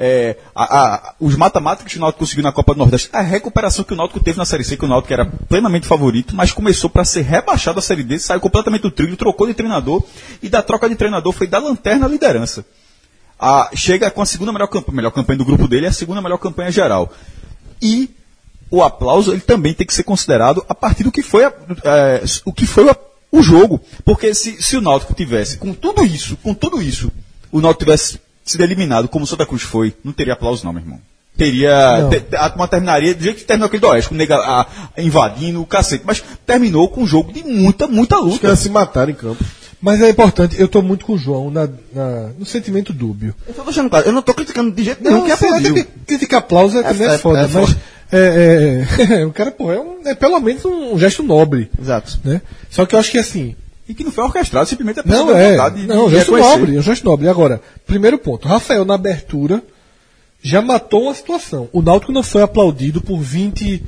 É, a- a- os matemáticos que o Náutico conseguiu na Copa do Nordeste, a recuperação que o Náutico teve na Série C, que o Náutico era plenamente favorito, mas começou para ser rebaixado da Série D, saiu completamente do trilho, trocou de treinador, e da troca de treinador foi da lanterna à liderança a- chega com a segunda melhor campanha, melhor campanha do grupo dele e a segunda melhor campanha geral. E o aplauso ele também tem que ser considerado a partir do que foi, a- é, o, que foi a- o jogo. Porque se, se o Náutico tivesse, com tudo isso, com tudo isso, o Náutico tivesse sido eliminado como o Santa Cruz foi, não teria aplauso não, meu irmão. Teria. Te- a turma terminaria do jeito que terminou aquele do Oeste, com o nega, a- invadindo o cacete. Mas terminou com um jogo de muita, muita Os luta. caras se mataram em campo. Mas é importante, eu tô muito com o João na, na- no sentimento dúbio. Eu só tô deixando claro, eu não tô criticando de jeito nenhum Não, que aplaudiu. que criticar aplauso é, É, é, é- foda, é mas é, é, o cara, pô, é, um- é pelo menos um gesto nobre, Exato. né? Só que eu acho que assim, E que não foi orquestrado, simplesmente a pessoa não é, vontade de- não, gesto nobre, é um gesto nobre. Agora, primeiro ponto, Rafael na abertura já matou uma situação. O Náutico não foi aplaudido por 20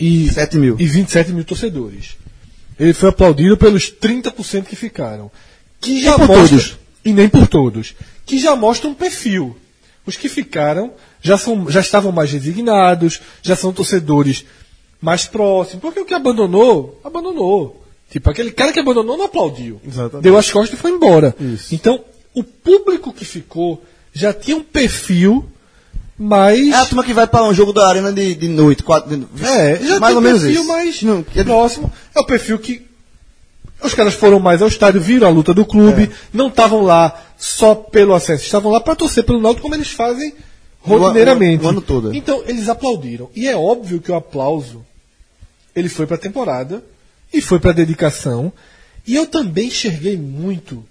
e 7 mil. e 27 mil torcedores. Ele foi aplaudido pelos 30% que ficaram. Que já mostra, todos. E nem por todos. Que já mostra um perfil. Os que ficaram já, são, já estavam mais resignados, já são torcedores mais próximos. Porque o que abandonou, abandonou. Tipo, aquele cara que abandonou não aplaudiu. Exatamente. Deu as costas e foi embora. Isso. Então, o público que ficou já tinha um perfil mais. É a turma que vai pra um jogo da arena de, de noite, quatro, de, É, já mais ou menos perfil isso. mais Não, que- próximo. É o perfil que os caras foram mais ao estádio, viram a luta do clube, não estavam lá só pelo acesso, estavam lá para torcer pelo Náutico como eles fazem rotineiramente. o ano todo, é. Então, eles aplaudiram. E é óbvio que o aplauso ele foi para a temporada e foi para a dedicação. E eu também enxerguei muito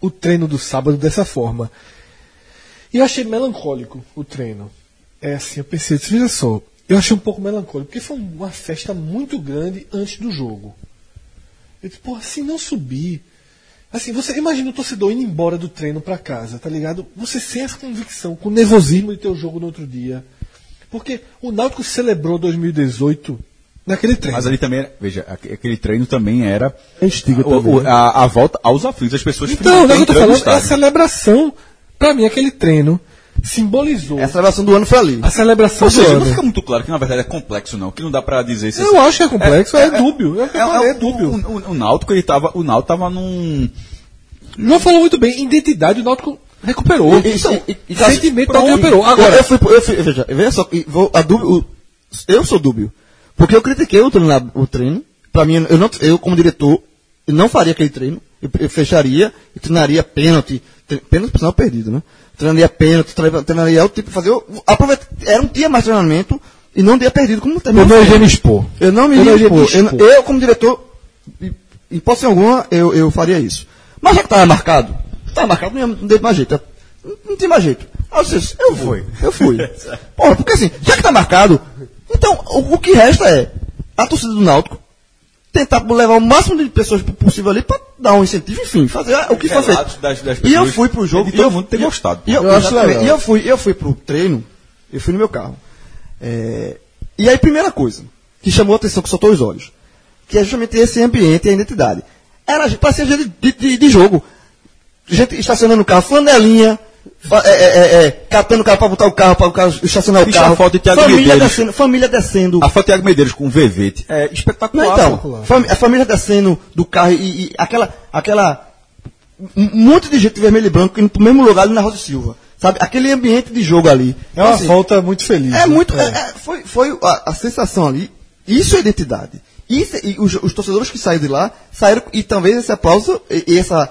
o treino do sábado dessa forma. E eu achei melancólico o treino. É assim, eu pensei, veja só, eu achei um pouco melancólico, porque foi uma festa muito grande antes do jogo. Eu disse, porra, se não subir. Assim, você imagina o torcedor indo embora do treino pra casa, tá ligado? Você sem essa convicção, com o nervosismo de ter o jogo no outro dia. Porque o Náutico celebrou 2018 naquele treino. Mas ali também, era- veja, aque- aquele treino também era também, o- né? a, a volta aos aflitos, as pessoas Então, não é o que eu tô falando, é a celebração. Pra mim, aquele treino simbolizou A celebração do ano foi ali. a celebração Ou do seja, ano. não fica muito claro que na verdade é complexo, não, que não dá pra dizer se Eu acho que é complexo, é, dúbio. É, o que eu falei, é dúbio. O, o, o Náutico, ele tava, o Náutico tava num... O João falou muito bem, identidade o Náutico recuperou. E- Então, e- e- Cássio, sentimento. Náutico recuperou. Eu, Agora, eu fui, eu fui, veja, veja só, vou, a dúvida, o- eu sou dúbio. Porque eu critiquei o treino, o treino. Pra mim, eu, não, eu como diretor, eu não faria aquele treino. Eu, eu fecharia e treinaria pênalti. Pênalti, por sinal, perdido, né? Treinaria pênalti, tre- treinaria outro tipo, fazer. Aproveita, era um dia mais treinamento e não dia perdido, como eu terminou. não iria me expor. Eu não me Eu não iria me expor. Eu, expor. eu, como diretor, em hipótese alguma, eu, eu faria isso. Mas já que estava marcado, estava marcado, não, ia- não teve mais jeito. Não, não tinha mais jeito. Aí eu disse, eu fui. Eu fui. Porra, porque assim, já que está marcado, então o, o que resta é a torcida do Náutico tentar levar o máximo de pessoas possível ali para dar um incentivo, enfim, fazer o que feito. das- das e eu fui pro jogo e todo eu- mundo ter eu- gostado. E eu, Eu acho legal. E eu fui, eu fui pro treino, eu fui no meu carro. É, e aí, primeira coisa que chamou a atenção, que soltou os olhos, que é justamente esse ambiente e a identidade. Era, parecia gente de, de, de jogo. Gente estacionando o carro, flanelinha, é, é, é, é, catando o carro para botar o carro, para o carro estacionar o carro. a foto de Thiago família Medeiros. descendo, família descendo. A foto de Thiago Medeiros com o Vevete é Não, espetacular. então, pô. fami- a família descendo do carro e, e aquela, aquela, um monte de gente vermelho e branco indo pro mesmo lugar ali na Rosa Silva. Sabe? Aquele ambiente de jogo ali. É uma Assim, volta muito feliz. é né? muito. é- é- foi foi a, a sensação ali. Isso é identidade. E, se- e os, os torcedores que saíram de lá saíram, e talvez esse aplauso e, e essa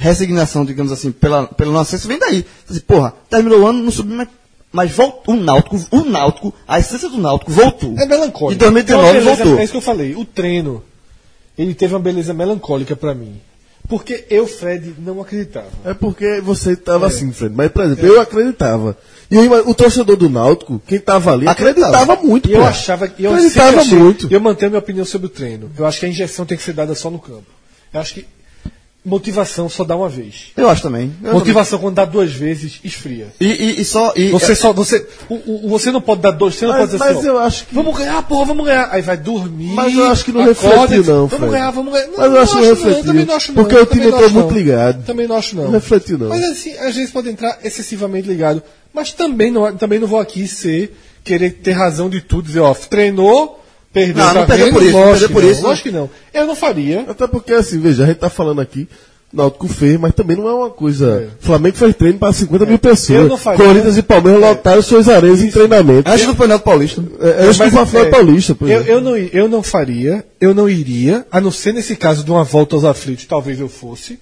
resignação, digamos assim, pela, pelo não acesso vem daí. Assim, porra, terminou o ano, não subiu, mas, mas voltou. O Náutico, o Náutico, a essência do Náutico voltou. É melancólico. Em 2019 Tem uma beleza- voltou. É isso que eu falei. O treino, ele teve uma beleza melancólica pra mim. Porque eu, Fred, não acreditava. É porque você estava assim, Fred. Mas, por exemplo, eu acreditava. E eu ima- o torcedor do Náutico, quem estava ali, Acreditava. acreditava muito. E eu pô. achava e eu acreditava achei- muito. Eu mantenho minha opinião sobre o treino. Eu acho que a injeção tem que ser dada só no campo. Eu acho que motivação só dá uma vez. Eu acho também. Eu motivação quando dá duas vezes esfria. também. E, e, e só. E, Você só você o, o- você não pode dar dois, você não Mas- pode dizer mas assim, ó, eu acho que- vamos ganhar, porra, vamos ganhar. Aí vai dormir. Mas eu acho que não refletiu, não, Vamos Fred. ganhar, vamos ganhar. Não, Mas eu acho que não não, refletiu. também não acho não. Porque o também time não entrou acho, muito não. ligado. Também não acho não. Não refletiu, não. Mas assim, às vezes pode entrar excessivamente ligado. Mas também não, também não vou aqui ser, querer ter razão de tudo, dizer, ó, treinou, perdeu, Não, não perdeu por isso, não Lógico perdeu que por não, isso. Lógico que não. Eu não faria. Até porque, assim, veja, a gente tá falando aqui, Náutico fez, mas também não é uma coisa. Flamengo fez treino para 50 mil Eu pessoas. Corinthians e Palmeiras lotaram suas areias em treinamento. Antes do Campeonato Paulista. É, é, do Mas, Flamengo é, Paulista, por eu, exemplo. eu, não, eu não faria, eu não iria, a não ser nesse caso de uma volta aos aflitos, talvez eu fosse.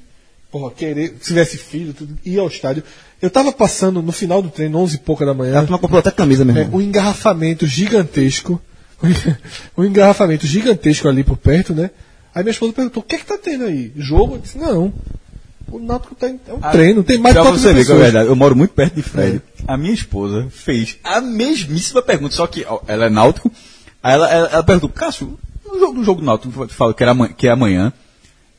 Porra, querer, se tivesse filho, tudo, ir ao estádio. Eu tava passando no final do treino, 11 e pouca da manhã, A turma comprou até camisa, meu é, irmão. um engarrafamento gigantesco. um engarrafamento gigantesco ali por perto, né? Aí minha esposa perguntou: o que é que tá tendo aí? Jogo? Eu disse: não. O Náutico tá em, é um treino, tem mais de 4 você ver é pessoas. verdade, eu moro muito perto de Fred. A minha esposa fez a mesmíssima pergunta, só que ó, ela é náutico. Aí ela, ela, ela perguntou, Cássio, no jogo, no jogo do náutico, tu fala que, era, que é amanhã.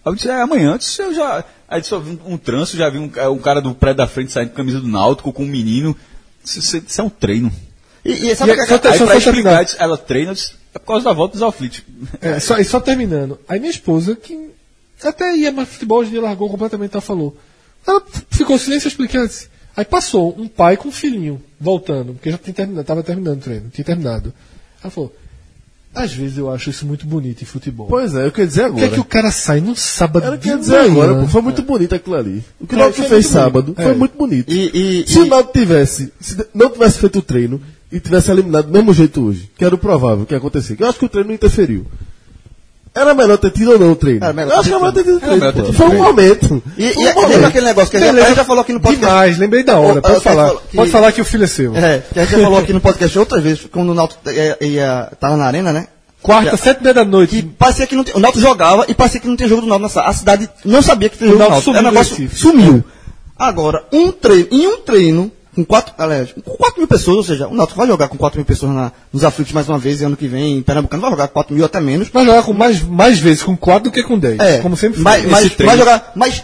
Aí eu disse, é amanhã. Eu disse, eu já. Aí só vi um, um trânsito, já vi um, ca- um cara do prédio da frente saindo com camisa do náutico, com um menino. Isso- isso é um treino. E, e sabe E o que é- só é Aí só- pra só explicar, eu ela treina, eu é por causa da volta dos aflitos. É, só, e só terminando. Aí minha esposa, que até ia mais futebol, hoje em dia largou completamente, ela falou. Ela ficou em silêncio, eu disse- Aí passou um pai com um filhinho, voltando, porque já tinha terminado, tava terminando o treino, tinha terminado. Ela falou, às vezes eu acho isso muito bonito em futebol. Pois é, eu queria dizer Por que, é agora. que o cara sai num sábado Ela de quer dizer manhã? agora, pô, foi muito bonito aquilo ali. O que o É, Náutico foi fez sábado bonito. foi É. muito bonito. E, e, Se o e- Náutico tivesse, se não tivesse feito o treino e tivesse eliminado do mesmo jeito hoje, que era o provável que ia acontecer, que eu acho que o treino não interferiu. Era melhor ter tido ou não o treino? Era melhor eu acho que era melhor ter tido o treino. tido Foi um momento. E, Foi e, um e momento. lembra aquele negócio que a gente, já falou aqui no podcast. Demais, lembrei da hora. Pode falar. que- Pode falar que o filho é seu. É, que a gente já falou aqui no podcast outras vezes, quando o Náutico ia, ia, tava na arena, né? Quarta, sete e meia da noite. parecia que não tinha, o Náutico jogava e parecia que não tinha jogo do Náutico na. A cidade não sabia que tinha jogo do Náutico um sumiu do negócio, sumiu. Agora, um treino, em um treino, com quatro, aliás, com quatro mil pessoas, ou seja, o Náutico vai jogar com quatro mil pessoas na, nos aflitos mais uma vez, e ano que vem, em Pernambucano vai jogar com quatro mil até menos. Vai jogar com mais, mais vezes com quatro do que com dez. É, como sempre foi. mas, mas vai jogar, mas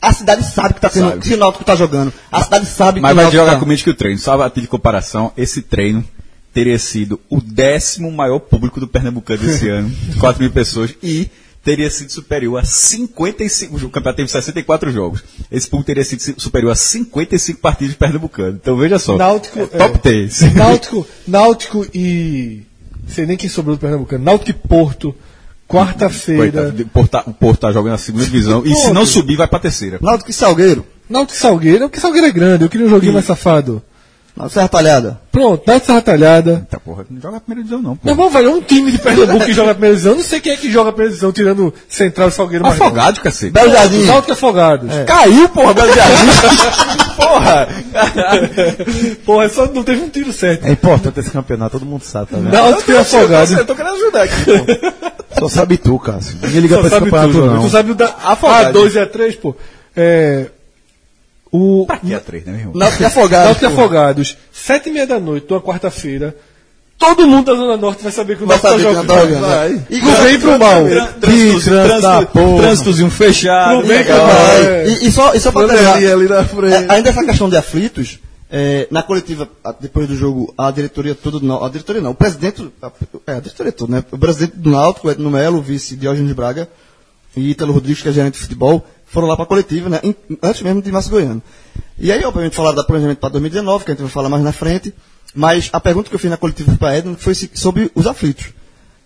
a cidade sabe que tá tendo, que o Náutico tá jogando. A cidade sabe Mas que o vai jogar tá. com menos que o treino. Só a título de comparação, esse treino teria sido o décimo maior público do Pernambucano esse ano, 4 mil pessoas, e teria sido superior a 55. O campeonato teve 64 jogos. Esse público teria sido si- superior a 55 partidas de Pernambucano. Então veja só. Náutico, é top é. 10. Náutico, Náutico e. Sei nem quem sobrou do Pernambucano. Náutico e Porto. Quarta-feira. Coitado, O Porto, tá- o Porto tá jogando na segunda divisão e se não subir, vai pra terceira. Náutico e Salgueiro. Náutico e Salgueiro. Porque Salgueiro é grande. Eu queria um joguinho mais safado. Náutico Serra Talhada. Pronto, Náutico Serra Talhada. Tá, porra, não joga a primeira divisão, não. Meu Porra. irmão, velho, é um time de Pernambuco que joga a primeira divisão. Eu não sei quem é que joga a primeira divisão, tirando Central e Salgueiro. não. Afogado, cacete. Belo Jardim. E Afogados. Caiu, porra, Belo Jardim. porra. Porra, só não teve um tiro certo. É importante esse campeonato, todo mundo sabe, tá vendo? Náutico e Afogados. Eu tô querendo ajudar aqui, pô. Só sabe tu, Cássio. Ninguém liga Só pra esse tu, campeonato, Jovem. não. Tu sabe o da Afogados. A2 e A3, pô. É. O. Aqui é três, né, meu irmão? Náutico e Afogados. Náutico e. Afogados, sete e meia da noite, de uma quarta-feira. Todo mundo da Zona Norte vai saber que o Vai Náutico tá que jogando. não tá jogando. E bem pro mal. Trânsito, trânsito da porra. trânsitozinho fechado. Pro bem pro legal. mal. É. e, e só, e só pra terminar, ali na frente. é, ainda essa questão de aflitos, é, na coletiva, a- depois do jogo, a diretoria toda do Náutico, a diretoria não, o presidente, a, é, a diretoria toda, né? O presidente do Náutico, Edno Melo, o vice Diógenes Braga e Ítalo Rodrigues, que é gerente de futebol, foram lá pra coletiva, né? antes mesmo de Márcio Goiano. E aí, obviamente, falaram da planejamento para 2019, que a gente vai falar mais na frente, mas a pergunta que eu fiz na coletiva para Edno foi sobre os aflitos.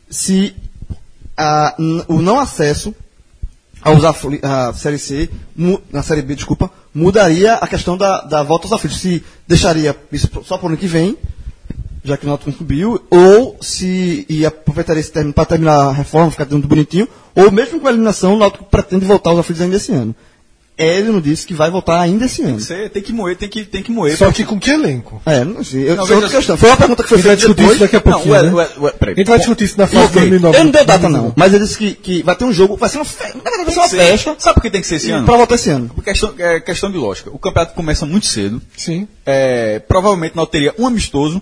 Se a- o não acesso aos a Série C, na Série B, desculpa, mudaria a questão da, da volta aos aflitos. Se deixaria isso só para o ano que vem, já que o Náutico não subiu, ou se ia aproveitar esse término para terminar a reforma, ficar tudo bonitinho, ou mesmo com a eliminação, o Náutico pretende voltar aos aflitos ainda esse ano. Ele não disse que vai voltar ainda esse ano. Você tem que moer, tem que, tem que moer. Só que com que elenco? É, não sei. Eu, Não, outra questão. Foi uma pergunta que foi A gente vai feita discutir depois. isso daqui a Não, pouquinho, ué, né? ué, ué, peraí. A gente vai discutir isso na fase Ok, 2009. Ele não deu data não, mas ele disse que, que vai ter um jogo, vai ser uma, fe... vai ser uma festa Sabe por que tem que ser esse ano? para voltar esse ano. Por questão, é questão de lógica. O campeonato começa muito cedo. Sim. É, provavelmente não teria um amistoso.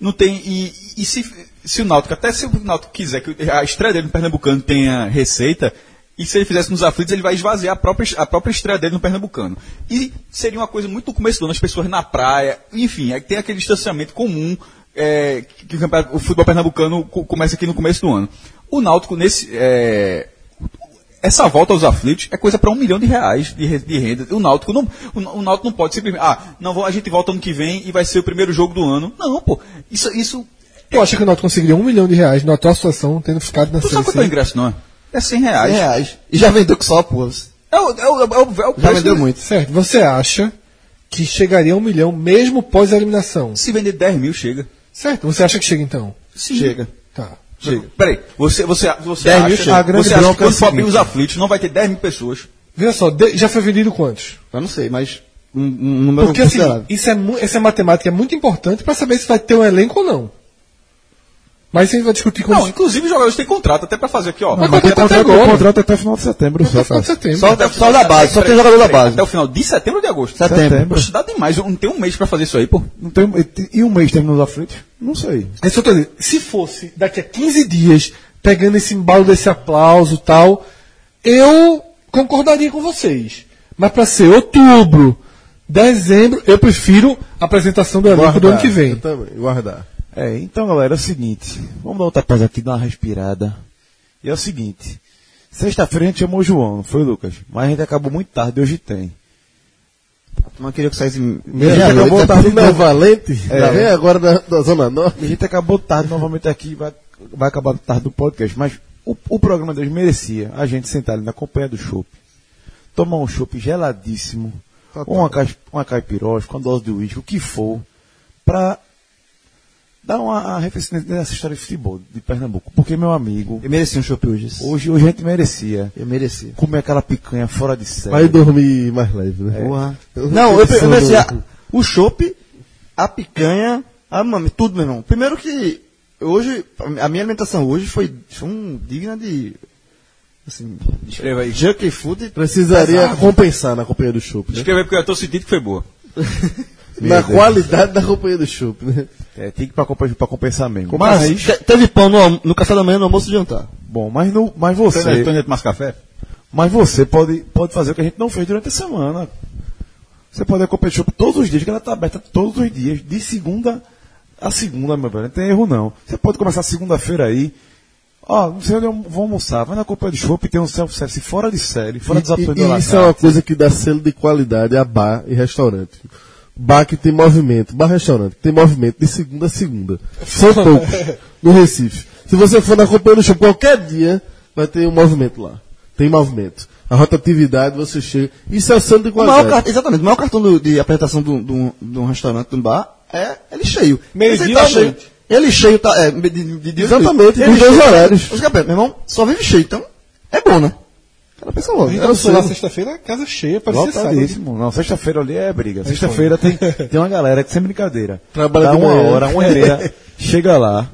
Não tem. E, e se, se o Náutico, até se o Náutico quiser que a estreia dele no Pernambucano tenha receita, e se ele fizesse nos aflitos, ele vai esvaziar a própria, a própria estreia dele no Pernambucano. E seria uma coisa muito começo do ano, as pessoas na praia, enfim, aí tem aquele distanciamento comum é, que o, o futebol pernambucano co- começa aqui no começo do ano. O Náutico, nesse. é, essa volta aos aflitos é coisa para um milhão de reais de, de renda. O Náutico não, o, o Náutico não pode simplesmente. Ah, não, a gente volta ano que vem e vai ser o primeiro jogo do ano. Não, pô. Isso. isso Tu acha que o Náutico conseguiria um milhão de reais na atual situação, tendo ficado na tu sabe quanto é o ingresso, não é? É 100 100 reais. reais. E já vendeu que só, pô. É o, é o, é o, é o Já vendeu de- muito. Certo. Você acha que chegaria a um milhão mesmo pós a eliminação? Se vender 10 mil, chega. Certo. Você acha que chega então? Sim. Chega. Tá. Chega. Peraí, você, você, você 10 mil acha. A grande você acha que é quando for abrir os aflitos não vai ter 10 mil pessoas? Veja só, de- já foi vendido quantos? Eu não sei, mas um, um número Porque assim, isso é, essa matemática é muito importante para saber se vai ter um elenco ou não. Mas isso a gente vai discutir com Não, inclusive os jogadores têm contrato até pra fazer aqui, ó. Mas Mas tem contrato até agora. o contrato é até final de setembro só, até final de setembro. Só, só da base, só tem jogador da base. Até o final de setembro ou de agosto? Setembro. Poxa, dá demais. Não tem um mês pra fazer isso aí, pô. Não tem, e um mês terminando os aflitos? Não sei. É isso que eu tô dizendo. Se fosse daqui a 15 dias, pegando esse embalo desse aplauso e tal, eu concordaria com vocês. Mas para ser outubro, dezembro, eu prefiro a apresentação do elenco do ano que Eu vem. também, guardar. É, então galera, é o seguinte. Vamos dar outra pausa aqui, dar uma respirada. E é o seguinte. Sexta-feira a gente chamou o João, não foi, Lucas? Mas a gente acabou muito tarde, hoje tem. Mas queria que saísse A gente meia-noite. acabou tarde, Não, Valente, É. vem agora da, da Zona Norte. A gente acabou tarde novamente aqui, vai, vai acabar tarde do podcast, mas o, o programa de hoje merecia a gente sentar ali na companhia do chopp, tomar um chopp geladíssimo, ou uma, cai- uma caipirosca, uma dose de uísque, o que for, pra dar uma, referência nessa história de futebol de Pernambuco. Porque, meu amigo, Eu mereci um chopp hoje. hoje, hoje a gente merecia Eu mereci. comer aquela picanha fora de série. Vai dormir mais leve, né? Porra. Eu Não, eu, eu pensando- mereci a- o chopp, a picanha, a mami, tudo, meu irmão. Primeiro que hoje, a minha alimentação hoje foi, foi um, digna de. Assim, Escreva aí. junk food. Precisaria pesado. compensar na companhia do Chopp, né? Escreva aí porque eu tô sentindo que foi boa. Na qualidade da companhia do Chopp, né? É, tem que ir pra, compen- pra compensar mesmo. Mas Mas, te- teve pão no, no café da manhã, no almoço e jantar. bom, mas, no, mas você... Você Tony mais café? Mas você pode, pode fazer o que a gente não fez durante a semana. Você pode acompanhar o show todos os dias, que ela está aberta todos os dias, de segunda a segunda, meu velho. Não tem erro não. Você pode começar segunda-feira aí. Ó, não sei onde eu vou almoçar. Vai na companhia de show tem um self-service fora de série, fora dos apoios e, e isso é uma coisa que dá selo de qualidade a bar e restaurante. Bar que tem movimento, bar restaurante, tem movimento de segunda a segunda. São poucos no Recife. Se você for na companhia do show qualquer dia, vai ter um movimento lá. Tem movimento. A rotatividade, você chega. Isso é o selo de O maior qualidade. cartão, exatamente, o maior cartão do- de apresentação de um- restaurante, de um bar, é ele cheio. Meio-dia Ele tá cheio. Ele cheio, tá. É, de, de, de, de- Exatamente, dos dois horários. Os meu irmão, só vive cheio, então é bom, né? Cara pensa logo. A gente É o almoçou lá sexta-feira, casa cheia, parecia sábado. Lotadíssimo. Não, sexta-feira ali é briga. Sexta-feira tem, tem uma galera que sem brincadeira. Trabalha uma manhã. hora, uma e meia, chega lá.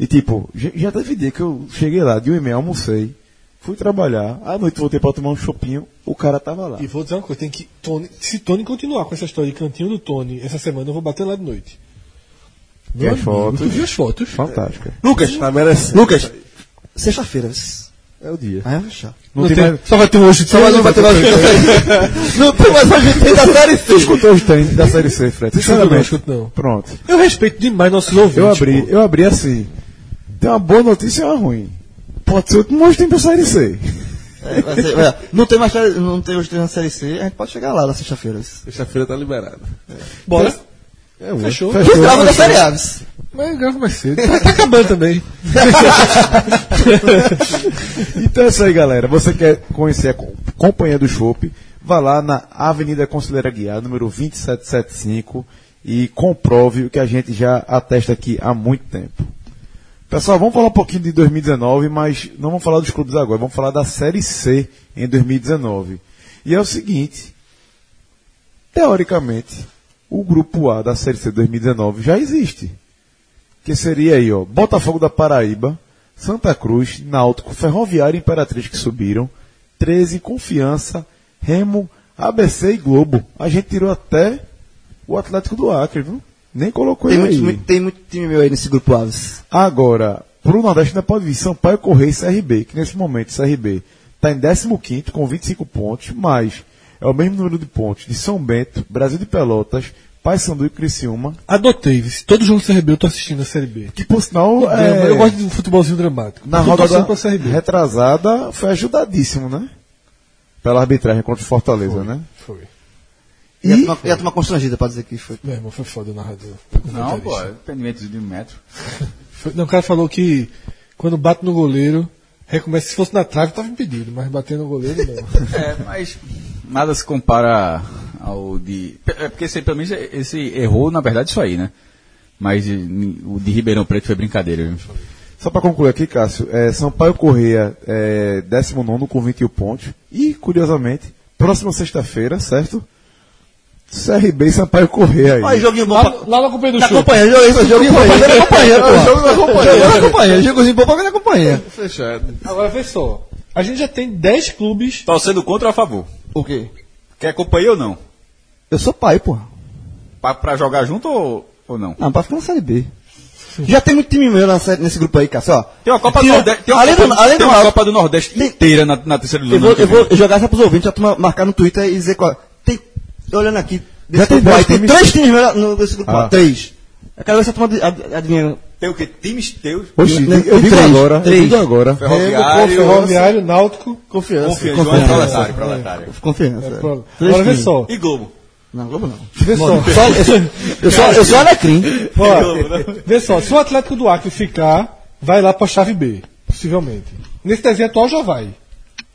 E tipo, já, teve dia que eu cheguei lá, de uma e meia, almocei, fui trabalhar, à noite voltei pra tomar um chopinho, o cara tava lá. E vou dizer uma coisa, tem que. Tony, se Tony continuar com essa história de cantinho do Tony essa semana, eu vou bater lá de noite. Vi as fotos. amigo, Vi as fotos. Fantástica. Lucas, Tá merecendo. Lucas, sexta-feira. É o dia. Aí vai fechar. Não, Não tem, tem- mais. Só vai ter um hoje de Só mais um vai ter mais Não tem mais a gente tem da série Tu C. escutou os treinos da série C, Fred? Sinceramente. não, escuto não. Pronto. Eu respeito demais nossos ouvintes. Eu abri, pô. eu abri assim. Tem uma boa notícia e uma ruim. Pode ser o último hoje tem pra série C. É, ser- não tem mais série- não tem hoje tem na série C, a gente pode chegar lá na sexta-feira. Sexta-feira tá liberado. Bora. É. Fechou. Os gravos da série Aves. Mas eu gravo mais cedo. Tá, tá acabando também. Então é isso aí, galera. Você quer conhecer a co- companhia do Chopp? Vá lá na Avenida Conselheira Guiar, número 2775, e comprove o que a gente já atesta aqui há muito tempo. Pessoal, vamos falar um pouquinho de 2019, mas não vamos falar dos clubes agora, vamos falar da Série C em 2019. E é o seguinte, teoricamente, o grupo A da Série C 2019 já existe. Que seria aí, ó, Botafogo da Paraíba, Santa Cruz, Náutico, Ferroviário e Imperatriz que subiram, 13 Confiança, Remo, ABC e Globo. A gente tirou até o Atlético do Acre, viu? Nem colocou Tem ele aí. muito, muito- tem muito time meu aí nesse grupo Aves. Agora, pro Nordeste ainda pode vir Sampaio Correia e CRB, que nesse momento CRB está em 15 com 25 pontos, mas é o mesmo número de pontos de São Bento, Brasil de Pelotas, Paysandu e Criciúma, Adotei, vice. todo jogo do CRB eu tô assistindo a Série B. que por sinal Eu, é, eu gosto de um futebolzinho dramático. na rodada torcendo pra CRB. retrasada foi ajudadíssimo, né? Pela arbitragem contra o Fortaleza, né? Foi. E, a E- turma- e a turma constrangida pra dizer que foi. Meu irmão, foi foda o narrador. Não, pô, Comentarista. pendimento de um metro. Foi- não, o cara falou que quando bate no goleiro, recomeça. Se fosse na trave, tava impedido, mas bater no goleiro não. É, mas nada se compara ao de. É porque esse, pelo menos esse errou, na verdade, isso aí, né? Mas o de Ribeirão Preto foi brincadeira, viu? Só para concluir aqui, Cássio, é, Sampaio Correia é 19 com 21 pontos. E, curiosamente, próxima sexta-feira, certo? CRB e Sampaio Correia aí. Olha, joguinho bom lá, pra. lá na companhia do Tá show. acompanhando, jogo, jogo bom pra ver na companhia, pô. Jogo da companhia. Jogo na companhia, jogozinho bom pra na companhia. Fechado. Agora vê só. A gente já tem 10 clubes. Torcendo contra ou a favor? O quê? Quer companhia ou não? Eu sou pai, pô. Pra, pra jogar junto ou, ou não? Não, pra ficar na Série B. Já tem muito time meu série- nesse grupo aí, Cássio, ó. Tem uma Copa do Tinha- Nordeste, tem uma, além Copa, do- além tem do uma Alto- Copa do Nordeste inteira na, na terceira Eu divisão. vou, do eu ano que vou jogar essa pros ouvintes, a turma marcar no Twitter e dizer qual. Tem, olhando aqui, desse tem aí, dois tem times- três times meus nesse grupo, Ah. três. Eu quero ver se a turma ad- ad- adivinha. Tem o quê? Times teus? Oxi, Tem- eu tem digo três, agora, eu três. digo agora. Ferroviário, Ferroviário, Náutico. Confiança. Confiança, Confiança. proletário, proletário. Confiança. É, Três Agora vê só. E Globo? Não, Globo não. Vê só. Só- eu sou- eu sou, eu sou alecrim. Ó, vê só. Se o Atlético do Acre ficar, vai lá pra chave B. Possivelmente. Nesse desenho atual já vai.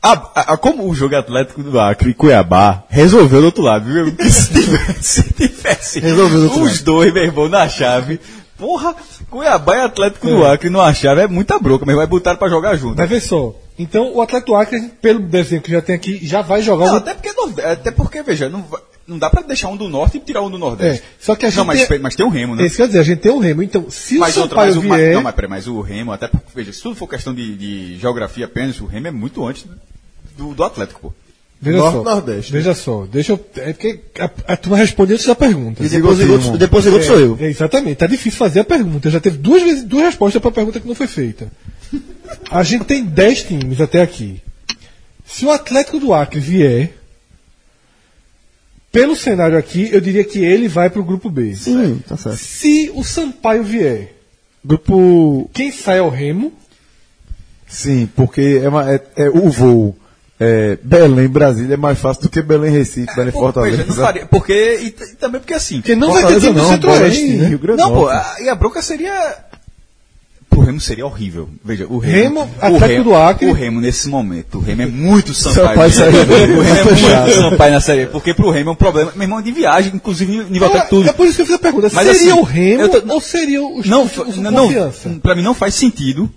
A, a- a- como o jogo Atlético do Acre e Cuiabá resolveu do outro lado, viu? Se tivesse, se tivesse Resolveu do outro os dois, meu irmão, na chave, porra, Cuiabá e Atlético do Acre numa chave é muita broca, mas vai botar pra jogar junto. Mas vê só. Então o Atlético do Acre, pelo desenho que já tem aqui, já vai jogar Não, o. até porque, Norde- até porque, veja, não, não dá pra deixar um do norte e tirar um do nordeste. É, só que a gente não, mas, tem- mas tem o Remo, né? Esse quer dizer, a gente tem um Remo. Então, se mas o outro, Sampaio mas o, mas, vier. não, mas peraí, mas o Remo, até porque, veja, se tudo for questão de, de geografia apenas, o Remo é muito antes do, do Atlético, pô. Veja Norte só. Nordeste. Veja só. Deixa eu. É porque a, a turma responde antes da pergunta. E depois o outro- depois o outro sou eu. É, exatamente, tá difícil fazer a pergunta. Já teve duas vezes duas respostas para a pergunta que não foi feita. A gente tem 10 times até aqui. Se o Atlético do Acre vier, pelo cenário aqui, eu diria que ele vai para o grupo B. Sim, tá certo. Se o Sampaio vier, Grupo. quem sai é o Remo. Sim, porque é, uma- é- é o voo. É, Belém, Brasília é mais fácil do que Belém, Recife, Belém, Pô, Fortaleza. veja, faria, porque, e, e também porque assim, Porque não vai ter Fortaleza time do não, Centro-Oeste, Belém, né? Não, do pô, a- e a bronca seria. Pro Remo seria horrível. Veja, o Remo. Remo, Atlético do Acre. O Remo, nesse momento, o Remo é muito Sampaio. Sampaio o Remo é muito Sampaio na série. Porque pro Remo é um problema, meu irmão, de viagem, inclusive nível até É, tudo. é por isso que eu fiz a pergunta. Mas, seria assim, o Remo tô- ou seria o, Não, o, fa- o, não, não, pra mim não faz sentido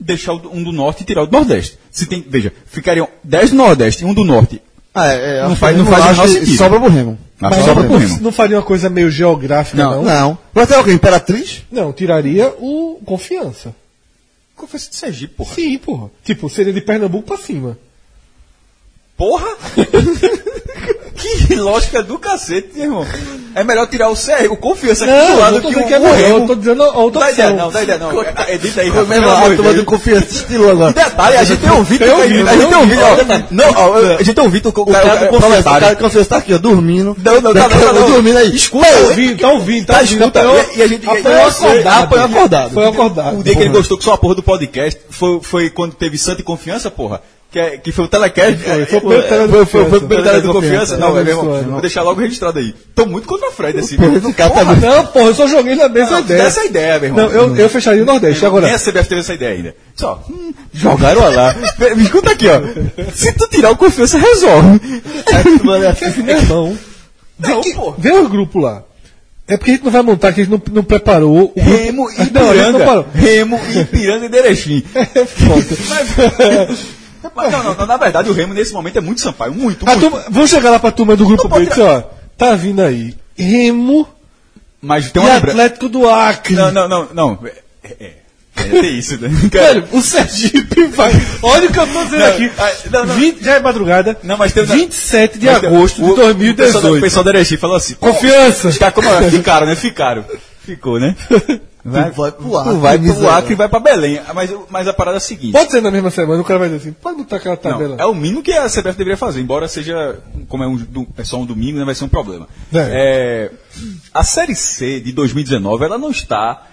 deixar o um do norte e tirar o do nordeste. Se tem, veja, ficariam 10 do nordeste e um do norte. Ah, é, é, Não faz- não faz o menor sentido. Sobra pro Remo. Mas Mas sobra não, pro Remo. não faria uma coisa meio geográfica, não? Não. Não. Vai ter quê? Imperatriz? Não, tiraria o Confiança. Confiança de Sergipe, porra. Sim, porra. Tipo, seria de Pernambuco pra cima. Porra! que lógica do cacete, irmão. É melhor tirar o CR, o confiança aqui do lado que o, que é melhor, eu tô dizendo outra Dá ideia, não, dá ideia, não. É, Edita aí, Foi mesmo, a turma do confiança estilou agora. Detalhe, a gente tem um Tem a gente tem um tem Não, a gente tem um vídeo, o cara do confiança, o cara do confiança tá aqui, ó, dormindo. Não, não, não, não, cama, não. dormindo aí. Escuta, Tá ouvindo, tá ouvindo, tá Tá, escuta, e- a gente- e- acordado. Foi acordado. O dia que ele gostou que só a porra do podcast foi, foi quando teve Santa e Confiança, porra. Que, é- que foi o telecast. Foi, é, foi do foi, foi, foi o Confiança. primeiro tele do Confiança. Confiança. Não, é mesmo. Abençoado. Vou deixar logo registrado aí. Tô muito contra o Fred, assim. Porra, viu? o cara tá Porra, Não, porra, eu só joguei na mesma não, ideia. Dessa ideia, meu irmão. Não, eu, eu fecharia o Nordeste. Agora, Nem a CBF teve essa ideia ainda. Só, hum, jogaram lá. Me escuta aqui, ó. Se tu tirar o confiança, resolve. Porque assim, meu irmão, vê, Não, que- pô. vê o grupo lá. É porque a gente não vai montar, que a gente não, não preparou o. Remo e Não, a gente não Ipiranga. parou. Remo e Ipiranga e Derechim. É foda. Mas não, não, não, na verdade o Remo nesse momento é muito Sampaio, muito, muito. turma- vamos chegar lá pra turma do grupo B e dizer, ó, tá vindo aí Remo Mas tem e uma lembrança. Atlético do Acre. Não, não, não, não. É, é, é, tem isso, né? Velho, o Sergipe vai. Olha o que eu tô dizendo Não, aqui. ah, não, não. 20 já é madrugada. Não, mas tem- 27 de Mas agosto o- de O pessoal, 2018. o pessoal da Erechim falou assim: Confiança. Os caras como é? ficaram, né? Ficaram. Ficou, né? Vai, vai pro Acre, Tu vai pro. Acre e vai pra Belém. Mas, mas a parada é a seguinte: Pode ser na mesma semana, o cara vai dizer assim, pode botar aquela não, tabela. é o mínimo que a CBF deveria fazer, embora seja, como é, um, é só um domingo, né, vai ser um problema. É. É, a Série C de 2019, ela não está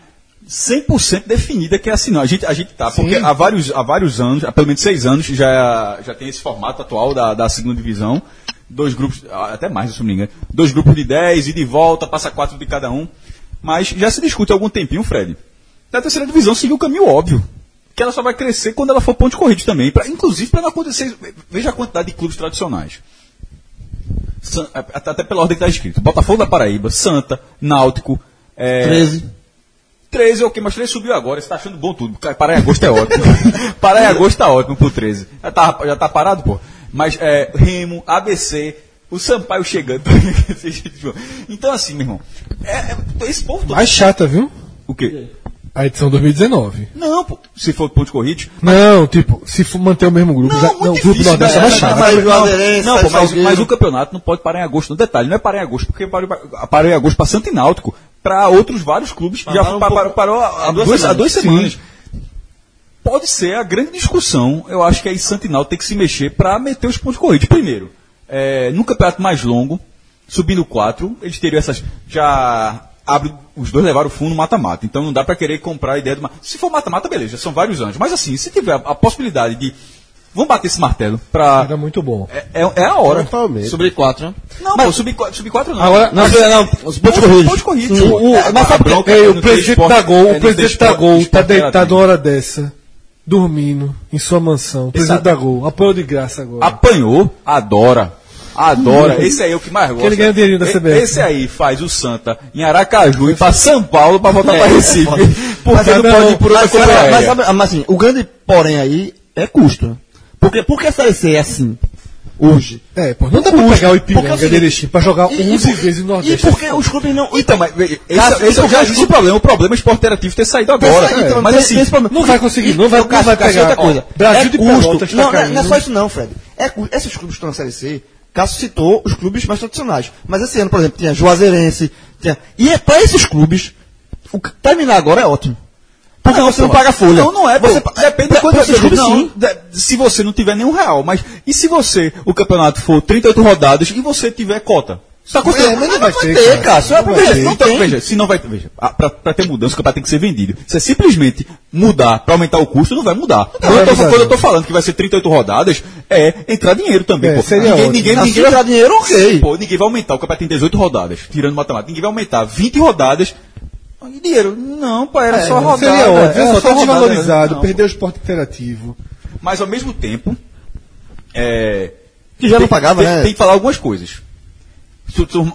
100% definida que é assim, não. A gente, a gente tá, porque há vários, há vários anos, há pelo menos seis anos, já, já tem esse formato atual da, da segunda divisão. Dois grupos, até mais, se não me engano. Dois grupos de 10 e de volta, passa quatro de cada um. Mas já se discute há algum tempinho, Fred. Da terceira divisão seguiu o caminho óbvio. Que ela só vai crescer quando ela for ponto corrido também. Pra, inclusive para não acontecer. Veja a quantidade de clubes tradicionais. San- até, pela ordem que está escrito. Botafogo da Paraíba, Santa, Náutico. É, 13. 13 é o que? Mas 13 subiu agora, você tá achando bom tudo. Parar em agosto é ótimo. Parar em agosto tá ótimo pro 13. Já tá, já tá parado, pô. Mas é, Remo, ABC, o Sampaio chegando. então, assim, meu irmão. É, é, esse povo todo. Mais chata, viu? O quê? A edição 2019. Não, pô. Se for pontos corridos. Não, tipo, se for manter o mesmo grupo, já, muito não, o grupo difícil, Nordeste é né? mais chato. Mas o não, não, pô, mas, mas o campeonato não pode parar em agosto. No detalhe, não é parar em agosto, porque parou, parou em agosto para Santo e Náutico, para outros vários clubes. já um pa- pouco- parou, há, duas duas, há semanas. duas Sim. semanas. Pode ser a grande discussão. Eu acho que aí Santo e Náutico tem que se mexer para meter os pontos corridos. Primeiro, é, no campeonato mais longo, subindo quatro, eles teriam essas. Já abre. Os dois levaram o fundo no mata-mata. Então não dá para querer comprar a ideia do. ma- Se for mata-mata, beleza, são vários anos. Mas assim, se tiver a possibilidade de. Vamos bater esse martelo para Era muito bom. é, é, é a hora. Totalmente. Sobre 4, né? Não, pô, subir, qua- subir quatro não. Agora, Não, não, os pontos corridos. Pontos corridos. O, o, É, mas sabe o é no o presidente da Gol, é o presidente da esporte- Gol tá deitado uma hora dessa, dormindo em sua mansão. Presidente da Gol, apoio de graça agora. Apanhou, adora. Adora. Esse aí é o que mais gosta. ele ganha dinheirinho da CBF. Esse aí faz o Santa em Aracaju e pra São Paulo pra voltar É. pra Recife. Porque não, pode ir por outra mas, mas, mas, sabe, mas assim, o grande porém aí é custo. Porque, por que a Série C é assim, hoje? É, pô, não dá pra pegar o Porque é Ipiranga seguinte, de Erechim pra jogar e- 11 e- vezes no E Nordeste. por que os clubes não... Então, mas esse, Cássio, esse, porque já os existe o problema. O problema é o esporte interativo ter saído agora. Então, então, mas assim, não vai conseguir, não vai- Então, não vai pegar. outra coisa. Ó, Brasil é de custo. Tá não, não, é- não é só isso não, Fred. É, esses clubes que estão na Série C, Cássio citou os clubes mais tradicionais. Mas esse ano, por exemplo, tinha Juazeirense, tinha... E é para esses clubes, o terminar agora é ótimo. Porque você não paga folha. Não, não é. Você, pô. Depende de quanto você clubes, não, sim. de- Se você não tiver nenhum real, mas e se você, o campeonato for 38 rodadas e você tiver cota? Você tá É, mas não vai vai ter, ter, cara. É Não vai ter. não tem. veja, se não vai. Veja, a- pra, pra ter mudança, o campeonato tem que ser vendido. Se é simplesmente mudar pra aumentar o custo, não vai mudar. quando, eu é tô, verdade. quando eu tô falando que vai ser 38 rodadas, é entrar dinheiro também, É, pô. seria ninguém, ótimo. ninguém, entrar dinheiro, ok. Pô, ninguém vai aumentar. O campeonato tem 18 rodadas, tirando matemática. Ninguém vai aumentar 20 rodadas. E dinheiro? Não, pô, era só rodada. Seria ótimo, era só tá rodada, desvalorizado, não, perder o esporte interativo. mas ao mesmo tempo, é, Que já não tem- pagava, tem, né? Tem que falar algumas coisas.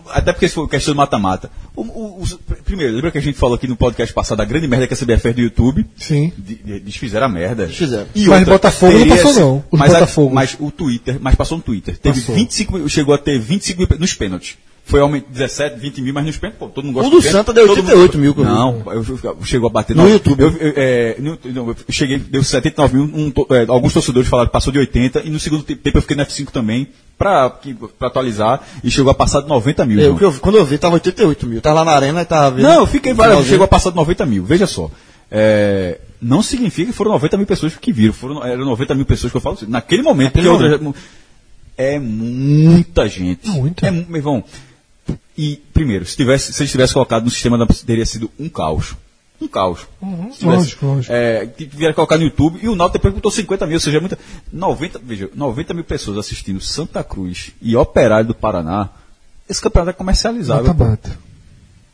Até porque se for questão de mata-mata. O- o- os- primeiro, lembra que a gente falou aqui no podcast passado a grande merda que a CBF fez do YouTube? Sim. De- de- Eles fizeram a merda. Fizeram. E Mas outra, Botafogo não teria passou, esse- não. Os Mas, a- Botafogo. mas o Twitter, mas passou no Twitter. Teve Passou. 25 mil, chegou a ter 25 mil nos pênaltis. Foi aument, 17, 20 mil, mas nos pênaltis, pô, todo mundo gosta O do de. Santa deu Todo 88 mil, eu. Não, eu, eu- eu- chegou a bater No não, YouTube. Eu, eu, é, no- não, eu cheguei, deu 79 mil. um é, alguns torcedores falaram que passou de 80 e no segundo te- tempo eu fiquei no F5 também pra, que- pra atualizar e chegou a passar de 90 mil. Eu, que eu vi- quando eu vi, tava 88 mil. Tava lá na arena e tava vendo. Não, eu fiquei várias, chegou a passar de 90 mil. Veja só. É, não significa que foram 90 mil pessoas que viram. Foram, eram 90 mil pessoas que eu falo assim, naquele momento. Naquele porque outra- é muita gente. Muita. É, meu irmão. E, primeiro, se, tivesse, se eles tivessem colocado no sistema, teria sido um caos. Um caos. Se tivesse, lógico, lógico. É, tiveram colocar no YouTube e o Náutico depois botou 50 mil, ou seja, muita. 90, veja, 90 mil pessoas assistindo Santa Cruz e Operário do Paraná. Esse campeonato é comercializável. Mata-mata.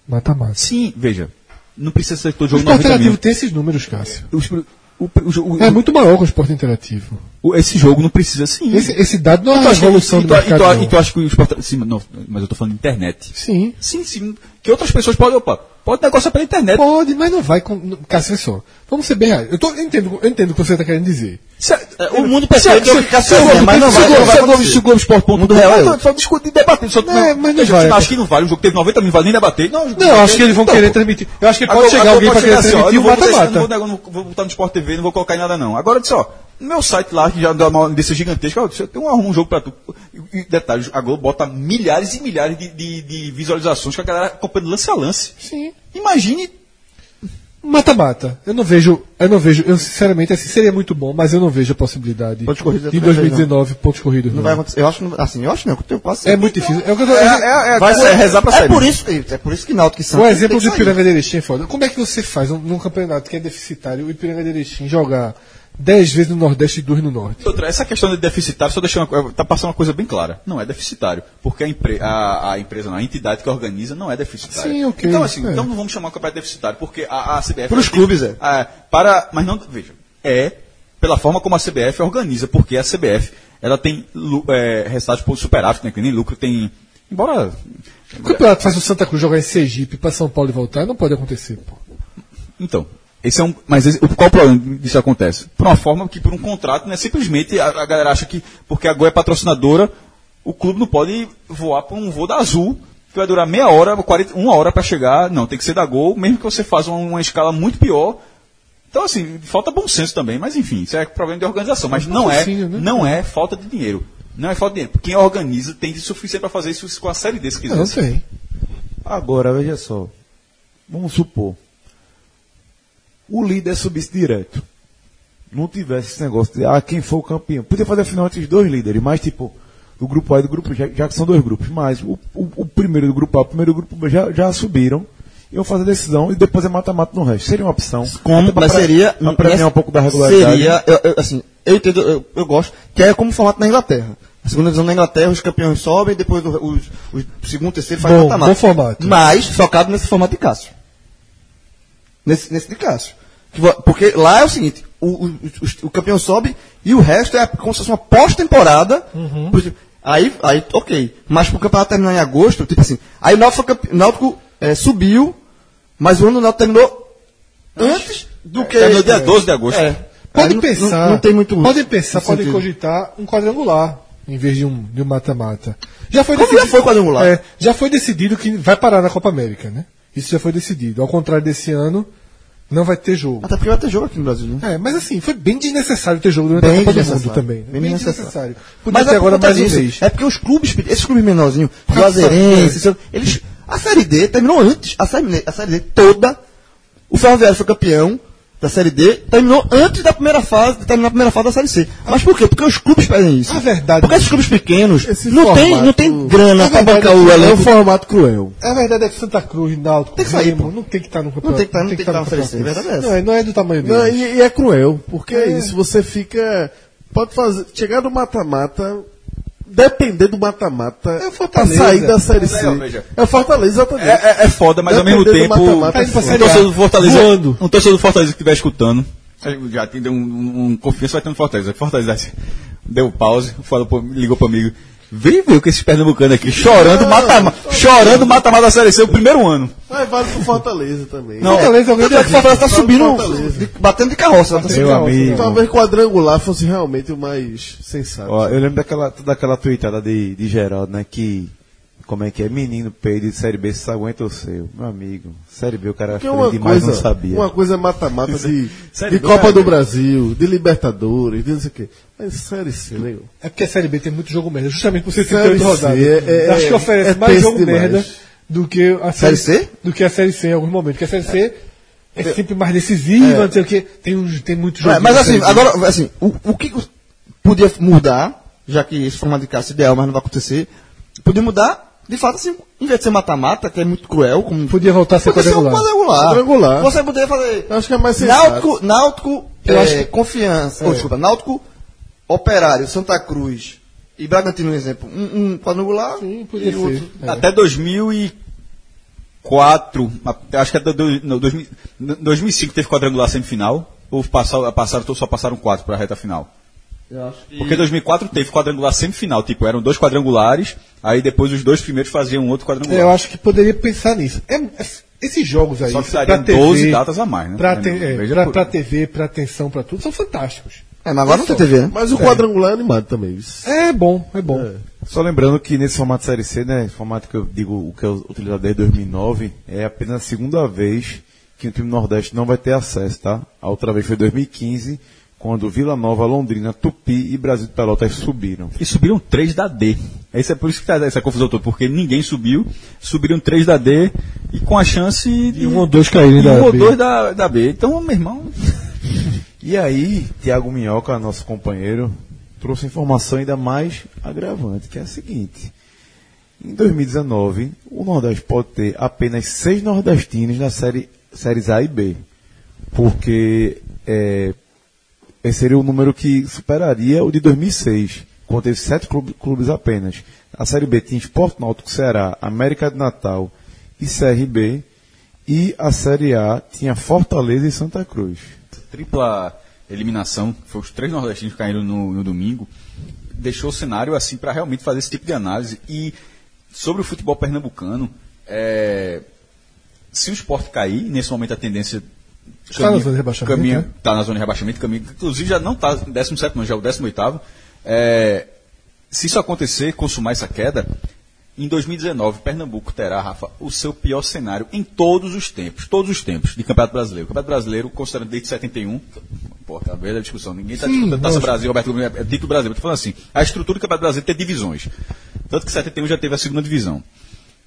Mata-mata. Sim, veja. Não precisa ser todo O jogo esporte 90 mil. tem esses números, Cássio. Os- O, o, jogo- É muito maior que o esporte interativo. o- esse jogo não precisa sim. Esse, esse dado não é uma acha que- revolução e do e mercado. tu-. E tu acha que o esporte. Sim, não, mas eu tô falando de internet. Sim. Sim, sim. Que outras pessoas podem. Opa, pode negociar pela internet. Pode, mas não vai. Com... Cássio, vê só. Vamos ser bem reais. Eu, tô, eu, entendo, eu entendo o que você está querendo dizer. Se- o mundo perfeito é o que Globo- mas não vai- Globo- não vai se o Globo- acontecer. se o Globo Esporte mundo real é. Só discutir debater. Só, Não, mas não vai. Acho que não vale. O jogo teve 90 minutos, não vale nem debater. Não, Não, eu acho que eles vão querer transmitir. Eu acho que pode chegar alguém para querer transmitir eu o mata-mata. Não vou, não vou botar no Sport TV, não vou colocar em nada não. Agora, disse, ó, no meu site lá, que já dá uma desse gigantesco, ó, eu tenho um, um jogo pra tu. E, e detalhe, a Globo bota milhares e milhares de, de, de visualizações que a galera acompanhando lance a lance. Sim. Imagine Mata-mata. Eu não vejo, eu não vejo, eu sinceramente, assim, seria muito bom, mas eu não vejo a possibilidade Pontos corridos de eu também 2019 pontos corridos. Não não. vai acontecer. Eu acho, não- assim, eu acho não, que eu tenho quase É muito difícil. É o que eu tô- vai ser rezar pra É sair. por isso, é por isso que Náutico e o Santos exemplo tem do. Ipiranga de Erechim é foda. Como é que você faz um- num campeonato que é deficitário, o Ipiranga de Erechim jogar 10 vezes no Nordeste e 2 no Norte? Essa questão de deficitário, só deixando uma, tá passando uma coisa bem clara. Não é deficitário. Porque a, empre- a- a empresa, não, a entidade que organiza não é deficitária. Sim, ok, Então, assim, é. então não vamos chamar o campeonato de deficitário, porque a, a CBF. Pros ela tem- clubes, é. Ah, para, mas não, veja, é pela forma como a CBF organiza, porque a CBF, ela tem é, por superávit, né, que nem lucro, tem. Embora. O campeonato faz o Santa Cruz jogar em Sergipe para São Paulo e voltar, não pode acontecer, pô. Então, esse é um. Mas esse- qual o problema disso acontece? Por uma forma que, por um contrato, né, simplesmente a, a galera acha que, porque a Gol é patrocinadora, o clube não pode voar por um voo da Azul, que vai durar meia hora, 40, uma hora para chegar. Não, tem que ser da Gol, mesmo que você faça uma, uma escala muito pior. Então, assim, falta bom senso também, mas enfim, isso é problema de organização. Mas não é, né? não é falta de dinheiro. Não é falta de dinheiro. Quem organiza tem de suficiente para fazer isso com a série D, se quiser. Não tem. Agora, veja só. Vamos supor. O líder subisse direto. Não tivesse esse negócio de, ah, quem for o campeão. Podia fazer a final entre os dois líderes, mas tipo, do grupo A e do grupo G, já que são dois grupos. Mas o, o, o primeiro do grupo A, o primeiro do grupo B já, já subiram. Iam fazer a decisão e depois é mata-mata no resto. Seria uma opção. Como, pra mas seria. pra premiar um pouco da regularidade. Seria, eu, eu, assim, eu entendo, eu, eu gosto, que é como o formato na Inglaterra. A segunda divisão na Inglaterra, os campeões sobem, depois o, os, os segundo, terceiro faz Bom, mata-mata. bom formato. Mas focado nesse formato de Cássio. Nesse, nesse de Cássio. Porque lá é o seguinte, o, o, o- o campeão sobe e o resto é como se fosse uma pós-temporada. Uhum. Aí, aí, ok. Mas pro campeonato terminar em agosto, tipo assim, aí o Náutico, Náutico eh, subiu, mas o ano do Náutico terminou antes do que... terminou dia 12 de agosto. É. Pode Aí pensar. Não, não tem muito. Podem pensar, podem sentido. cogitar um quadrangular em vez de um de um mata-mata. já foi Como já foi quadrangular? É, já foi decidido que vai parar na Copa América, né? Isso já foi decidido. Ao contrário desse ano, não vai ter jogo. Até porque vai ter jogo aqui no Brasil, né? É, mas assim, foi bem desnecessário ter jogo durante Bem a Copa do. Mundo também. Bem desnecessário. Podia Mas ter é agora por conta mais disso. vez. É porque os clubes, esses clubes menorzinhos, Juazeirense, eles. A Série D terminou antes. A Série, a série D toda. O Ferroviário foi campeão da Série D, terminou antes da primeira fase, de terminar a primeira fase da Série C. Mas por quê? Porque os clubes pedem isso. A verdade- Porque esses clubes pequenos Esse não tem, formato- não tem grana A pra bancar é o que É um elenco. formato cruel. A verdade é que Santa Cruz, Náutico, Tem que sair, Remo, pô. não tem que estar no campeonato. Não tem que tá- não tem que estar tá no a verdade é Não, é, não é do tamanho dele. Não, e, e é cruel, porque é. É. isso, você fica. Pode fazer. Chegar no mata-mata. Depender do mata-mata. É o pra Fortaleza. sair da Série Mas C. É o Fortaleza, exatamente. É, é- é foda, mas ao mesmo tempo. Tá indo pra um torcedor do Fortaleza. voando. Um torcedor do Fortaleza que estiver escutando. Já tem um, um, um confiança vai ter no Fortaleza. Fortaleza deu pause, falou, ligou pro amigo. Vem ver o que esses pernambucanos aqui chorando, mata-mata, chorando, mata-mata da Série C o primeiro ano. Mas vale pro Fortaleza também. Não, Fortaleza é é que o Fortaleza tá subindo, Fortaleza. de- batendo de carroça. Tá Meu subindo. amigo. Talvez quadrangular fosse realmente o mais sensato. Ó, eu lembro daquela, daquela tweetada de, de Geraldo, né? Que. Como é que é? Menino peido de Série B, se aguenta o seu. Meu amigo. Série B o cara Porque uma demais, coisa, não sabia. uma coisa é mata-mata de, de Copa Série do. Brasil, de Libertadores, de não sei o quê. Mas Série C, nego. É porque a Série B tem muito jogo merda, justamente por ser Série 38 rodadas. É- é- Acho que oferece é mais jogo demais. merda do que a Série C? Do que a Série C em alguns momentos. Porque a Série C é sempre mais decisiva, não sei o quê. Tem, uns, tem muito jogo. É, mas assim, agora, assim, o, o que podia mudar, já que esse formato de caça é ideal, mas não vai acontecer, podia mudar, de fato, assim, em vez de ser mata-mata, que é muito cruel, como Podia voltar a ser podia ser um quadrangular. quadrangular. Quadrangular. Você poderia fazer Eu acho que é mais sensato. Náutico, Náutico Eu é, acho que- Confiança, oh, desculpa, Náutico, Operário, Santa Cruz e Bragantino, um exemplo. Um, um quadrangular Sim, podia e ser. outro. É. Até 2004, acho que até do, não, 2000, 2005 teve quadrangular semifinal. Ou passaram, passaram, só passaram quatro para a reta final? Porque 2004 teve quadrangular semifinal, tipo, eram dois quadrangulares, aí depois os dois primeiros faziam um outro quadrangular. Eu acho que poderia pensar nisso. É- é- esses jogos aí, Só que pra seriam 12 datas a mais, né? Pra, te, é, pra, por- pra TV, pra atenção, pra tudo, são fantásticos. É, mas agora não tem TV, né? Mas o quadrangular é animado também. isso. É bom, é bom. Só lembrando que nesse formato Série C, né, formato que eu digo o que eu utilizado desde 2009, é apenas a segunda vez que o time Nordeste não vai ter acesso, tá? A outra vez foi 2015, quando Vila Nova, Londrina, Tupi e Brasil de Pelotas subiram. E subiram três da D. Esse é por isso que tá essa confusão toda, porque ninguém subiu, subiram três da D e com a chance de. E um ou dois caírem e da um ou B. dois da, da B. Então, meu irmão. E aí, Tiago Minhoca, nosso companheiro, trouxe informação ainda mais agravante, que é a seguinte. Em 2019, o Nordeste pode ter apenas seis nordestinos na série, séries A e B. Porque é, esse seria o número que superaria o de 2006, quando teve sete clube- clubes apenas. A Série B tinha Esporte Náutico Ceará, América de Natal e CRB. E a Série A tinha Fortaleza e Santa Cruz. Tripla eliminação, que foi os três nordestinos que caíram no, no domingo, deixou o cenário assim para realmente fazer esse tipo de análise. E sobre o futebol pernambucano, é, se o esporte cair, nesse momento a tendência. Está na zona de rebaixamento, Caminha, né? Está na zona de rebaixamento, caminha, inclusive já não está 17, não, já é o 18. É, se isso acontecer, consumar essa queda, em 2019, Pernambuco terá, Rafa, o seu pior cenário em todos os tempos, todos os tempos de Campeonato Brasileiro. O Campeonato Brasileiro, considerando desde 71, pô, tá vendo a discussão, ninguém está discutindo Taça Brasil, Roberto Gomes, é título Brasil, tô falando assim, a estrutura do Campeonato Brasileiro tem divisões. Tanto que 71 já teve a segunda divisão.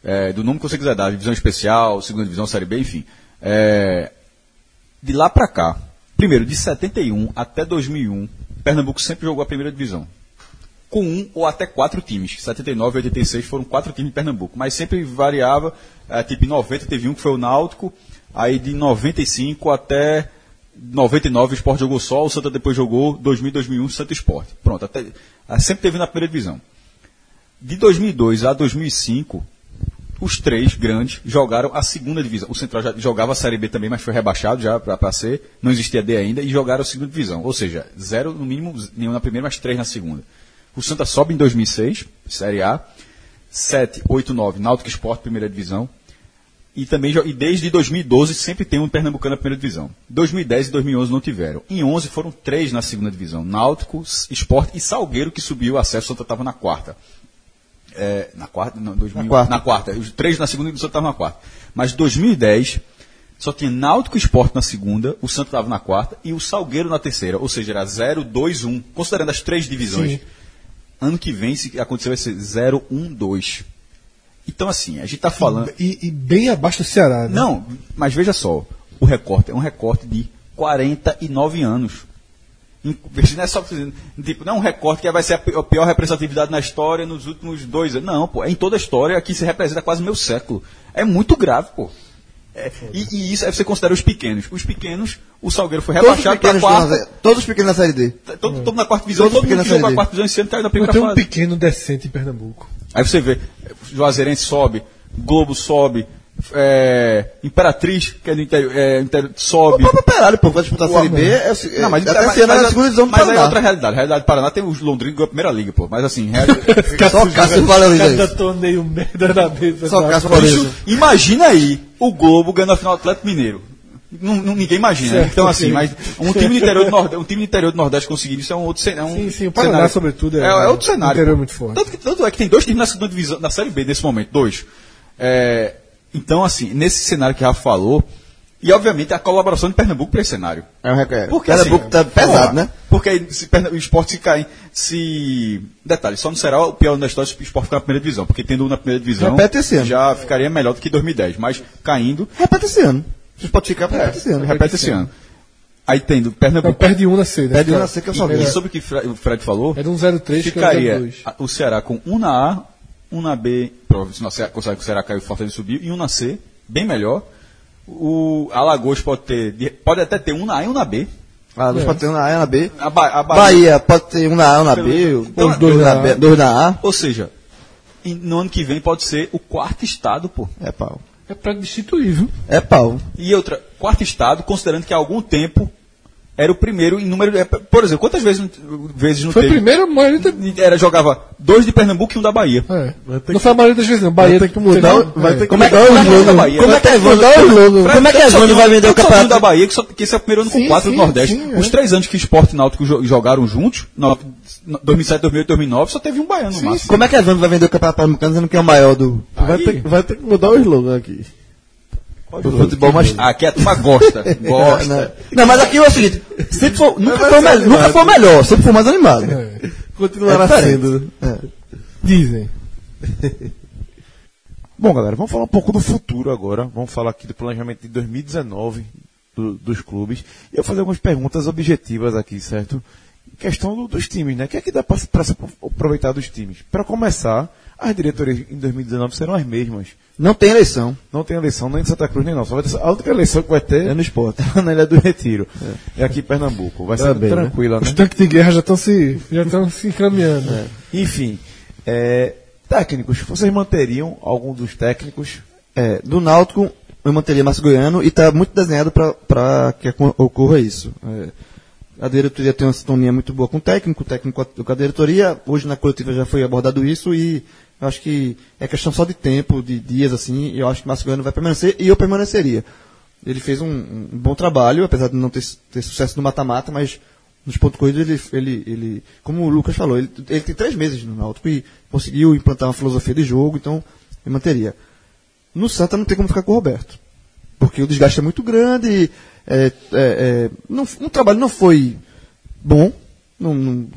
É, do nome que você quiser dar, divisão especial, segunda divisão, série B, enfim. É, de lá pra cá, primeiro, de 71 até 2001, Pernambuco sempre jogou a primeira divisão. Com um ou até quatro times. 79 e 86 foram quatro times de Pernambuco. Mas sempre variava, eh, tipo em 90 teve um que foi o Náutico, aí de 95 até 99 o Sport jogou só, o Santa depois jogou 2000 2001 Santa Sport. Pronto, até, ah, sempre teve na primeira divisão. De 2002 a 2005, os três grandes jogaram a segunda divisão. O Central já jogava a Série B também, mas foi rebaixado já para ser. Não existia D ainda e jogaram a segunda divisão. Ou seja, zero no mínimo, nenhum na primeira, mas três na segunda. O Santa sobe em 2006, Série A. 7, 8, 9, Náutico Esporte, primeira divisão. E também e desde 2012 sempre tem um Pernambucano na primeira divisão. 2010 e 2011 não tiveram. Em 11 foram três na segunda divisão: Náutico, Esporte e Salgueiro que subiu o acesso. O Santa estava na quarta. É, na quarta, não, 2000, Na quarta. na quarta. Os três na segunda e o Santa estava na quarta. Mas 2010 só tinha Náutico Esporte na segunda, o Santa estava na quarta e o Salgueiro na terceira. Ou seja, era 0, 2, 1. Considerando as três divisões. Sim. Ano que vem, se acontecer, vai ser 0, 1, 2. Então, assim, a gente está falando. E, e bem abaixo do Ceará, né? Não, mas veja só, o recorte é um recorte de 49 anos. Não é só tipo, não é um recorte que vai ser a pior representatividade na história nos últimos dois anos. Não, pô, é em toda a história aqui se representa quase meio século. É muito grave, pô. É, e, e isso aí você considera os pequenos. Os pequenos, o Salgueiro foi rebaixado para a quarta. na- todos os pequenos na série D. Todo, todo na quarta divisão, Todos os todo mundo jogou na a Série D. quarta divisão esse ano caiu na Não primeira tem um fase. pequeno decente em Pernambuco. Aí você vê, Juazeirense sobe, Globo sobe, é, Imperatriz, que é do interior, é, interior, O sobe. próprio Operário, pô, vai disputar a série B. É, é, Não, mas, até mas, é mas- na segunda divisão do mas aí é outra realidade. A realidade do Paraná tem os Londrina que a primeira liga, pô. Mas assim, real- Só Cássio valoriza Cada torneio merda na mesa. Só sabe? Cássio valoriza. Imagina aí o Globo ganhando a final do Atlético Mineiro. Não, não- ninguém imagina. Certo, então, assim, sim. mas um time, do interior do Nordeste, um time do interior do Nordeste conseguir isso é um outro cen- é um Sim, sim, o Paraná, cenário. sobretudo, é- é, é outro cenário. interior muito forte. Tanto, que, tanto é que tem dois times na segunda divisão, na Série B nesse momento, dois. É, então, assim, nesse cenário que o Rafa falou, e obviamente a colaboração de Pernambuco para esse cenário. É um recorde. Porque Pernambuco assim, tá pesado, porra, né? Porque aí, se o esporte se cair, se. Detalhe, só não será o pior da história se o esporte ficar na primeira divisão, porque tendo um na primeira divisão. Repete. Já ficaria melhor do que 2010, mas caindo, Repete esse ano. Vocês podem ficar, repete esse ano. repete esse ano. Aí tendo Não, Pernambuco. perde um na C, né? Perde um na C que eu só vi. E sobre o que o Fred falou, Era um 03 que era um ficaria 02. a- o Ceará com um na A, um na B, provavelmente se consegue que o Ceará caiu, o Fortaleza subiu, e um na C, bem melhor. O Alagoas pode ter, de- pode até ter um na A e um na B. Ah, dois pode ter um na A e um na B. A, Ba- a Bahia pode ter um na A e um na B. Então, Dois, dois na na B. A. Dois na A. Ou seja, no ano que vem pode ser o quarto estado, pô. É pau. É pra destituir, viu? É pau. E outra, quarto estado, considerando que há algum tempo era o primeiro em número. é, Por exemplo, quantas vezes, vezes não Foi o teve? primeiro, a maioria da- Era, jogava dois de Pernambuco e um da Bahia. é. Ter Não que- foi a maioria das vezes, não. Bahia Vai ter que mudar, vai é. ter que Como é que- mudar como é o que é jogo. Como é que é Evandro? Como é que Evandro só vai tem- vender o tem campeonato? da Bahia, que, só, que esse é o primeiro ano com Sim, quatro sim, do Nordeste. sim, Os é. três anos que Esporte e Náutico jo- jogaram juntos, no, no- 2007, 2008, 2009, só teve um baiano no máximo. Como é que Evandro vai vender o campeonato pernambucano dizendo que é o maior do, Vai ter, vai ter que mudar o slogan aqui. Do futebol mais. Ah, Aqui a turma gosta. gosta. Não, não, mas aqui é o seguinte: sempre for, nunca, foi, me- nunca foi melhor, sempre foi mais animado. É. Continuará É sendo. né? Dizem. Bom, galera, vamos falar um pouco do futuro agora. Vamos falar aqui do planejamento de 2019 do- dos clubes. E eu vou fazer algumas perguntas objetivas aqui, certo? Em Questão do- dos times, né? O que é que dá para se aproveitar dos times? Para começar, as diretorias em 2019 serão as mesmas. Não tem eleição. Não tem eleição nem de Santa Cruz nem não. Só vai ter, a única eleição que vai ter É no esporte. é na Ilha do Retiro. É, aqui em Pernambuco. Vai Tá ser bem, né? tranquila, né? Os tanques de guerra já estão se, já estão se encaminhando. Enfim, é, técnicos, vocês manteriam algum dos técnicos? É, do Náutico, eu manteria Márcio Goiano e está muito desenhado para que ocorra isso. É, a diretoria tem uma sintonia muito boa com o técnico, o técnico com a diretoria. Hoje na coletiva já foi abordado isso e eu acho que é questão só de tempo, de dias assim. E eu acho que Márcio Goiano vai permanecer e eu permaneceria. Ele fez um, um bom trabalho, apesar de não ter, ter sucesso no mata-mata, mas nos pontos corridos ele, ele, ele, como o Lucas falou, ele, ele tem três meses no Náutico e conseguiu implantar uma filosofia de jogo, então eu manteria. No Santa não tem como ficar com o Roberto. Porque o desgaste é muito grande. é, é, é, não, o trabalho não foi bom. Não, não,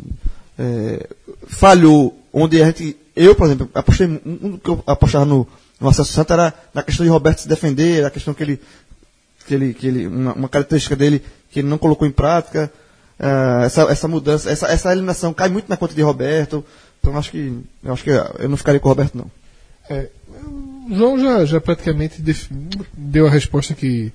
é, falhou onde a gente. Eu, por exemplo, apostei. Um que eu apostava no, no acesso Santa era na questão de Roberto se defender, a questão que ele. Que ele, que ele uma, uma característica dele que ele não colocou em prática. ah, essa, essa mudança, essa, essa eliminação cai muito na conta de Roberto. Então acho que. Eu acho que eu não ficaria com o Roberto, não. É, o João já, já praticamente deu a resposta que,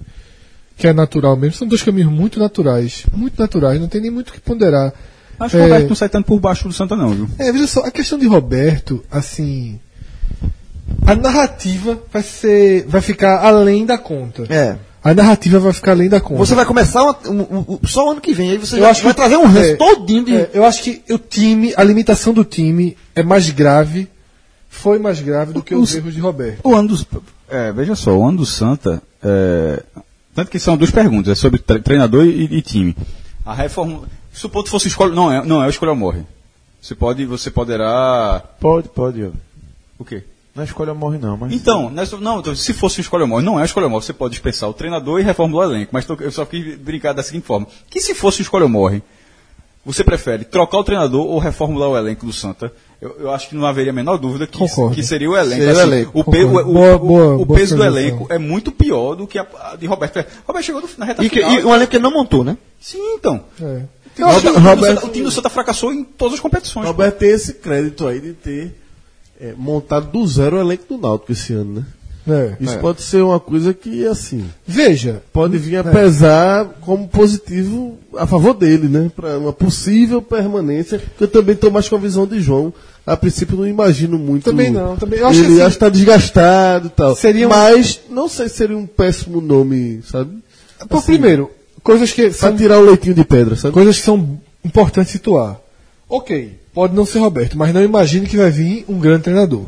que é natural mesmo. São dois caminhos muito naturais. Muito naturais, não tem nem muito o que ponderar. Acho que o É. Roberto não sai tanto por baixo do Santa, não, viu? É, veja só, a questão de Roberto, assim. A narrativa vai ser. vai ficar além da conta. É. A narrativa vai ficar além da conta. Você vai começar uma- um- um- só o ano que vem, aí você Eu já acho vai que- trazer um ranço é, todinho de. É, eu acho que o time, a limitação do time é mais grave, foi mais grave do que os Os- erros de Roberto. O ano do, é, veja só, o ano do Santa, é, tanto que são duas perguntas, é sobre tre- treinador e, e time. A reforma, se o ponto fosse escolha, não é, não é o escolha ou morre. Você pode, você poderá, Pode, pode. o quê? Não é escolha morre não, mas... Então, nessa- não, então, se fosse um escolha ou morre, não é escolha ou morre, você pode dispensar o treinador e reformular o elenco, mas tô- eu só quis brincar da seguinte forma, que se fosse um escolha ou morre, você prefere trocar o treinador ou reformular o elenco do Santa? Eu, eu acho que não haveria a menor dúvida que, que seria o elenco. Seria o Assim, elenco, o, pe- o- o- Boa- o- boa- o peso do elenco é muito pior do que a, a de Roberto. Roberto chegou no- na reta E, que, final. e um elenco que ele não montou, né? Sim, então. É. Eu acho que o, time do Roberto- Santa, o time do Santa fracassou em todas as competições. Roberto tem esse crédito aí de ter é, montado do zero o elenco do Náutico esse ano, né? É. Isso pode ser uma coisa que, assim, Veja, pode vir a pesar como positivo a favor dele, né? Para uma possível permanência. Que eu também estou mais com a visão de João. A princípio não imagino muito. Também não, também- eu acho ele que assim, acha que está desgastado e tal. seria um- Mas não sei se seria um péssimo nome, sabe? por Assim, primeiro, coisas que Pra são tirar o leitinho de pedra, sabe? coisas que são importantes situar. Ok, pode não ser Roberto, mas não imagine que vai vir um grande treinador.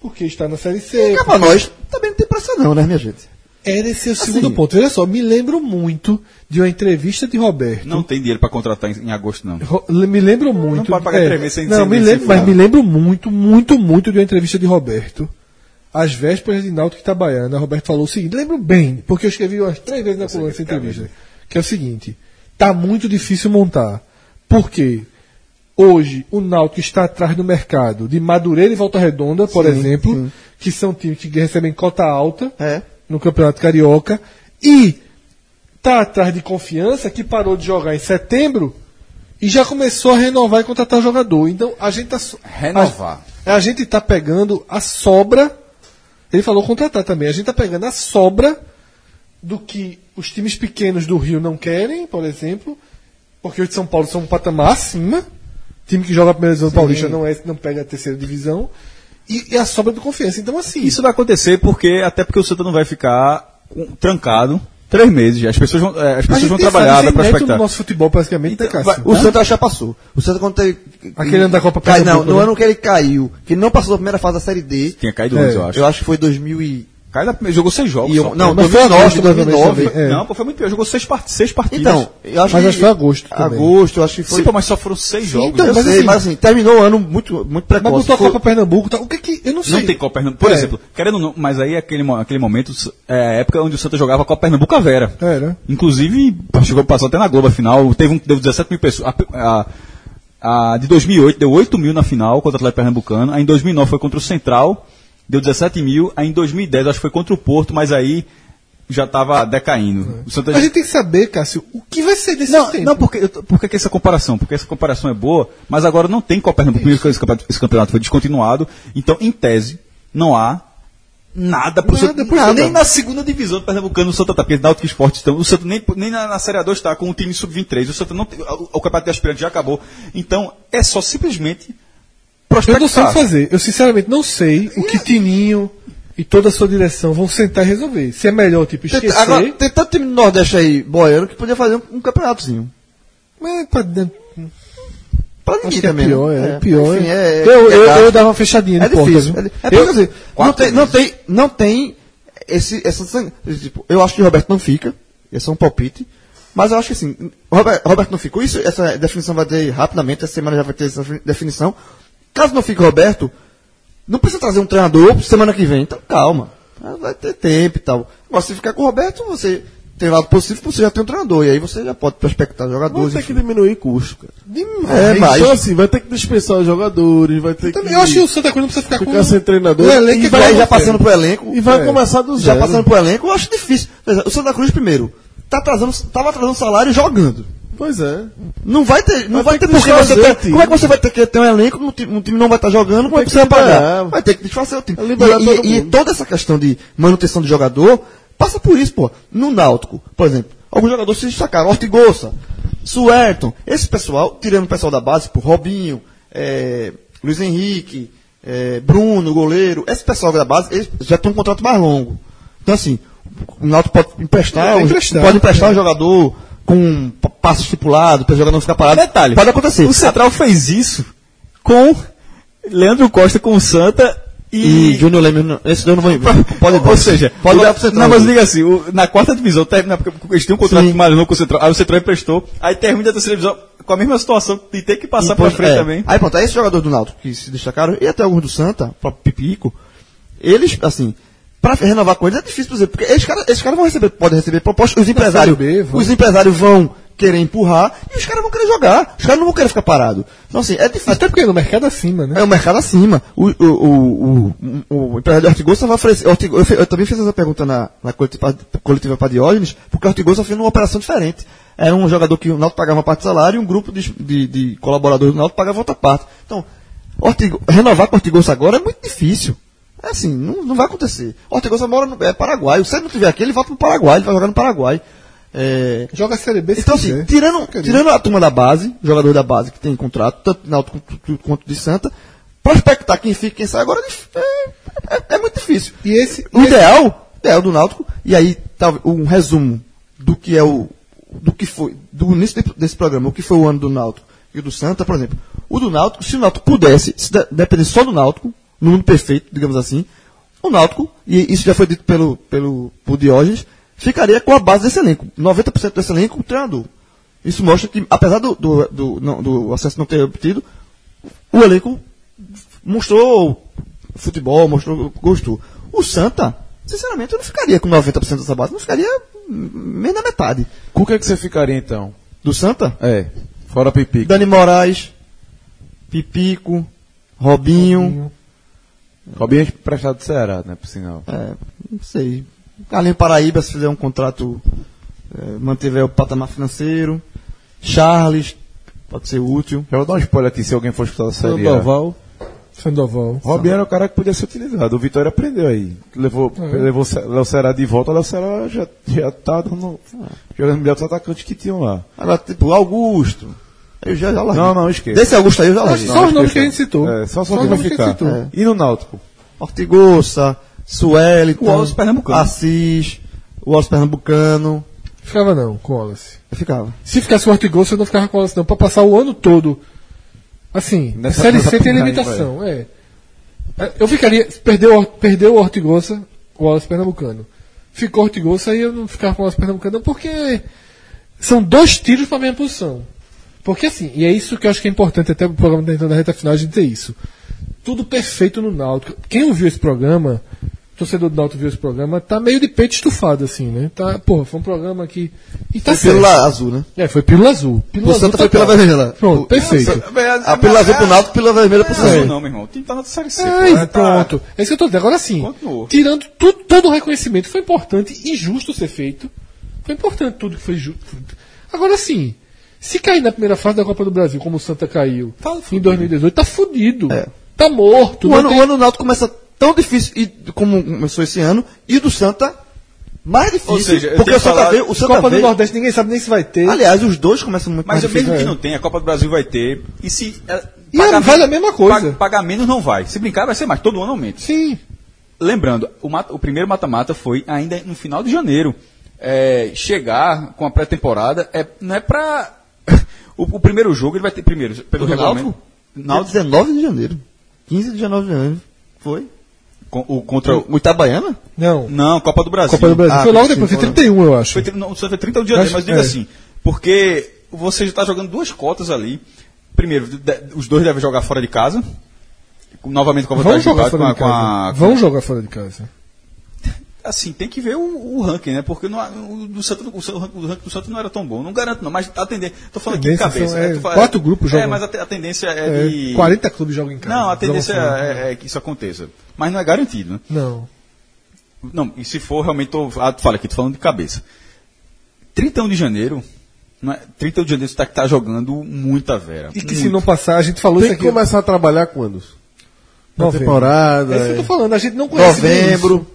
Porque está na Série C. Cá pra nós, também não tem pressa não, né, minha gente? Era esse o segundo Assim. ponto. Olha só, me lembro muito de uma entrevista de Roberto. Não tem dinheiro para contratar em, em agosto, não. Ro- Me lembro muito. Não pode pagar é, entrevista sem- Não, sem- me sem lembro, mas me lembro muito, muito, muito de uma entrevista de Roberto. Às vésperas de Náutico Itabaiana, Roberto falou o seguinte, lembro bem, porque eu escrevi umas três vezes na coluna essa entrevista, que é o seguinte, tá muito difícil montar. Por quê? Hoje, o Náutico está atrás do mercado de Madureira e Volta Redonda, por exemplo, que são times que recebem cota alta É. no Campeonato Carioca e tá atrás de confiança que parou de jogar em setembro e já começou a renovar e contratar jogador. Então a gente tá so- Renovar. A, a gente tá pegando a sobra. Ele falou contratar também. A gente tá pegando a sobra do que os times pequenos do Rio não querem, por exemplo, porque os de São Paulo são um patamar acima. Time que joga a primeira divisão paulista não, é, não pega a terceira divisão. E, e a sobra do confiança. Então, assim. Isso vai acontecer porque, até porque o Santa não vai ficar trancado Três meses. já. As pessoas vão, é, as pessoas vão trabalhar, sem neto prospectar. no nosso futebol, praticamente, né, Cássio? O Santa já passou. O Santa quando teve. Aquele ano da Copa cai, Não, no né? ano que ele caiu, que não passou da primeira fase da Série D, Tinha caído É, antes, eu acho. eu acho que foi 2000 e... Caiu da- jogou seis jogos. e eu, não, Mas foi 2009, agosto, mais ou menos, 2009. também. É. Não, pô, foi muito pior. Jogou seis, part seis partidas. Então, eu acho Mas que... acho que foi agosto também. Agosto, eu acho que foi... Sim, pô, mas só foram seis jogos. então, mas sei, assim- mas assim, terminou o ano muito, muito Mas precoce. botou a Copa Pernambuco, tá? o que que... Eu não sei. Não tem Copa Pernambuco. Por É. exemplo, querendo ou não, mas aí aquele, mo- aquele momento é a época onde o Santa jogava Copa Pernambuco a Vera. É, né? Inclusive, chegou passou até na Globo a final, teve um, deu 17 mil pessoas. A, a- a de 2008 deu 8 mil na final contra o Atlético Pernambucano. Aí em 2009 foi contra o Central, deu 17 mil. Aí em 2010 acho que foi contra o Porto, mas aí já estava decaindo. O Santa A gente tem que saber, Cássio, o que vai ser desse não, tempo. não porque, eu tô- por que essa comparação? Porque essa comparação é boa, mas agora não tem Copa Pernambuco, primeiro que esse campeonato, foi descontinuado, então, em tese, não há nada pro Nada, Santa, por nada, nem na segunda divisão do Pernambucano o Santa tá, porque Náutico Esporte estão, o Santa nem, nem na, na Série A2 está com um time sub-23, o Santa não tem, o, o campeonato de aspirante já acabou, então, é só simplesmente Eu não sei o prospectar. que fazer. Eu sinceramente não sei o que Tininho e toda a sua direção vão sentar e resolver. Se é melhor, tipo, Tem, esquecer. agora, tem tanto time do Nordeste aí, boiano, que podia fazer um, um campeonatozinho. Mas pra dentro- Pra ninguém é também. pior, né? é, pior. Enfim, é. é, eu, é eu, gasto. eu dava uma fechadinha de É porta, difícil. viu? É, é assim, não tem, não tem, não tem esse, essa, tipo, eu acho que o Roberto não fica, esse é um palpite, mas eu acho que assim, Roberto não ficou, isso, essa definição vai ter rapidamente, essa semana já vai ter essa definição. Caso não fique Roberto, não precisa trazer um treinador semana que vem, então calma, vai ter tempo e tal. Agora, se ficar com o Roberto, você tem lado positivo, você já tem um treinador, e aí você já pode prospectar Vai jogadores. ter que diminuir custo, cara. É, mas- Então, assim, vai ter que dispensar os jogadores, vai ter Também, que eu acho que o Santa Cruz não precisa ficar, ficar com sem treinador. o elenco e vai vai, igual já passando pro elenco. e vai É. começar do Já zero. passando pro elenco, eu acho difícil. O Santa Cruz, primeiro, tá atrasando, tava atrasando salário jogando. Pois é. Não vai ter, não Vai vai, ter ter que porque você. Como é que você vai ter que ter um elenco, um time, um time não vai estar jogando, como é que você vai pagar? Vai ter que desfazer o time. É e, e- e toda essa questão de manutenção de jogador passa por isso, pô. No Náutico, por exemplo, alguns jogadores se destacaram, Ortigosa, Suerton, esse pessoal, tirando o pessoal da base, por Robinho, eh, Luiz Henrique, eh, Bruno, goleiro, esse pessoal da base, eles já tem um contrato mais longo. Então assim, o Náutico pode emprestar, É, emprestar, pode emprestar é. um jogador com um pa- passe estipulado, para o jogador não ficar parado. Detalhe. Pode acontecer. O Central fez isso com Leandro Costa com o Santa E e. Júnior Leme, esse não vou Pode Ou seja, pode dar pro Central. Não, mas diga assim, o- na quarta divisão, termina, porque eles tinham um contrato Sim. longo com o Central, aí o Central emprestou, aí termina a terceira divisão com a mesma situação de ter que passar Depois- frente é. também. Aí pronto, aí esses jogadores do Náutico que se destacaram, e até alguns do Santa, o próprio Pipico, eles, assim, pra renovar com eles é difícil, por exemplo, porque esses caras esses caras vão receber, podem receber propostas, os empresários, B, vão. os empresários vão querer empurrar, e os caras vão querer jogar, os caras não vão querer ficar parados. Então assim, é difícil. Até porque no mercado acima, né? É o mercado acima. O, o, o, o, o empresário de Ortigosa vai oferecer. Eu, eu também fiz essa pergunta na, na coletiva, coletiva para Diógenes, porque Ortigosa fez uma operação diferente. Era um jogador que o Náutico pagava uma parte do salário e um grupo de, de, de colaboradores do Náutico pagava outra parte. Então, Ortigo- renovar com o Ortigosa agora é muito difícil. É assim, não, não vai acontecer. O Ortigosa mora no é Paraguai. Se ele não tiver aqui, ele volta para o Paraguai, ele vai jogar no Paraguai. É, Joga a Série B se então, assim, tirando, tirando a turma da base, jogador da base que tem contrato, tanto na Náutico quanto- de Santa, prospectar quem fica e quem sai agora é, é, é- é muito difícil. E esse. O e esse- ideal, ideal do Náutico, e aí talvez um resumo do que é o do que foi do início de- desse programa, o que foi o ano do Náutico e o do Santa, por exemplo. O do Náutico, se o Náutico pudesse, se de- dependesse só do Náutico, no mundo perfeito, digamos assim, o Náutico, e isso já foi dito pelo pelo por Diógenes, ficaria com a base desse elenco. 90% desse elenco, o treinador. Isso mostra que, apesar do, do, do, não- do acesso não ter obtido, o elenco mostrou futebol, mostrou gostou. O Santa, sinceramente, eu não ficaria com 90% dessa base, não ficaria meio na metade. Com o que, é que você ficaria então? Do Santa, É, fora Pipico. Dani Moraes, Pipico, Robinho, Robinho é emprestado do Ceará, né, por sinal. é, não sei. Carlinhos Paraíba, se fizer um contrato, é, mantiver o patamar financeiro. Charles, pode ser útil. Já vou dar um spoiler aqui se alguém for escutar a série. Sandoval. Sandoval. Robinho era o cara que podia ser utilizado. O Vitória aprendeu aí. Levou, levou o Ce- Léo Ceará de volta, o Léo Ceará já, já tá dando, jogando melhor que os atacantes que tinham lá. Agora, tipo, Augusto. Eu já, já larguei. Não, não, esquece. Desse Augusto aí eu já larguei. Só os nomes que a gente citou. É, só só os nomes que a gente citou. É. E no Náutico? Ortigosa, Sueliton, O Wallace Pernambucano. Assis, o Wallace Pernambucano. Ficava não, com o Wallace. Eu ficava. Se ficasse o Ortigosa, eu não ficava com o Wallace, não. Pra passar o ano todo. Assim, Nessa- Série nessa C tem limitação, é. É, Eu ficaria. Perdeu, o- perdeu o Ortigosa, o Wallace Pernambucano. Ficou o Ortigosa, aí eu não ficava com o Wallace Pernambucano, não, porque são dois tiros pra mesma posição. Porque assim, e é isso que eu acho que é importante, até o programa tá entrando na reta final, a gente ter isso. Tudo perfeito no Náutico. Quem ouviu esse programa, torcedor do Náutico viu esse programa, tá meio de peito estufado, assim, né? Tá, porra, foi um programa que. E tá Foi certo. pílula azul, né? É, foi pílula azul. Pílula O Santa foi total. pílula vermelha. Pronto, perfeito. A pílula azul pro Náutico, pílula vermelha pro Não, Santa. não, meu irmão. O time tá na série C. Ai, pô, tá- pronto. É isso que eu tô dizendo. Agora sim, Continuou. tirando tudo, todo o reconhecimento, foi importante e justo ser feito. Foi importante tudo que foi justo. Agora sim, se cair na primeira fase da Copa do Brasil, como o Santa caiu em 2018, tá fudido. É. Tá morto. O ano, tem- o ano do Náutico começa tão difícil e, como começou esse ano, e o do Santa mais difícil. Ou seja, porque o Santa falado- veio. O Santa Copa do veio Nordeste, ninguém sabe nem se vai ter. aliás, os dois começam muito Mas mais mesmo difícil. que não tenha, a Copa do Brasil vai ter. E se. é, E é, vale a mesma coisa. Pagar, pagar menos não vai. Se brincar, vai ser mais. Todo ano aumenta. Sim. Lembrando, o, mata- o primeiro mata-mata foi ainda no final de janeiro. É, chegar com a pré-temporada é, não é pra. O, o primeiro jogo ele vai ter primeiro, pelo. Náutico? Náutico, 19 de janeiro. 15 de janeiro de janeiro. Foi? com- o, contra o. O Itabaiana? Não. Não, Copa do Brasil. Copa do Brasil. Ah, foi logo depois, foi foi 31, eu acho. Foi, não, só foi 30 de janeiro, Acho- mas diga é. assim, porque você já está jogando duas cotas ali. Primeiro, de- os dois devem jogar fora de casa. Novamente com a vantagem de jogar casa, fora com a, de com casa. a- Vão jogar fora de casa. Assim, tem que ver o, o ranking, né? Porque não, o, do Santos, o, Sa- o ranking do Santos não era tão bom. Não garanto, não, mas a tendência. Tô falando aqui de cabeça. são, né? é, Tô falando- quatro grupos É, jogam. mas a, a tendência é, É, de. 40 clubes jogam em casa. Não, a tendência é, é que isso aconteça. Mas não é garantido, né? Não. Não, e se for realmente, tô, ah, tu fala aqui, tô falando de cabeça. 31 de janeiro, não é, 31 de janeiro você tá, tá jogando muita vera. E que se Muito. não passar, a gente falou Tem isso que aqui. começar a trabalhar quando? Na temporada. É isso que eu é. tô falando, a gente não conhece Novembro.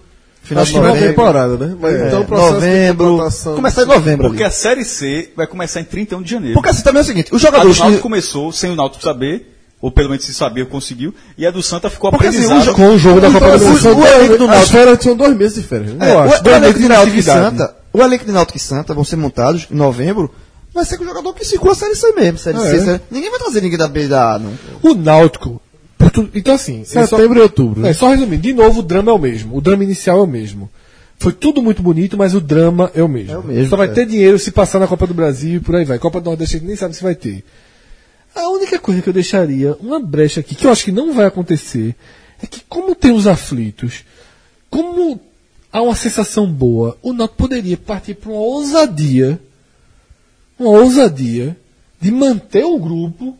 Final Acho de que novembro. temporada, né? Mas É, então o processo novembro. de contratação- Começar em novembro. Porque ali. a Série C vai começar em 31 de janeiro. Porque assim também é o seguinte: os jogadores. Náutico começou sem o Náutico saber, ou pelo menos se sabia, conseguiu, e a do Santa ficou Porque, assim, o jo- Com o jogo da Então, Copa do o- Brasil. o elenco do Náutico- As férias tinham dois meses de férias, né? É, Eu o, acho. o Dois elenco de Náutico e. Santa, o elenco de Náutico e Santa vão ser montados em novembro. Vai ser com o jogador que circula a Série C mesmo. Série É. C, série- Ninguém vai trazer ninguém da B da A, não. O Náutico. Então, assim. é só- Setembro e outubro. É, só resumindo, de novo, o drama é o mesmo. O drama inicial é o mesmo. Foi tudo muito bonito, mas o drama é o mesmo. É o mesmo, Só vai é. ter dinheiro se passar na Copa do Brasil e por aí vai. Copa do Nordeste a gente nem sabe se vai ter. A única coisa que eu deixaria, uma brecha aqui, que eu acho que não vai acontecer, é que como tem os aflitos, como há uma sensação boa, o Náutico poderia partir para uma ousadia, uma ousadia de manter o grupo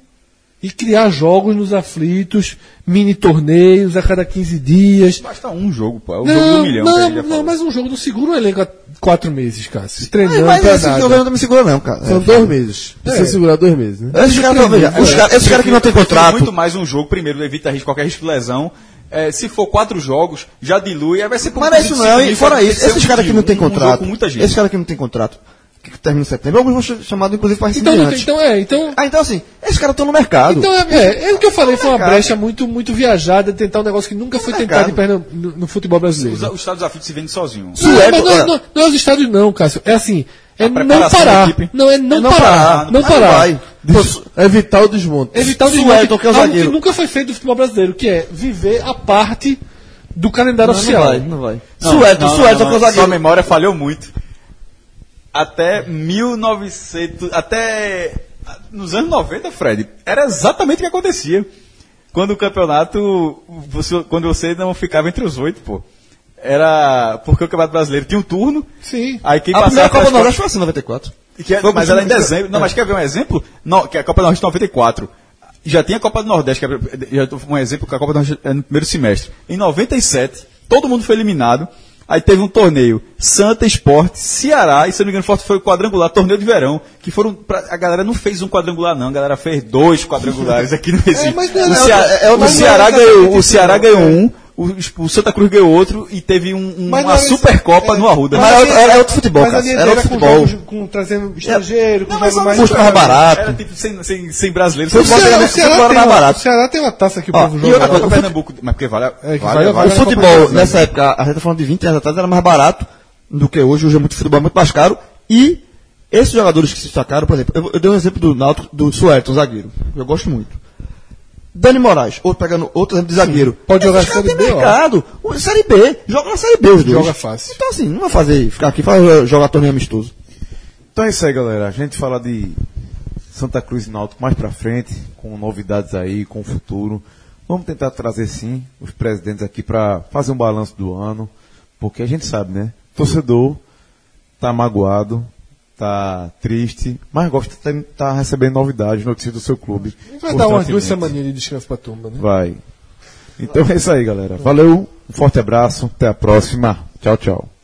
e criar jogos nos aflitos, mini torneios a cada 15 dias. Basta um jogo, pô. É o jogo do milhão não, não, falou. mas um jogo não segura um elenco há quatro meses, Cássio. Mas, Treinando mas pra esse nada. não me segura, não, cara. São É. dois meses. Precisa É. segurar dois meses, né? Esses caras, caras- esses caras que não tem contrato. muito mais um jogo, primeiro, evita risco, qualquer risco de lesão. É, se for quatro jogos, já dilui, aí vai ser Mas não é isso não, e fora isso, esses caras que não tem contrato, muita gente. esses caras que não tem contrato, que termina em setembro, alguns vão ser chamados inclusive para Então, não então é, então. Ah, então assim, esses caras estão no mercado. Então é, é, é o que eu falei, foi uma Mercado. brecha muito, muito viajada de tentar um negócio que nunca foi mercado. tentado no, no futebol brasileiro. Os, os Estados Unidos se vendem sozinho. Não, Sueco, mas não, é. não, não é os estádios não, Cássio. É assim, é não parar. Não, é não, É não parar. parar, Não parar. vai. Des- Evitar o desmonte. Evitar o desmonte, que é o algo que nunca foi feito no futebol brasileiro, que é viver a parte do calendário Não, não oficial. vai, não vai. Não, Suelton, não, Suelton, não, que é o não, zagueiro. Sua memória falhou muito. Até 1900. Até. Nos anos 90, Fred, era exatamente o que acontecia. Quando o campeonato. Você, quando você não ficava entre os oito, pô. Era. Porque o Campeonato Brasileiro tinha um turno. Sim. Aí quem A primeira Copa do Nordeste foi assim, 94. que é- mas era em dezembro. Não, mas quer ver um exemplo? Não, que a Copa do Nordeste 94. Já tinha a Copa do Nordeste, que é, já um exemplo que a Copa do Nordeste é no primeiro semestre. Em 97, todo mundo foi eliminado. Aí teve um torneio Santa Esporte, Ceará, e se eu não me engano, forte foi o quadrangular, torneio de verão, que foram. Pra, a galera não fez um quadrangular, não, a galera fez dois quadrangulares aqui no Recife. mas não é- o, é Ceará, outra- é o Ceará é ganhou, o Ceará ganhou um, o, o Santa Cruz ganhou outro, e teve um- um- Mas uma era Supercopa é, no Arruda. Mas assim, era- era outro futebol, mas cara. Era dele outro com futebol. jogos com trazendo estrangeiro, com Não, mas jogos mais custo mais barato. Era tipo sem, sem, sem brasileiros. Foi O Só Ceará, o Ceará era tem mais uma- barato. o Ceará tem uma taça que o povo e joga. outra lá. coisa, Copa Pernambuco, mas porque vale, É, vale- vale. O futebol, nessa época, a gente tá falando de 20 anos atrás, era mais barato do que hoje. Hoje é muito futebol, é muito mais caro. E esses jogadores que se destacaram, por exemplo, eu, eu dei um exemplo do Náutico, do Suelton, zagueiro. Eu gosto muito. Dani Moraes, outro pegando outro exemplo de zagueiro. pode jogar Esses Série B, mercado. O- Série B. Joga na Série B os dois. Joga fácil. Então assim, não vai fazer, ficar aqui, fazer, jogar torneio amistoso. Então é isso aí, galera. A gente fala de Santa Cruz e Náutico mais pra frente, com novidades aí, com o futuro. Vamos tentar trazer sim os presidentes aqui pra fazer um balanço do ano, porque a gente sabe, né? Torcedor tá magoado, tá triste, mas gosta de estar tá recebendo novidades, notícias do seu clube. Vai dar umas duas semaninhas de descanso pra turma, né? Vai. Então é isso aí, galera. Valeu, um forte abraço, até a próxima. Tchau, tchau.